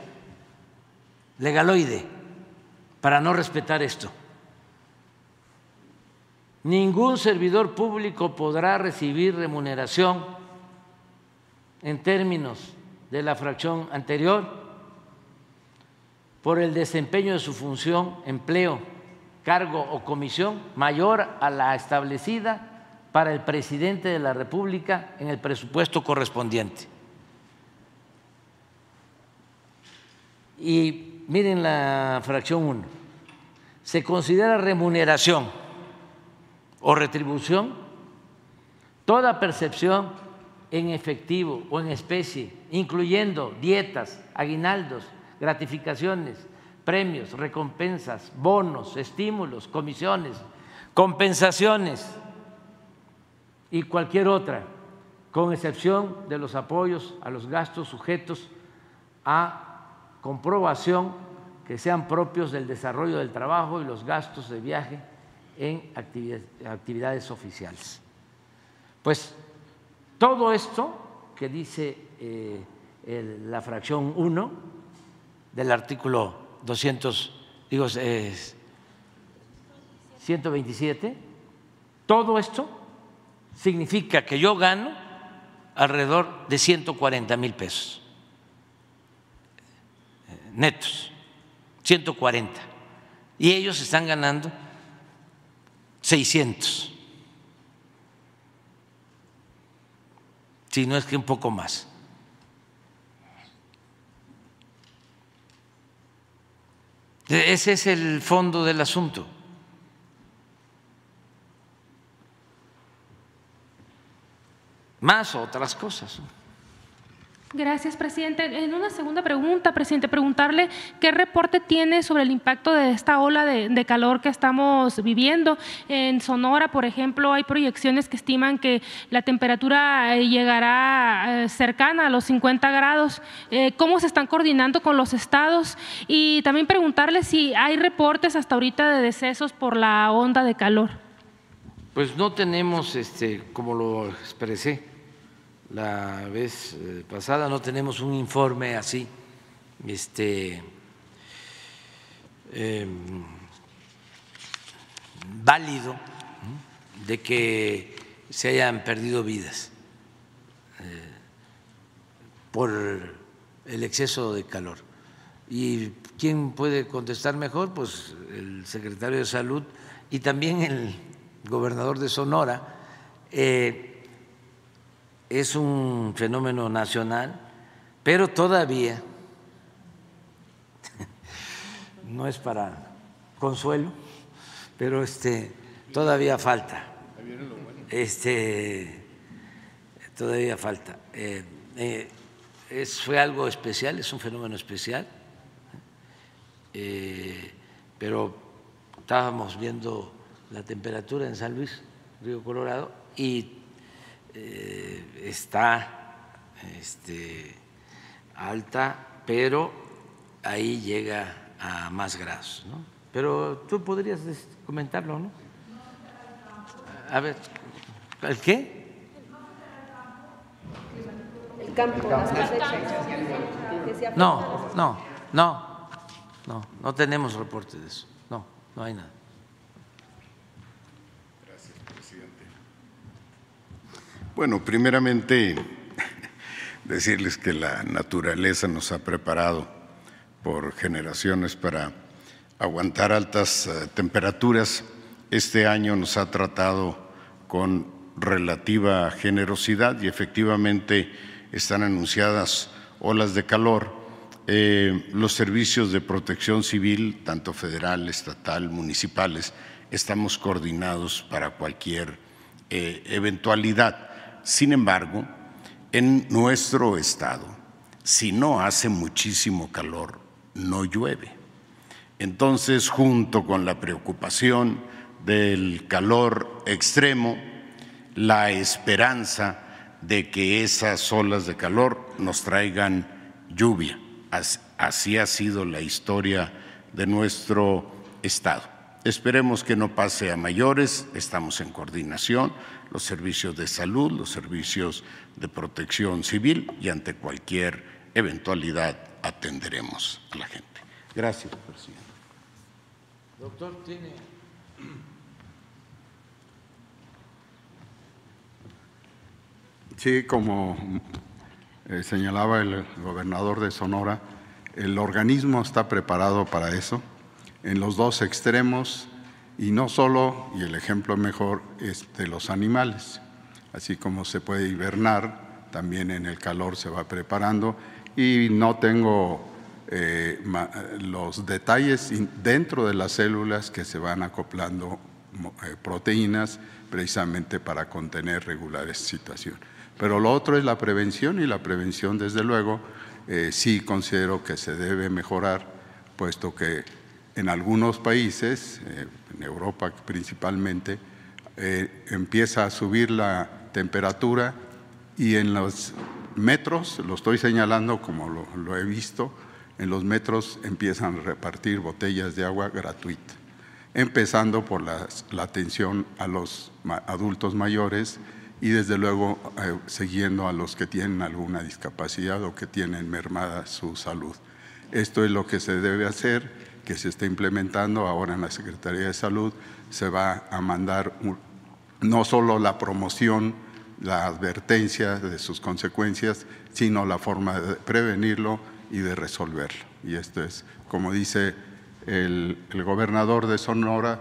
legaloide para no respetar esto? Ningún servidor público podrá recibir remuneración en términos de la fracción anterior por el desempeño de su función, empleo, cargo o comisión mayor a la establecida para el presidente de la República en el presupuesto correspondiente. Y miren la fracción 1. Se considera remuneración o retribución toda percepción en efectivo o en especie, incluyendo dietas, aguinaldos, gratificaciones, premios, recompensas, bonos, estímulos, comisiones, compensaciones y cualquier otra, con excepción de los apoyos a los gastos sujetos a comprobación que sean propios del desarrollo del trabajo y los gastos de viaje en actividades oficiales. Pues todo esto que dice eh, la fracción 1 del artículo 200, digo, 127, todo esto significa que yo gano alrededor de 140 mil pesos netos, 140, y ellos están ganando 600. si no es que un poco más. Ese es el fondo del asunto. Más otras cosas. Gracias, presidente. En una segunda pregunta, presidente, preguntarle qué reporte tiene sobre el impacto de esta ola de, calor que estamos viviendo. En Sonora, por ejemplo, hay proyecciones que estiman que la temperatura eh, llegará eh, cercana a los 50 grados. Eh, ¿Cómo se están coordinando con los estados? Y también preguntarle si hay reportes hasta ahorita de decesos por la onda de calor. Pues no tenemos, este, como lo expresé, la vez eh, pasada, no tenemos un informe así, este, em, válido de que se hayan perdido vidas eh, por el exceso de calor. ¿Y quién puede contestar mejor? Pues el secretario de Salud y también el gobernador de Sonora. Eh, es un fenómeno nacional, pero todavía no es para consuelo, pero este todavía falta. Este todavía falta. Eh, eh, fue algo especial, es un fenómeno especial, eh, pero estábamos viendo la temperatura en San Luis, Río Colorado, y eh, está este, alta, pero ahí llega a más grados. ¿no? Pero tú podrías comentarlo, ¿no? A ver, ¿el qué? El campo, las No, no, no, no, no tenemos reporte de eso. No, no hay nada. Bueno, primeramente decirles que la naturaleza nos ha preparado por generaciones para aguantar altas eh, temperaturas. Este año nos ha tratado con relativa generosidad y efectivamente están anunciadas olas de calor. Eh, los servicios de protección civil, tanto federal, estatal, municipales, estamos coordinados para cualquier eh, eventualidad. Sin embargo, en nuestro estado, si no hace muchísimo calor, no llueve. Entonces, junto con la preocupación del calor extremo, la esperanza de que esas olas de calor nos traigan lluvia. Así ha sido la historia de nuestro Estado. Esperemos que no pase a mayores, estamos en coordinación los servicios de salud, los servicios de protección civil y ante cualquier eventualidad atenderemos a la gente. Gracias, presidente. Doctor, tiene. Sí, como eh, señalaba el gobernador de Sonora, El organismo está preparado para eso en los dos extremos y no solo, y el ejemplo mejor es de los animales, así como se puede hibernar, también en el calor se va preparando y no tengo eh, los detalles dentro de las células que se van acoplando eh, proteínas precisamente para contener regulares situación. Pero lo otro es la prevención y la prevención, desde luego, eh, sí considero que se debe mejorar, puesto que en algunos países, eh, en Europa principalmente, eh, empieza a subir la temperatura y en los metros, lo estoy señalando como lo, he visto, en los metros empiezan a repartir botellas de agua gratuita, empezando por la atención a los adultos mayores y desde luego eh, siguiendo a los que tienen alguna discapacidad o que tienen mermada su salud. Esto es lo que se debe hacer, que se está implementando ahora en la Secretaría de Salud. Se va a mandar no solo la promoción, la advertencia de sus consecuencias, sino la forma de prevenirlo y de resolverlo. Y esto es, como dice el, el gobernador de Sonora,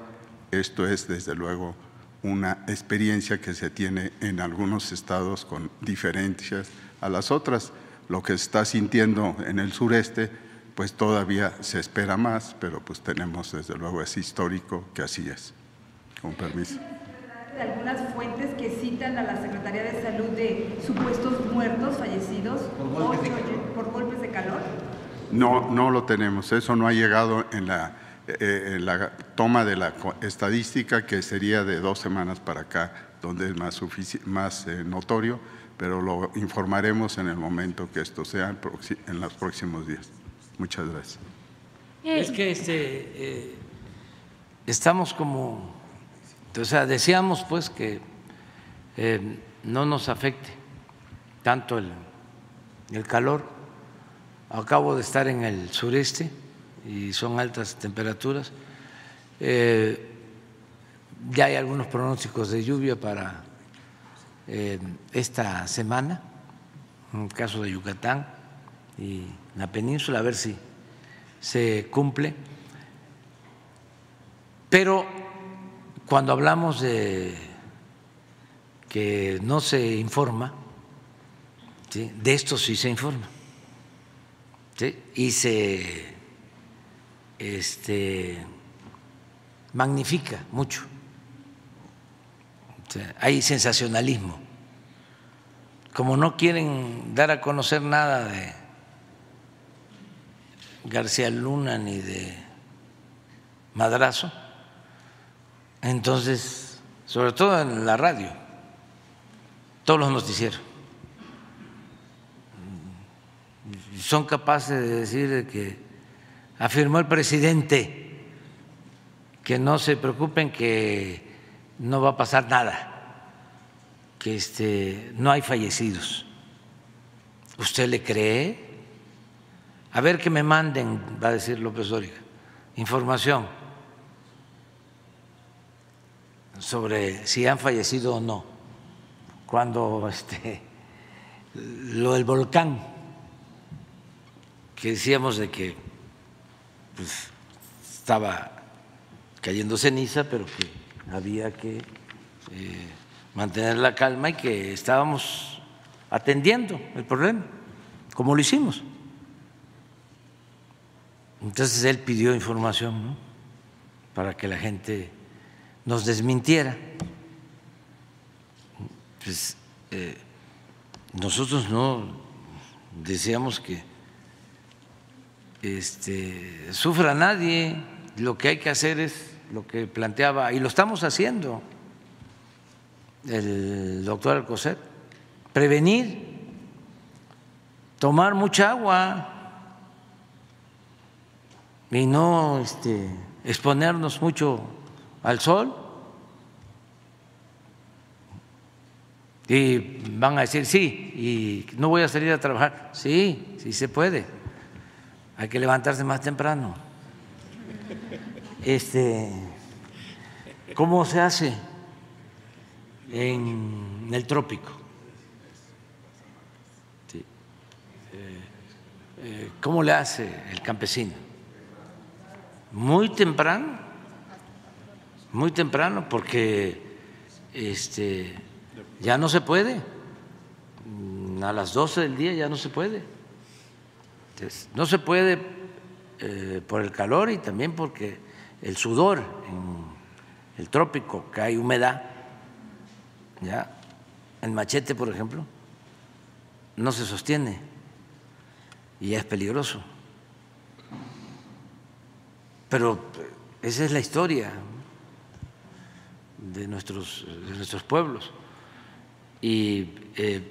esto es desde luego una experiencia que se tiene en algunos estados con diferencias a las otras. Lo que se está sintiendo en el sureste, pues todavía se espera más, pero pues tenemos desde luego es histórico que así es. Con permiso. De algunas fuentes que citan a la Secretaría de Salud de supuestos muertos, fallecidos por golpes, por golpes de calor. No, no lo tenemos. Eso no ha llegado en la eh, la toma de la estadística, que sería de dos semanas para acá, donde es más, más eh, notorio, pero lo informaremos en el momento que esto sea en los próximos días. Muchas gracias. Es que este, eh, estamos como, o sea, deseamos pues que no nos afecte tanto el, el calor. Acabo de estar en el sureste y son altas temperaturas. Eh, ya hay algunos pronósticos de lluvia para eh, esta semana, en el caso de Yucatán y la península, a ver si se cumple. Pero cuando hablamos de que no se informa, de esto sí se informa. Y se este, magnifica mucho. hay sensacionalismo. Como no quieren dar a conocer nada de García Luna ni de Madrazo, entonces, sobre todo en la radio, todos los noticieros son capaces de decir que afirmó el presidente que no se preocupen, que no va a pasar nada, que este, no hay fallecidos. ¿Usted le cree? A ver que me manden, va a decir López Dóriga, información sobre si han fallecido o no. Cuando este, lo del volcán, que decíamos de que pues estaba cayendo ceniza, pero que había que eh, mantener la calma y que estábamos atendiendo el problema, como lo hicimos. Entonces él pidió información para que la gente nos desmintiera. Pues eh, nosotros no decíamos que este, sufra nadie, lo que hay que hacer es lo que planteaba, y lo estamos haciendo el doctor Alcocer, prevenir, tomar mucha agua y no este, exponernos mucho al sol. Y van a decir, sí, y no voy a salir a trabajar. Sí, sí se puede hay que levantarse más temprano. Este, ¿Cómo se hace en el trópico? Eh, eh, ¿cómo le hace el campesino? Muy temprano, muy temprano, porque este, ya no se puede. A las 12 del día ya no se puede. no se puede eh, por el calor y también porque el sudor en el trópico, que hay humedad, ya el machete, por ejemplo, no se sostiene y es peligroso. Pero esa es la historia de nuestros, de nuestros pueblos. Y eh,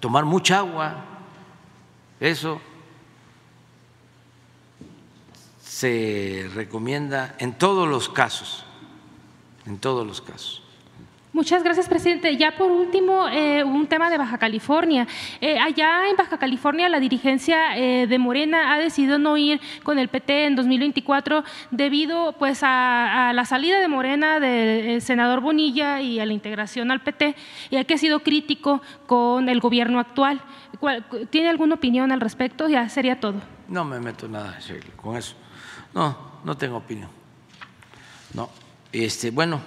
tomar mucha agua, eso se recomienda en todos los casos, en todos los casos. Muchas gracias, presidente. Ya por último, eh, un tema de Baja California. Eh, allá en Baja California, la dirigencia eh, de Morena ha decidido no ir con el PT en 2024 debido pues, a, la salida de Morena del senador Bonilla y a la integración al PT, y que ha sido crítico con el gobierno actual. ¿Tiene alguna opinión al respecto? Ya sería todo. No me meto nada con eso. No, no tengo opinión. No. Este, bueno,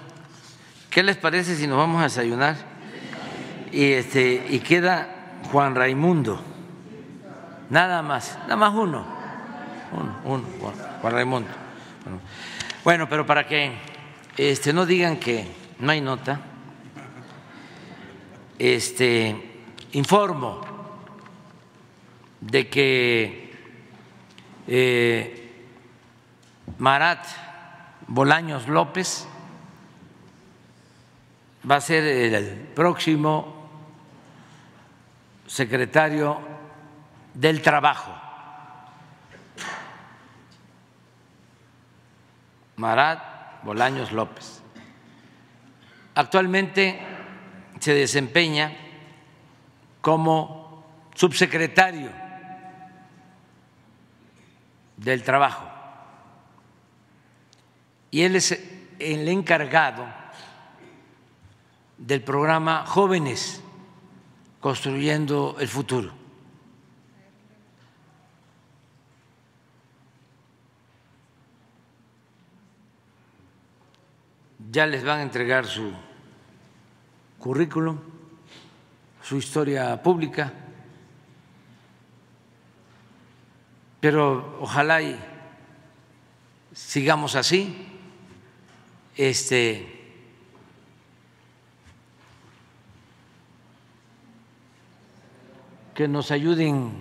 ¿Qué les parece si nos vamos a desayunar? Y, este, y queda Juan Raimundo. Nada más, nada más uno. Uno, uno, Juan Raimundo. Bueno, pero para que este, no digan que no hay nota, este, informo de que eh, Marat Bolaños López va a ser el próximo secretario del Trabajo. Marat Bolaños López. Actualmente se desempeña como subsecretario del Trabajo y él es el encargado del programa Jóvenes Construyendo el Futuro. Ya les van a entregar su currículum, su historia pública, pero ojalá y sigamos así. Este, que nos ayuden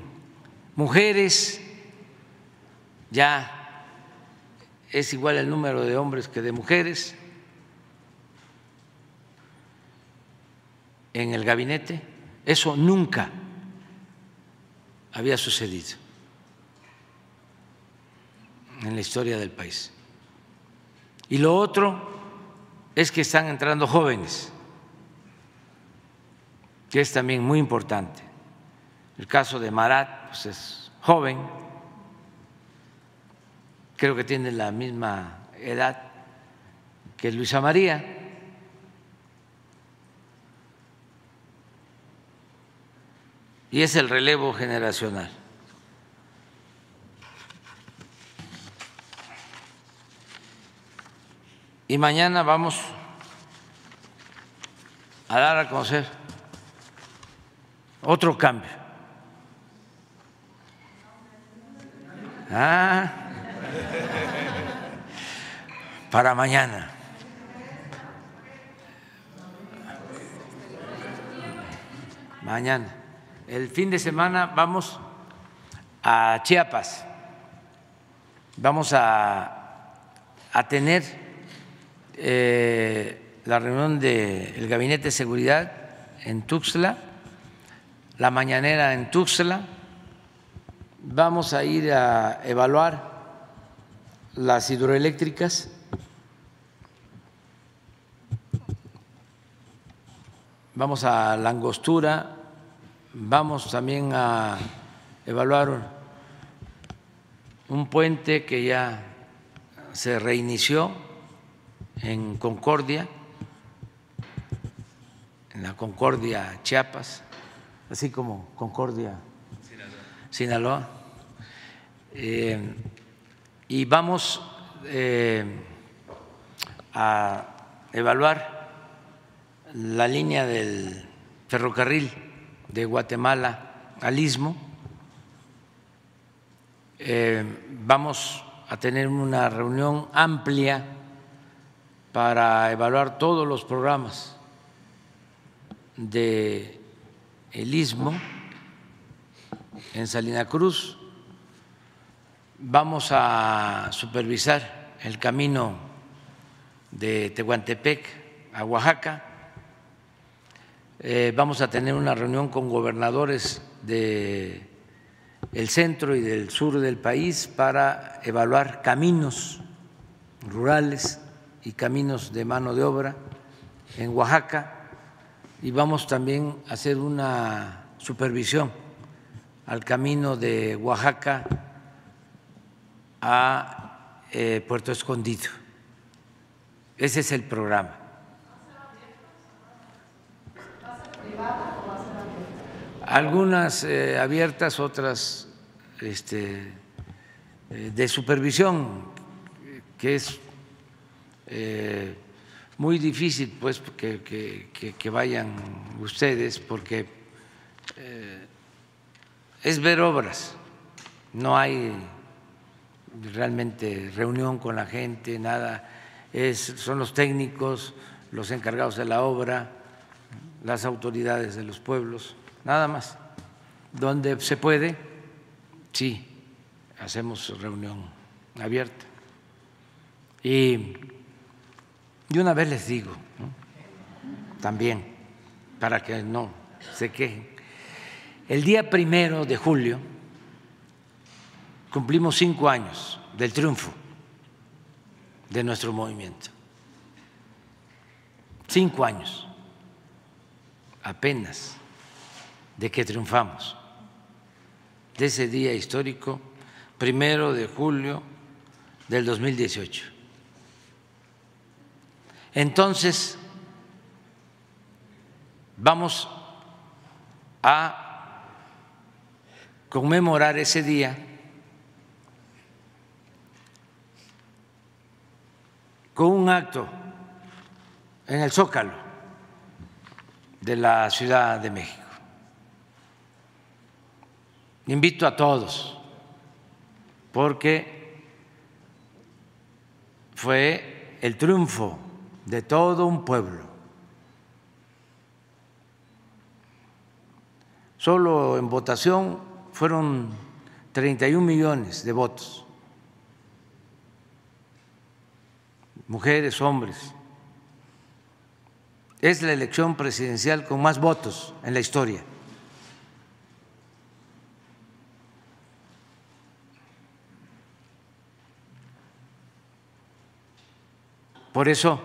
mujeres, ya es igual el número de hombres que de mujeres en el gabinete. Eso nunca había sucedido en la historia del país. Y lo otro es que están entrando jóvenes, que es también muy importante. El caso de Marat pues es joven, creo que tiene la misma edad que Luisa María. Y es el relevo generacional. Y mañana vamos a dar a conocer otro cambio Ah, para mañana. Mañana. El fin de semana vamos a Chiapas. Vamos a, a tener eh, la reunión del Gabinete de Seguridad en Tuxtla, la mañanera en Tuxtla vamos a ir a evaluar las hidroeléctricas. Vamos a la angostura, vamos también a evaluar un puente que ya se reinició en Concordia, en la Concordia Chiapas, así como Concordia Sinaloa Eh, y vamos eh, a evaluar la línea del ferrocarril de Guatemala al Istmo. Eh, vamos a tener una reunión amplia para evaluar todos los programas de el Istmo en Salina Cruz. Vamos a supervisar el camino de Tehuantepec a Oaxaca. Eh, vamos a tener una reunión con gobernadores de el centro y del sur del país para evaluar caminos rurales y caminos de mano de obra en Oaxaca y vamos también a hacer una supervisión al camino de Oaxaca a eh, Puerto Escondido. Ese es el programa. Algunas eh, abiertas, otras este, eh, de supervisión, que es muy difícil pues que, que, vayan ustedes porque es ver obras, no hay realmente reunión con la gente, nada, es, son los técnicos, los encargados de la obra, las autoridades de los pueblos, nada más. Donde se puede, sí, hacemos reunión abierta. Y, y una vez les digo, también, para que no se quejen, el día primero de julio cumplimos cinco años del triunfo de nuestro movimiento. Cinco años apenas de que triunfamos, de ese día histórico, primero de julio del 2018. Entonces, vamos a conmemorar ese día con un acto en el Zócalo de la Ciudad de México. Invito a todos, porque fue el triunfo de todo un pueblo. Solo en votación fueron 31 millones de votos. Mujeres, hombres. Es la elección presidencial con más votos en la historia. Por eso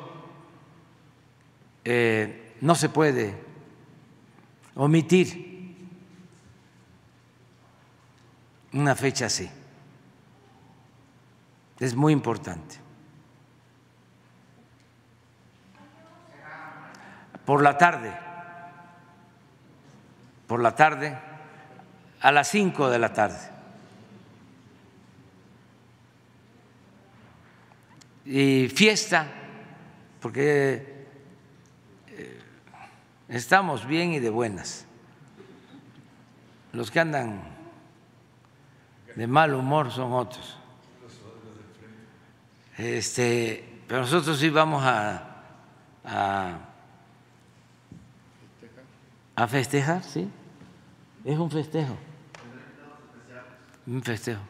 eh, no se puede omitir una fecha así. Es muy importante. Por la tarde, por la tarde, a las cinco de la tarde. Y fiesta, porque eh, estamos bien y de buenas. Los que andan de mal humor son otros. Este, pero nosotros sí vamos a, a a festejar, sí. Es un festejo. Un festejo.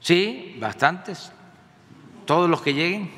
Sí, bastantes. Todos los que lleguen.